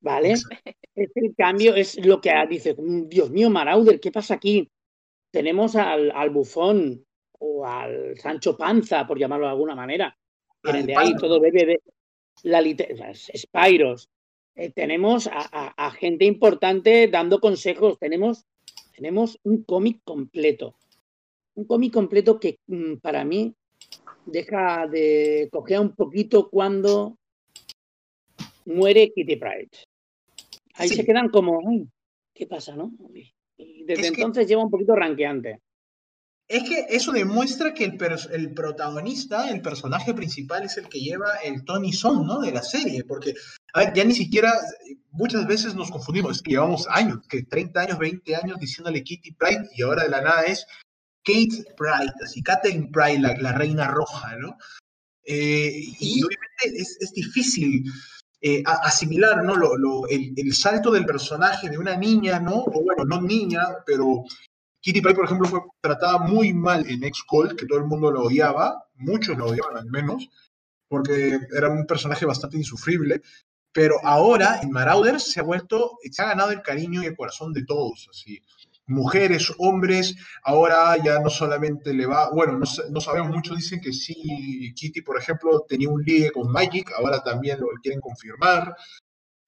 ¿Vale? Es el cambio, es lo que dice, "Mm, Dios mío, Marauder, ¿qué pasa aquí? Tenemos al, al bufón o al Sancho Panza, por llamarlo de alguna manera. Vienen de ahí, todo bebe de la lite- las Spyros. Eh, tenemos a, a- a gente importante dando consejos. Tenemos, tenemos un cómic completo. Un cómic completo que mm, para mí deja de coger un poquito cuando muere Kitty Pryde. Ahí Sí. se quedan como, "Ay, ¿qué pasa, no? Y desde Es que- entonces lleva un poquito ranqueante. Es que eso demuestra que el, el protagonista, el personaje principal, es el que lleva el Tony Son, ¿no? De la serie. Porque, a ver, ya ni siquiera, muchas veces nos confundimos. Es que llevamos años, que 30 años, 20 años diciéndole Kitty Pride y ahora de la nada es Kate Pride, así, Catherine Pride, la, la reina roja, ¿no? Eh, y, obviamente es, es difícil eh, asimilar, ¿no? Lo, lo- el, el salto del personaje de una niña, ¿no? O bueno, no niña, pero Kitty Pryde, por ejemplo, fue tratada muy mal en X-Cold, que todo el mundo lo odiaba, muchos lo odiaban al menos, porque era un personaje bastante insufrible, pero ahora en Marauders se ha vuelto, se ha ganado el cariño y el corazón de todos, así. Mujeres, hombres, ahora ya no solamente le va, bueno, no, sa- no sabemos, muchos dicen que sí, Kitty, por ejemplo, tenía un ligue con Magic, ahora también lo quieren confirmar,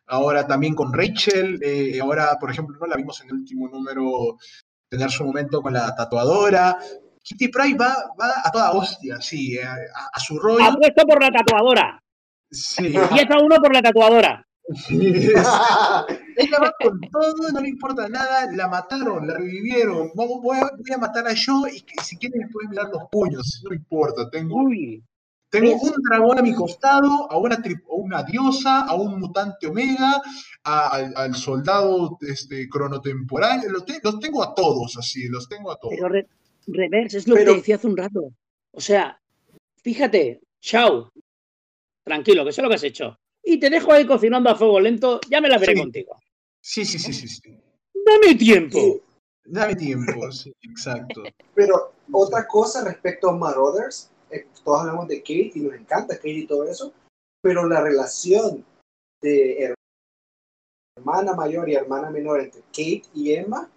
ahora también con Rachel, eh, ahora, por ejemplo, no la vimos en el último número tener su momento con la tatuadora. Kitty Pryde va, va a toda hostia, sí, a, a- a su rollo. Apuesto por la tatuadora. Sí. 10 a 1 por la tatuadora. Ella va con todo, no le importa nada, la mataron, la revivieron. Vamos, voy, a, voy a matar a yo y que, si quieren pueden mirar los puños, no importa. Tengo, Uy, tengo un dragón a mi costado, a una, tri- a una diosa, a un mutante omega, a- al, al soldado este, cronotemporal. Los, te- los tengo a todos, así, los tengo a todos. pero re- reverse, es lo Pero- que decía hace un rato. O sea, fíjate, chao. Tranquilo, que sé lo que has hecho. Y te dejo ahí cocinando a fuego lento, ya me la veré Sí. contigo. Sí, sí, sí, sí, sí. Dame tiempo. Sí. Dame tiempo, sí, exacto. Pero otra cosa respecto a Marauders, eh, todos hablamos de Kate y nos encanta Kate y todo eso, pero la relación de her- hermana mayor y hermana menor entre Kate y Emma,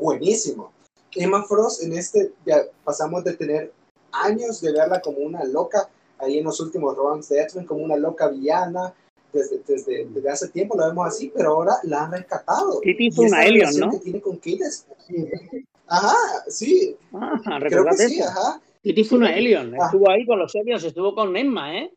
buenísimo. Emma Frost en este, ya pasamos de tener años de verla como una loca, ahí en los últimos runs de X-Men, como una loca villana, desde, desde, desde hace tiempo lo vemos así, pero ahora la han rescatado. Kitty fue una alien, ¿no? que tiene con Kate es- Ajá, sí, Ah, creo ¿recordad que sí, ajá. Una alien. Ah. Estuvo ahí con los aliens, estuvo con Emma, ¿eh?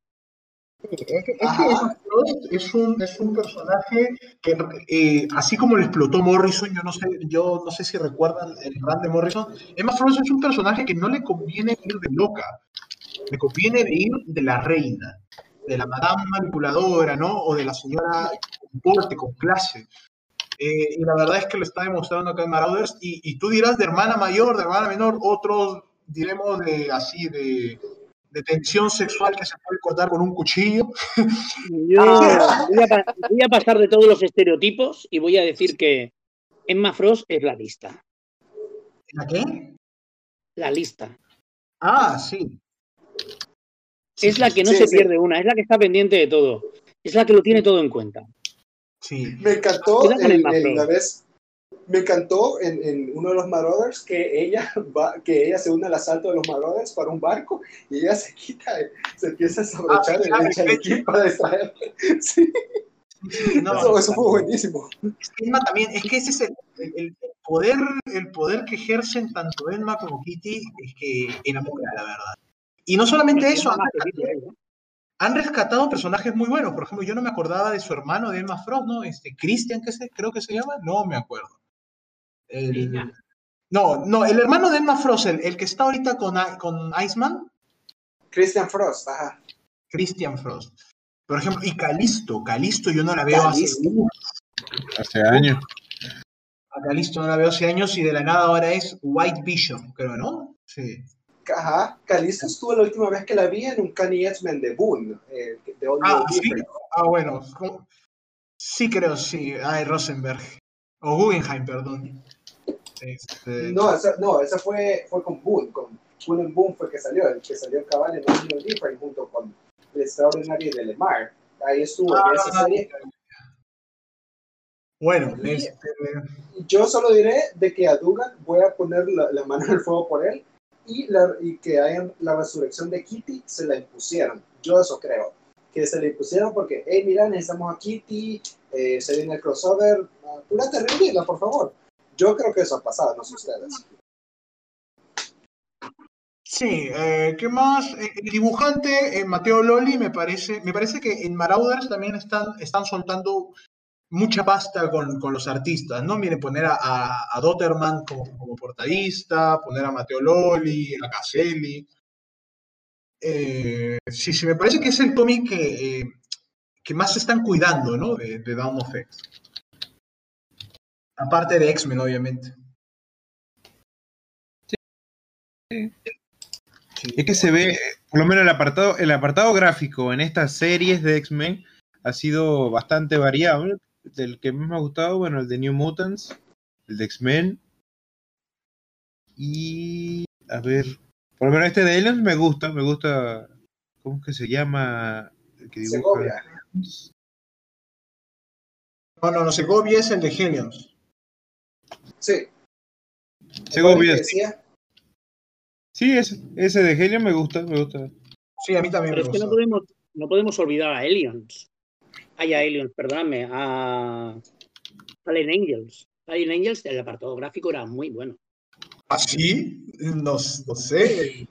Es que, es que Frost es un, es un personaje que, eh, así como lo explotó Morrison, yo no sé, yo no sé si recuerdan el run de Morrison, Emma Frost es un personaje que no le conviene ir de loca, le conviene ir de la reina. de la madame manipuladora, ¿no? O de la señora con porte, con clase. Eh, y la verdad es que lo está demostrando acá en Marauders. Y, y tú dirás de hermana mayor, de hermana menor, otros diremos de así, de, de tensión sexual que se puede cortar con un cuchillo. Yo voy a, pa- voy a pasar de todos los estereotipos y voy a decir que Emma Frost es la lista. ¿La qué? La lista. Ah, sí. Es la que no Sí, se sí. pierde una, es la que está pendiente de todo. Es la que lo tiene todo en cuenta. Sí. Me encantó el el- la vez, me encantó en, en uno de los Marauders que ella va, que ella se une al asalto de los Marauders para un barco y ella se quita, se empieza a desabrochar Ah, sí, y le echa el equipo para distraer. Sí, no, eso, eso fue buenísimo. Es que Emma también, es que ese es el, poder, el poder que ejercen tanto Emma como Kitty, es que enamora, la verdad. Y no solamente eso, han, ella. han rescatado personajes muy buenos. Por ejemplo, yo no me acordaba de su hermano de Emma Frost, ¿no? Este, Christian, que se, creo que se llama, no me acuerdo. El- no, no, el hermano de Emma Frost, el, el que está ahorita con, con Iceman, Christian Frost, ajá. Christian Frost. Por ejemplo, y Calisto, Calisto yo no la veo hace, Hace años. a Calisto no la veo hace años y de la nada ahora es White Vision, creo, ¿no? Sí. Ajá, Calisto estuvo la última vez que la vi en un Canny X-Men de Boone, eh, de Old Ah, sí. Ah, bueno. ¿cómo? Sí creo, sí. Ay, Rosenberg. O Guggenheim, perdón. Este, No, esa, no, esa fue, fue con Boone, con Boone and Boone fue que salió, el que salió cabal en Different junto con el extraordinario de Lemar. Ahí estuvo en esa Ah, serie. Bueno, Y- este, Yo solo diré de que a Dugan voy a poner la, la mano en el fuego por él y, la, y que hayan la resurrección de Kitty se la impusieron. Yo eso creo. Que se la impusieron porque, hey, mira, necesitamos a Kitty, eh, se viene el crossover, apúrate, revivirla, por favor. Yo creo que eso ha pasado, no sé ustedes. sí, eh, ¿qué más? Eh, El dibujante, eh, Mateo Loli, me parece, me parece que en Marauders también están, están soltando mucha pasta con, con los artistas, ¿no? Miren, poner a, a, a Dotterman como, como portadista, poner a Mateo Loli, a Caselli. Eh, sí, sí, me parece que es el cómic que, que más se están cuidando, ¿no? De, de Dawn of X. Aparte de X-Men, obviamente. Sí. Es que se ve, por lo menos el apartado, el apartado gráfico en estas series de X-Men ha sido bastante variable. Del que más me ha gustado, bueno, el de New Mutants, el de X-Men. Y a ver, por lo menos este de Aliens me gusta, me gusta. ¿Cómo es que se llama? El que dibuja. Segovia. No, no, no, Segovia es el de Helios. Sí. Segovia, ¿Qué sí. decía? Sí, ese, ese de Helios me gusta, me gusta. Sí, a mí también Pero me es que no podemos, no podemos olvidar a Aliens. Ay, a Aliens, perdóname, a Fallen Angels. Fallen Angels, el apartado gráfico era muy bueno. ¿Ah, sí? No, no sé.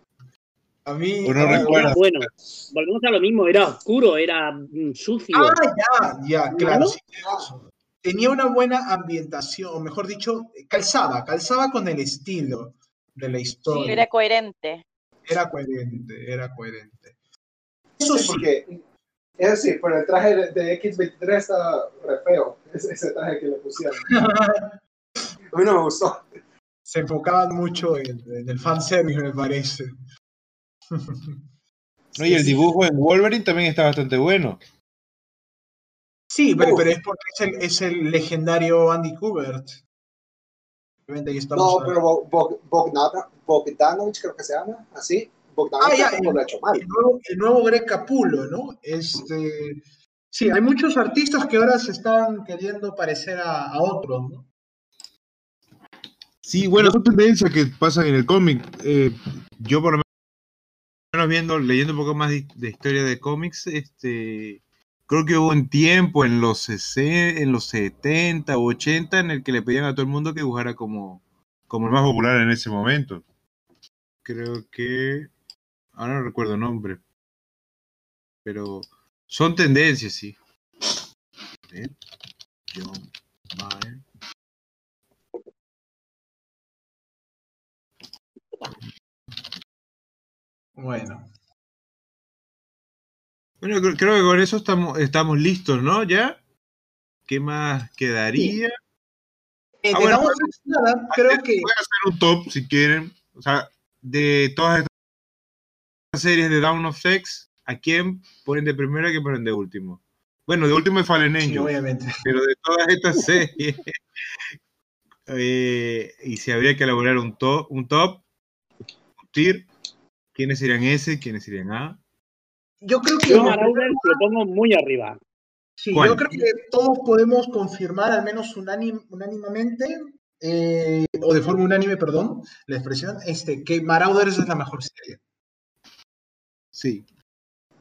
A mí. O no ah, recuerdo. Era bueno. Volvemos a lo mismo, era oscuro, era mm, sucio. Ah, ya, ya, claro. ¿No? sí. Tenía una buena ambientación, o mejor dicho, calzaba, calzaba con el estilo de la historia. Era coherente. Era coherente, era coherente. Eso Sí, sí, porque, eso sí, pero el traje de, de X23 está re feo, ese, ese traje que le pusieron. A mí no me gustó. se enfocaban mucho en, en el fanservice, me parece. No, y el dibujo en Wolverine también está bastante bueno. Sí, pero, pero es porque es el, es el legendario Andy Kubert. No, pero Bo- Bo- Bogdano- Bogdanovich creo que se llama, así. Bogdanovich Ah, ya, tampoco lo ha hecho mal. el nuevo, el nuevo Greg Capullo, ¿no? Este, sí, hay muchos artistas que ahora se están queriendo parecer a, a otros, ¿no? Sí, bueno, son tendencias que pasan en el cómic. Eh, yo por lo menos viendo, leyendo un poco más de, de historia de cómics, este, creo que hubo un tiempo en los, sese- en los 70 u 80 en el que le pedían a todo el mundo que dibujara como, como el más popular en ese momento. Creo que, ahora no recuerdo el nombre, pero son tendencias, sí. John Byrne. Bueno. Bueno, creo, creo que con eso estamos, estamos listos, ¿no? ¿Ya? ¿Qué más quedaría? Eh, Ah, bueno, Down of X, nada, creo que Voy a hacer un top si quieren. O sea, de todas estas series de Down of Sex, ¿a quién ponen de primero y a quién ponen de último? Bueno, de último es Fallen sí, Angel, obviamente. pero de todas estas series. eh, y si habría que elaborar un top, un top, un tier, ¿quiénes serían S? ¿Quiénes serían A? Yo creo que Yo Marauder lo pongo muy arriba. Sí, ¿Cuál? yo creo que todos podemos confirmar, al menos unánim- unánimemente, eh, o de forma unánime, perdón, la expresión, este, que Marauders es la mejor serie. Sí.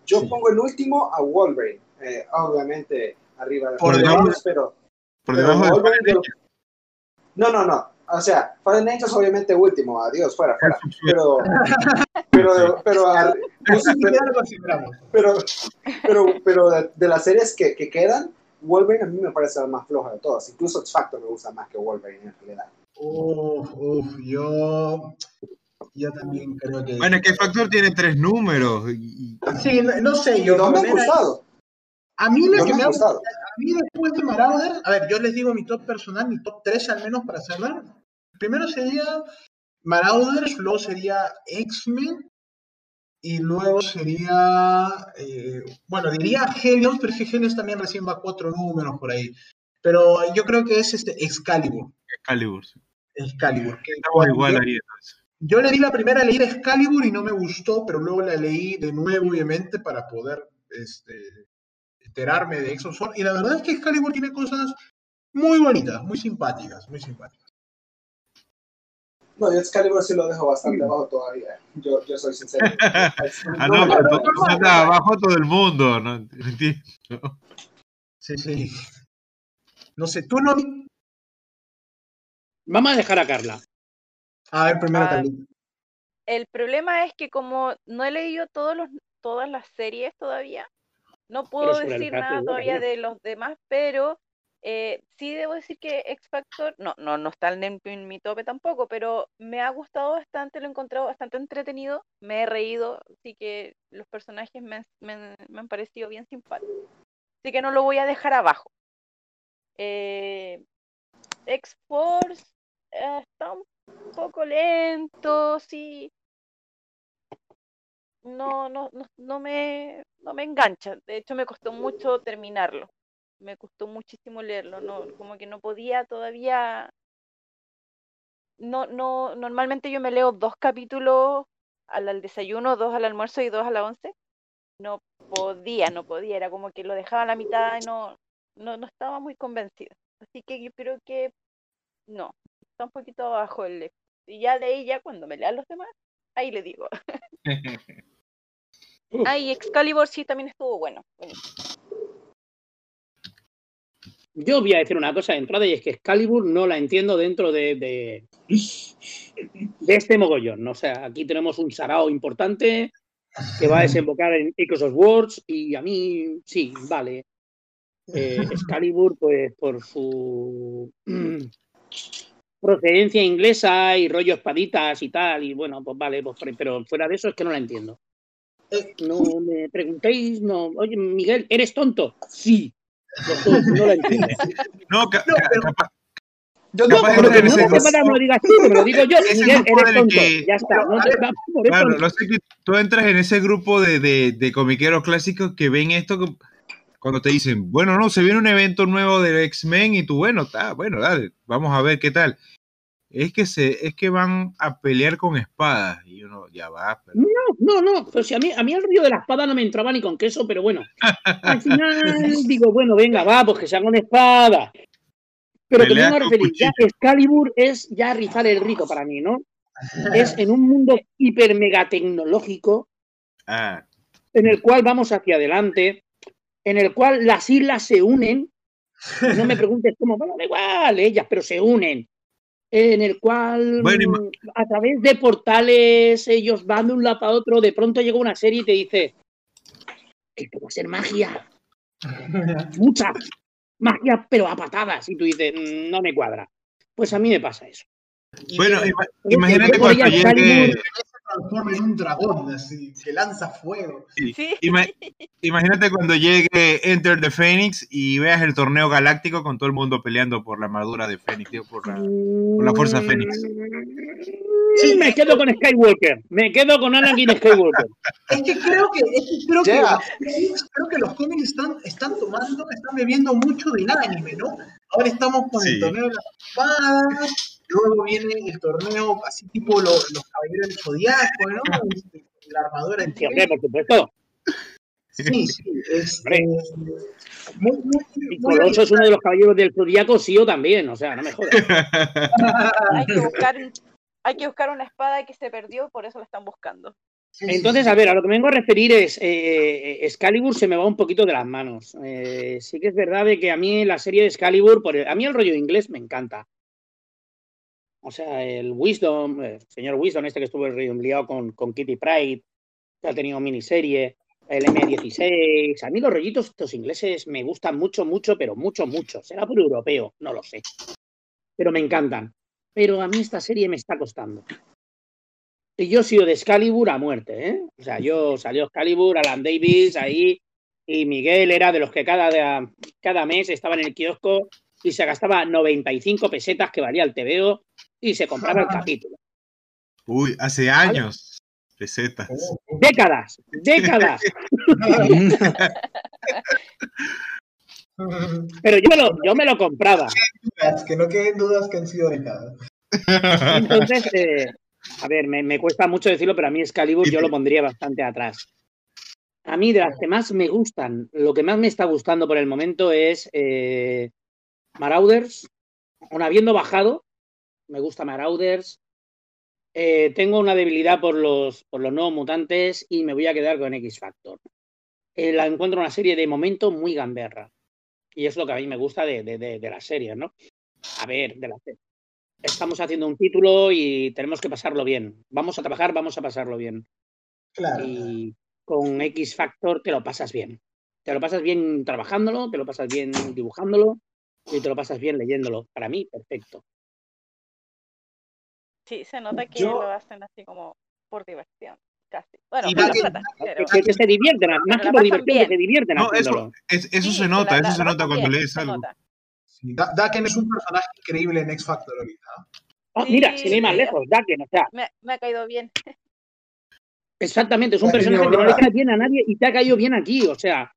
Yo Sí. pongo en último a Wolverine. Eh, obviamente, arriba de Por debajo- pero. Por pero debajo de Angel. No, no, no. O sea, Fallen Angels obviamente último. Adiós, fuera, fuera. Pero. Pero, pero, que pero, pero, pero, pero de, de las series que, que quedan, Wolverine a mí me parece la más floja de todas. Incluso X Factor me gusta más que Wolverine en realidad. Uf, uf, yo, yo también creo que... Bueno, ¿qué factor tiene tres números? Y- Sí, no, no sé, yo... no me han gustado. A mí No que me ha gustado. A mí después de Marauder, a ver, yo les digo mi top personal, mi top 3 al menos para cerrar. Primero sería Marauders, luego sería X-Men y luego sería, eh, bueno, diría Helios, pero es que Helios también recién va cuatro números por ahí. Pero yo creo que es este Excalibur. Excalibur. sí. Excalibur. que igual yo- ahí entonces. yo le di la primera leída Excalibur y no me gustó, pero luego la leí de nuevo, obviamente, para poder este, enterarme de Exosword. Y la verdad es que Excalibur tiene cosas muy bonitas, muy simpáticas, muy simpáticas. No, yo Excalibur sí lo dejo bastante abajo todavía. Yo, yo soy sincero. Ah, no, pero tú abajo todo el mundo, ¿no? Entiendo. Sí, sí. No sé, tú no. Vamos a dejar a Carla. A ver, primero, Ah, Carlita. El problema es que como no he leído todos los, todas las series todavía, no puedo decir nada todavía de los demás, pero eh, sí debo decir que X Factor, no, no, no está en, mi tope tampoco, pero me ha gustado bastante, lo he encontrado bastante entretenido, me he reído, así que los personajes me, me me han parecido bien simpáticos. Así que no lo voy a dejar abajo. Eh, X-Force eh, está un poco lento, sí. No, no, no, no me, no me engancha. De hecho, me costó mucho terminarlo. Me costó muchísimo leerlo. No, como que no podía todavía. No, no, normalmente yo me leo dos capítulos al, al desayuno, dos al almuerzo y dos a la once. No podía, no podía. Era como que lo dejaba a la mitad y no, no, no estaba muy convencida. Así que yo creo que no, está un poquito abajo el y ya de ahí ya cuando me lean los demás, ahí le digo. Uf. Ah, y Excalibur sí también estuvo bueno. buenísimo. Yo voy a decir una cosa de entrada y es que Excalibur no la entiendo dentro de, de, de este mogollón. O sea, aquí tenemos un sarao importante que va a desembocar en Echoes of Words y a mí sí, vale. Eh, Excalibur, pues por su procedencia inglesa y rollo espaditas y tal, y bueno, pues vale, pues, pero fuera de eso es que no la entiendo. Eh, No me preguntéis, no, oye, Miguel, ¿eres tonto? Sí. No la entiendo. No, ca- No, pero- capaz- Yo Capaz tampoco de Pero lo que no me lo digas que me lo digo yo. Miguel, eres tonto. que- Ya está, no te eso. Claro, lo sé que tú entras en ese grupo de, de, de comiqueros clásicos que ven esto cuando te dicen, bueno, no, se viene un evento nuevo de X-Men y tú, bueno, está, bueno, dale, vamos a ver qué tal. Es que se, es que van a pelear con espadas y uno ya va, pero- No, no, pero si a mí, a mí el río de la espada no me entraba ni con queso, pero bueno. Al final digo, bueno, venga, va, pues que sea con espada. Pero que con referir, ya. Excalibur es ya rizar el rico para mí, ¿no? Es en un mundo hiper mega tecnológico ah, en el cual vamos hacia adelante, en el cual las islas se unen. No me preguntes cómo, bueno, da igual, ellas, pero se unen. En el cual, Bueno, mm, a través de portales, ellos van de un lado a otro. De pronto llega una serie y te dice: Esto va a ser magia, mucha magia, pero a patadas. Y tú dices: "Mm, No me cuadra. Pues a mí me pasa eso. bueno, imagínate cuando llegue, transforma en un dragón, así, que lanza fuego. Sí. Sí. Ima- imagínate cuando llegue Enter the Phoenix y veas el torneo galáctico con todo el mundo peleando por la armadura de Phoenix, por la, por la fuerza Fénix. Sí, me quedo con Skywalker. Me quedo con Anakin Skywalker. Es que creo que, es que, creo que, Yeah. los cómics, creo que los cómics están, están tomando, están bebiendo mucho del anime, ¿no? Ahora estamos con Sí. el torneo de las espadas, luego viene el torneo así tipo lo- los caballeros del zodiaco, ¿no? Este, La armadura de Sí, hombre, por supuesto. Sí, sí, es Hombre. eh, muy, muy, Y Coloso es uno de los caballeros del Zodíaco, sí o también. O sea, no me jodas. Hay que buscar, un- hay que buscar una espada que se perdió, por eso la están buscando. Entonces, a ver, a lo que me vengo a referir es, eh, Excalibur se me va un poquito de las manos. Eh, sí que es verdad de que a mí la serie de Excalibur, por el- a mí el rollo inglés me encanta. O sea, el Wisdom, el señor Wisdom, este que estuvo liado con, Kitty Pride, que ha tenido miniserie, el M16. A mí los rollitos estos ingleses me gustan mucho, mucho, pero mucho, mucho. Será por europeo, no lo sé. Pero me encantan. Pero a mí esta serie me está costando. Y yo he sido de Excalibur a muerte, ¿eh? O sea, yo salió Excalibur, Alan Davis ahí, y Miguel era de los que cada, cada mes estaba en el kiosco y se gastaba 95 pesetas que valía el TVO y se compraba el capítulo. Uy, hace años. Pesetas. Décadas, décadas. Pero yo me lo, yo me lo compraba. que no queden dudas que han sido décadas. Entonces, eh, a ver, me, me cuesta mucho decirlo, pero a mí Excalibur yo lo pondría bastante atrás. A mí, de las que más me gustan, lo que más me está gustando por el momento es eh, Marauders. Aun habiendo bajado, me gusta Marauders. Eh, tengo una debilidad por los, por los nuevos mutantes y me voy a quedar con X Factor. Eh, la encuentro una serie de momento muy gamberra. Y es lo que a mí me gusta de, de, de, de las series, ¿no? A ver, de las series estamos haciendo un título y tenemos que pasarlo bien. Vamos a trabajar, vamos a pasarlo bien. Claro. Y con X Factor te lo pasas bien. Te lo pasas bien trabajándolo, te lo pasas bien dibujándolo y te lo pasas bien leyéndolo. Para mí, perfecto. Sí, se nota que Yo- lo hacen así como por diversión, casi. Bueno, Y plata, pero- Que, que se divierten, más que por diversión, que se divierten No, eso, haciéndolo. es- eso Sí, se nota, la- eso la se nota cuando bien, lees algo. Sí, Da- Daken es un personaje increíble en X Factor ahorita. ¿no? Oh, Sí, mira, sin ir más lejos, Daken, o sea, Me, me ha caído bien. exactamente, es un personaje que no le cae bien a nadie y te ha caído bien aquí, o sea,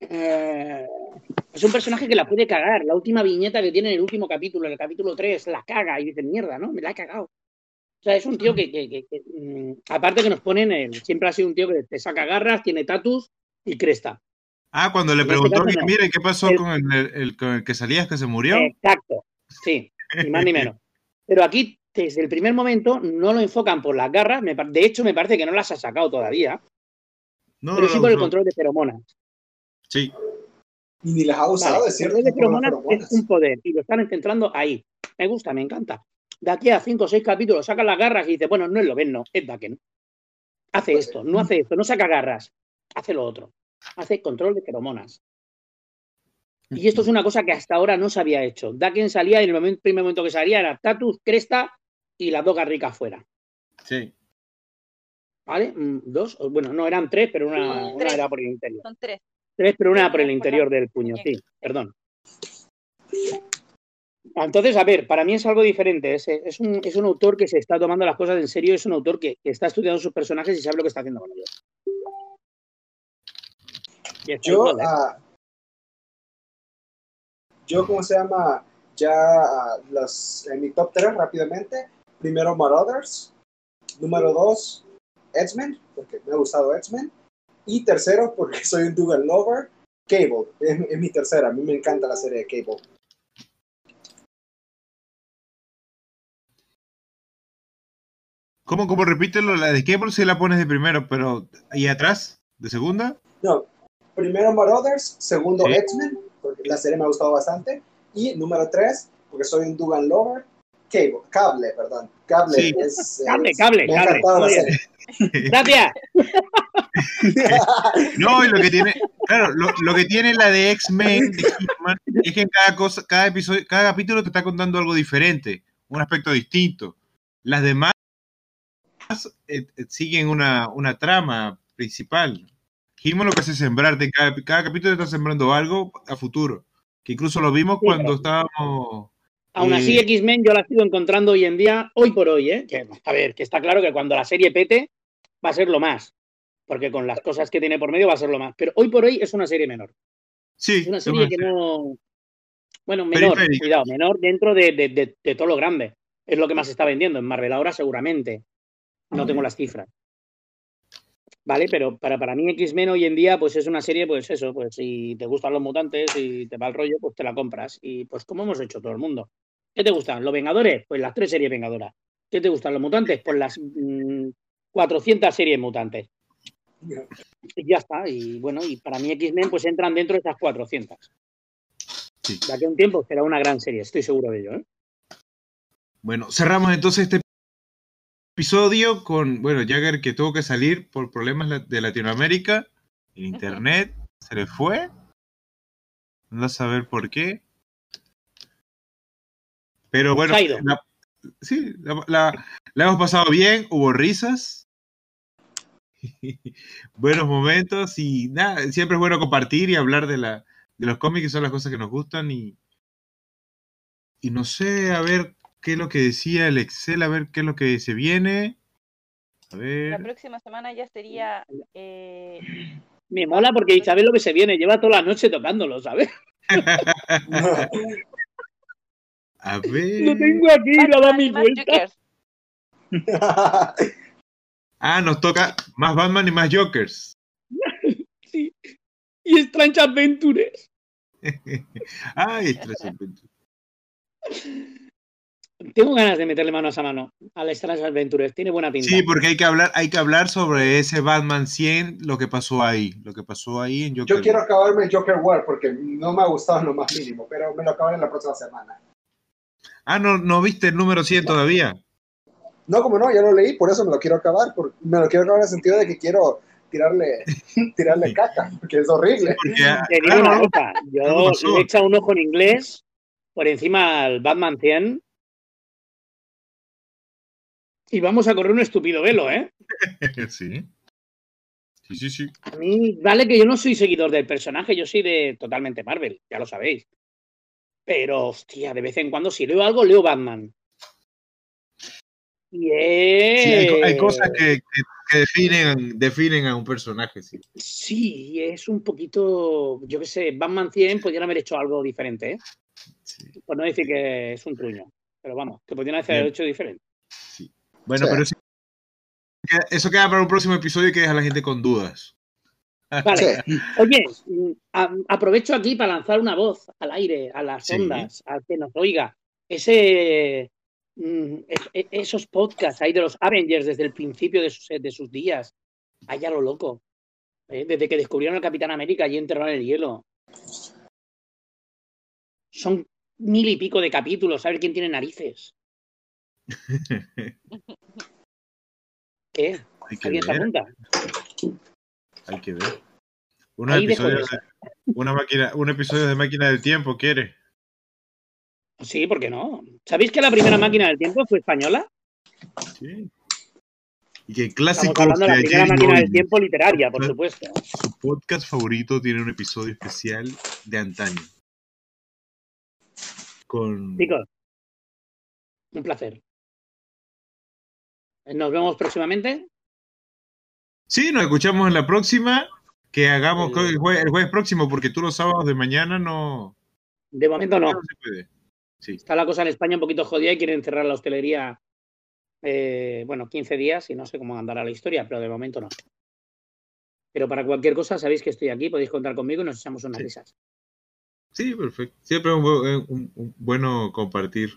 eh, es un personaje que la puede cagar. La última viñeta que tiene en el último capítulo, en el capítulo 3, la caga y dicen, mierda, ¿no? Me la ha cagado. O sea, es un tío que, que- que- que, mm, aparte que nos ponen, el, siempre ha sido un tío que te saca garras, tiene tatus y cresta. Ah, cuando le este preguntó, caso, "Oye, no. mire, ¿qué pasó El- con el, el- con el que salías que se murió? Exacto, sí, ni más ni menos. Pero aquí, desde el primer momento, no lo enfocan por las garras. me de hecho, me parece que no las ha sacado todavía, No, pero no, sí por el control de feromonas. Sí. Y ni las ha usado Vale, de cierto el control de feromonas. es un poder y lo están centrando ahí. Me gusta, me encanta. De aquí a cinco o seis capítulos saca las garras y dice, bueno, no es lo ven, no, es Daken. Hace Pues, esto, no hace esto, no saca garras, hace lo otro. Hace control de feromonas. Y esto es una cosa que hasta ahora no se había hecho. Daken salía y en el momento- primer momento que salía era Tatus, Cresta y las dos garricas fuera. Sí. ¿Vale? Mm, Dos, bueno, no eran tres, pero una, una Tres. era por el interior. Son tres. Tres, pero una por el interior del puño, sí, perdón. Entonces, a ver, para mí es algo diferente. Es, es un, es un autor que se está tomando las cosas en serio, es un autor que, que está estudiando sus personajes y sabe lo que está haciendo con ellos. Yo, igual, ¿eh? ah, yo, ¿cómo se llama? Ya ah, los, en mi top 3 rápidamente. Primero Marauders. Número 2, X-Men, porque me ha gustado X-Men. Y tercero, porque soy un Dougal Lover, Cable. Es, es mi tercera. A mí me encanta la serie de Cable. ¿Cómo, cómo repítelo? La de Cable sí la pones de primero, pero ¿y atrás? ¿De segunda? No, primero Marauders, segundo Sí. X-Men, porque la serie me ha gustado bastante. Y número 3, porque soy un Dougal Lover, Cable, Cable, perdón. Cable Sí. es... Cable, es- cable, me ha cable. encantado la Muy bien. serie. Gracias. No, y lo que tiene, claro, lo, lo que tiene la de X-Men, es que en cada cosa, cada episodio, cada capítulo te está contando algo diferente, un aspecto distinto. Las demás, eh, eh, siguen una, una trama principal. He-Man lo que hace es sembrarte, cada, cada capítulo está sembrando algo a futuro. Que incluso lo vimos Sí, cuando estábamos. Aún así, eh, X-Men yo la sigo encontrando hoy en día, hoy por hoy, ¿eh? Que, a ver, que está claro que cuando la serie pete va a ser lo más. Porque con las cosas que tiene por medio va a ser lo más. Pero hoy por hoy es una serie menor. sí, Es una serie que no. Bueno, menor, cuidado, menor dentro de, de- de- de todo lo grande. Es lo que más se está vendiendo. En Marvel ahora seguramente. No tengo las cifras. Vale, pero para, para mí X-Men hoy en día, pues es una serie, pues eso, pues si te gustan los mutantes y te va el rollo, pues te la compras. Y pues como hemos hecho todo el mundo. ¿Qué te gustan? ¿Los Vengadores? Pues las tres series Vengadoras. ¿Qué te gustan? ¿Los mutantes? Pues las mm, 400 series mutantes. Y ya está. Y bueno, y para mí X-Men pues entran dentro de esas 400. Sí. De aquí a un tiempo será una gran serie, estoy seguro de ello. ¿eh? Bueno, cerramos entonces este episodio con, bueno, Jagger que tuvo que salir por problemas de Latinoamérica. El internet se le fue. No a saber por qué. Pero bueno, la- sí, la, la- la hemos pasado bien, hubo risas. Buenos momentos y nada, siempre es bueno compartir y hablar de la de los cómics que son las cosas que nos gustan y y no sé, a ver qué es lo que decía el Excel, a ver qué es lo que se viene. A La ver. próxima semana ya sería. eh, Me mola porque Isabel lo que se viene, lleva toda la noche tocándolo, ¿sabes? A ver. Lo tengo aquí, lo da mi vuelta. Ah, nos toca más Batman y más Jokers. Sí. Y Strange Adventures. Ay, Strange Adventures. Tengo ganas de meterle mano a esa mano al Strange Adventures. Tiene buena pinta. Sí, porque hay que hablar, hay que hablar sobre ese Batman 100, lo que pasó ahí, lo que pasó ahí en Joker. Yo quiero acabarme el Joker War porque no me ha gustado en lo más mínimo, pero me lo acabaré la próxima semana. Ah, no, no viste el número 100 todavía. No, como no, ya lo leí, por eso me lo quiero acabar. por- me lo quiero acabar en el sentido de que quiero tirarle, tirarle caca, porque es horrible. Porque, ah, Te digo claro, una cosa, yo le he echado un ojo en inglés por encima al Batman 100 y vamos a correr un estúpido velo, ¿eh? sí. Sí, sí, sí. A mí, vale que yo no soy seguidor del personaje, yo soy de totalmente Marvel, ya lo sabéis. Pero, hostia, de vez en cuando si leo algo, leo Batman. Y Sí, hay, cosas que, que- que definen, definen a un personaje, sí. Sí, es un poquito, yo qué sé, Batman 100 podrían haber hecho algo diferente, ¿eh? Sí, Por no decir que es un truño. Pero vamos, que podrían haber hecho diferente. sí. Bueno, Sí. pero eso, eso queda para un próximo episodio que deja a la gente con dudas. Vale. Sí. Oye, a- aprovecho aquí para lanzar una voz al aire, a las Sí. ondas, al que nos oiga. Ese, mm, e- esos podcasts ahí de los Avengers desde el principio de sus, de sus días, allá lo loco. ¿eh? Desde que descubrieron al Capitán América y enterraron el hielo. Son mil y pico de capítulos, a ver quién tiene narices. ¿Qué? Hay que ¿Alguien se ver, apunta? hay que ver. Unos episodios, de- una máquina, un episodio de máquina del tiempo, ¿quiere? Sí, ¿por qué no? ¿Sabéis que la primera máquina del tiempo fue española? Sí. Y que Estamos clásicos hablando de la primera máquina del tiempo literaria, por Su- supuesto. Su podcast favorito tiene un episodio especial de antaño. Con Chicos, un placer. Nos vemos próximamente. Sí, nos escuchamos en la próxima. Que hagamos El- que el, jueves, el jueves próximo, porque tú los sábados de mañana no, De momento no. no se puede. Sí. Está la cosa en España un poquito jodida y quieren cerrar la hostelería, eh, bueno, 15 días y no sé cómo andará la historia, pero de momento no. Pero para cualquier cosa, sabéis que estoy aquí, podéis contar conmigo y nos echamos unas Sí. risas. Sí, perfecto. Siempre es un, bu- un- un bueno compartir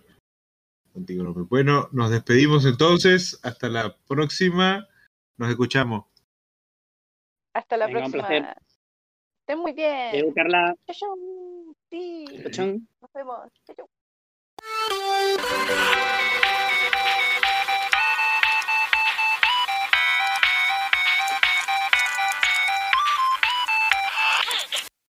contigo. López. Bueno, nos despedimos entonces. Hasta la próxima. Nos escuchamos. Hasta la Venga, un próxima. placer. Estén muy bien. Leo, Carla, Chau, chau. Sí, chao. nos vemos. Chau, chau.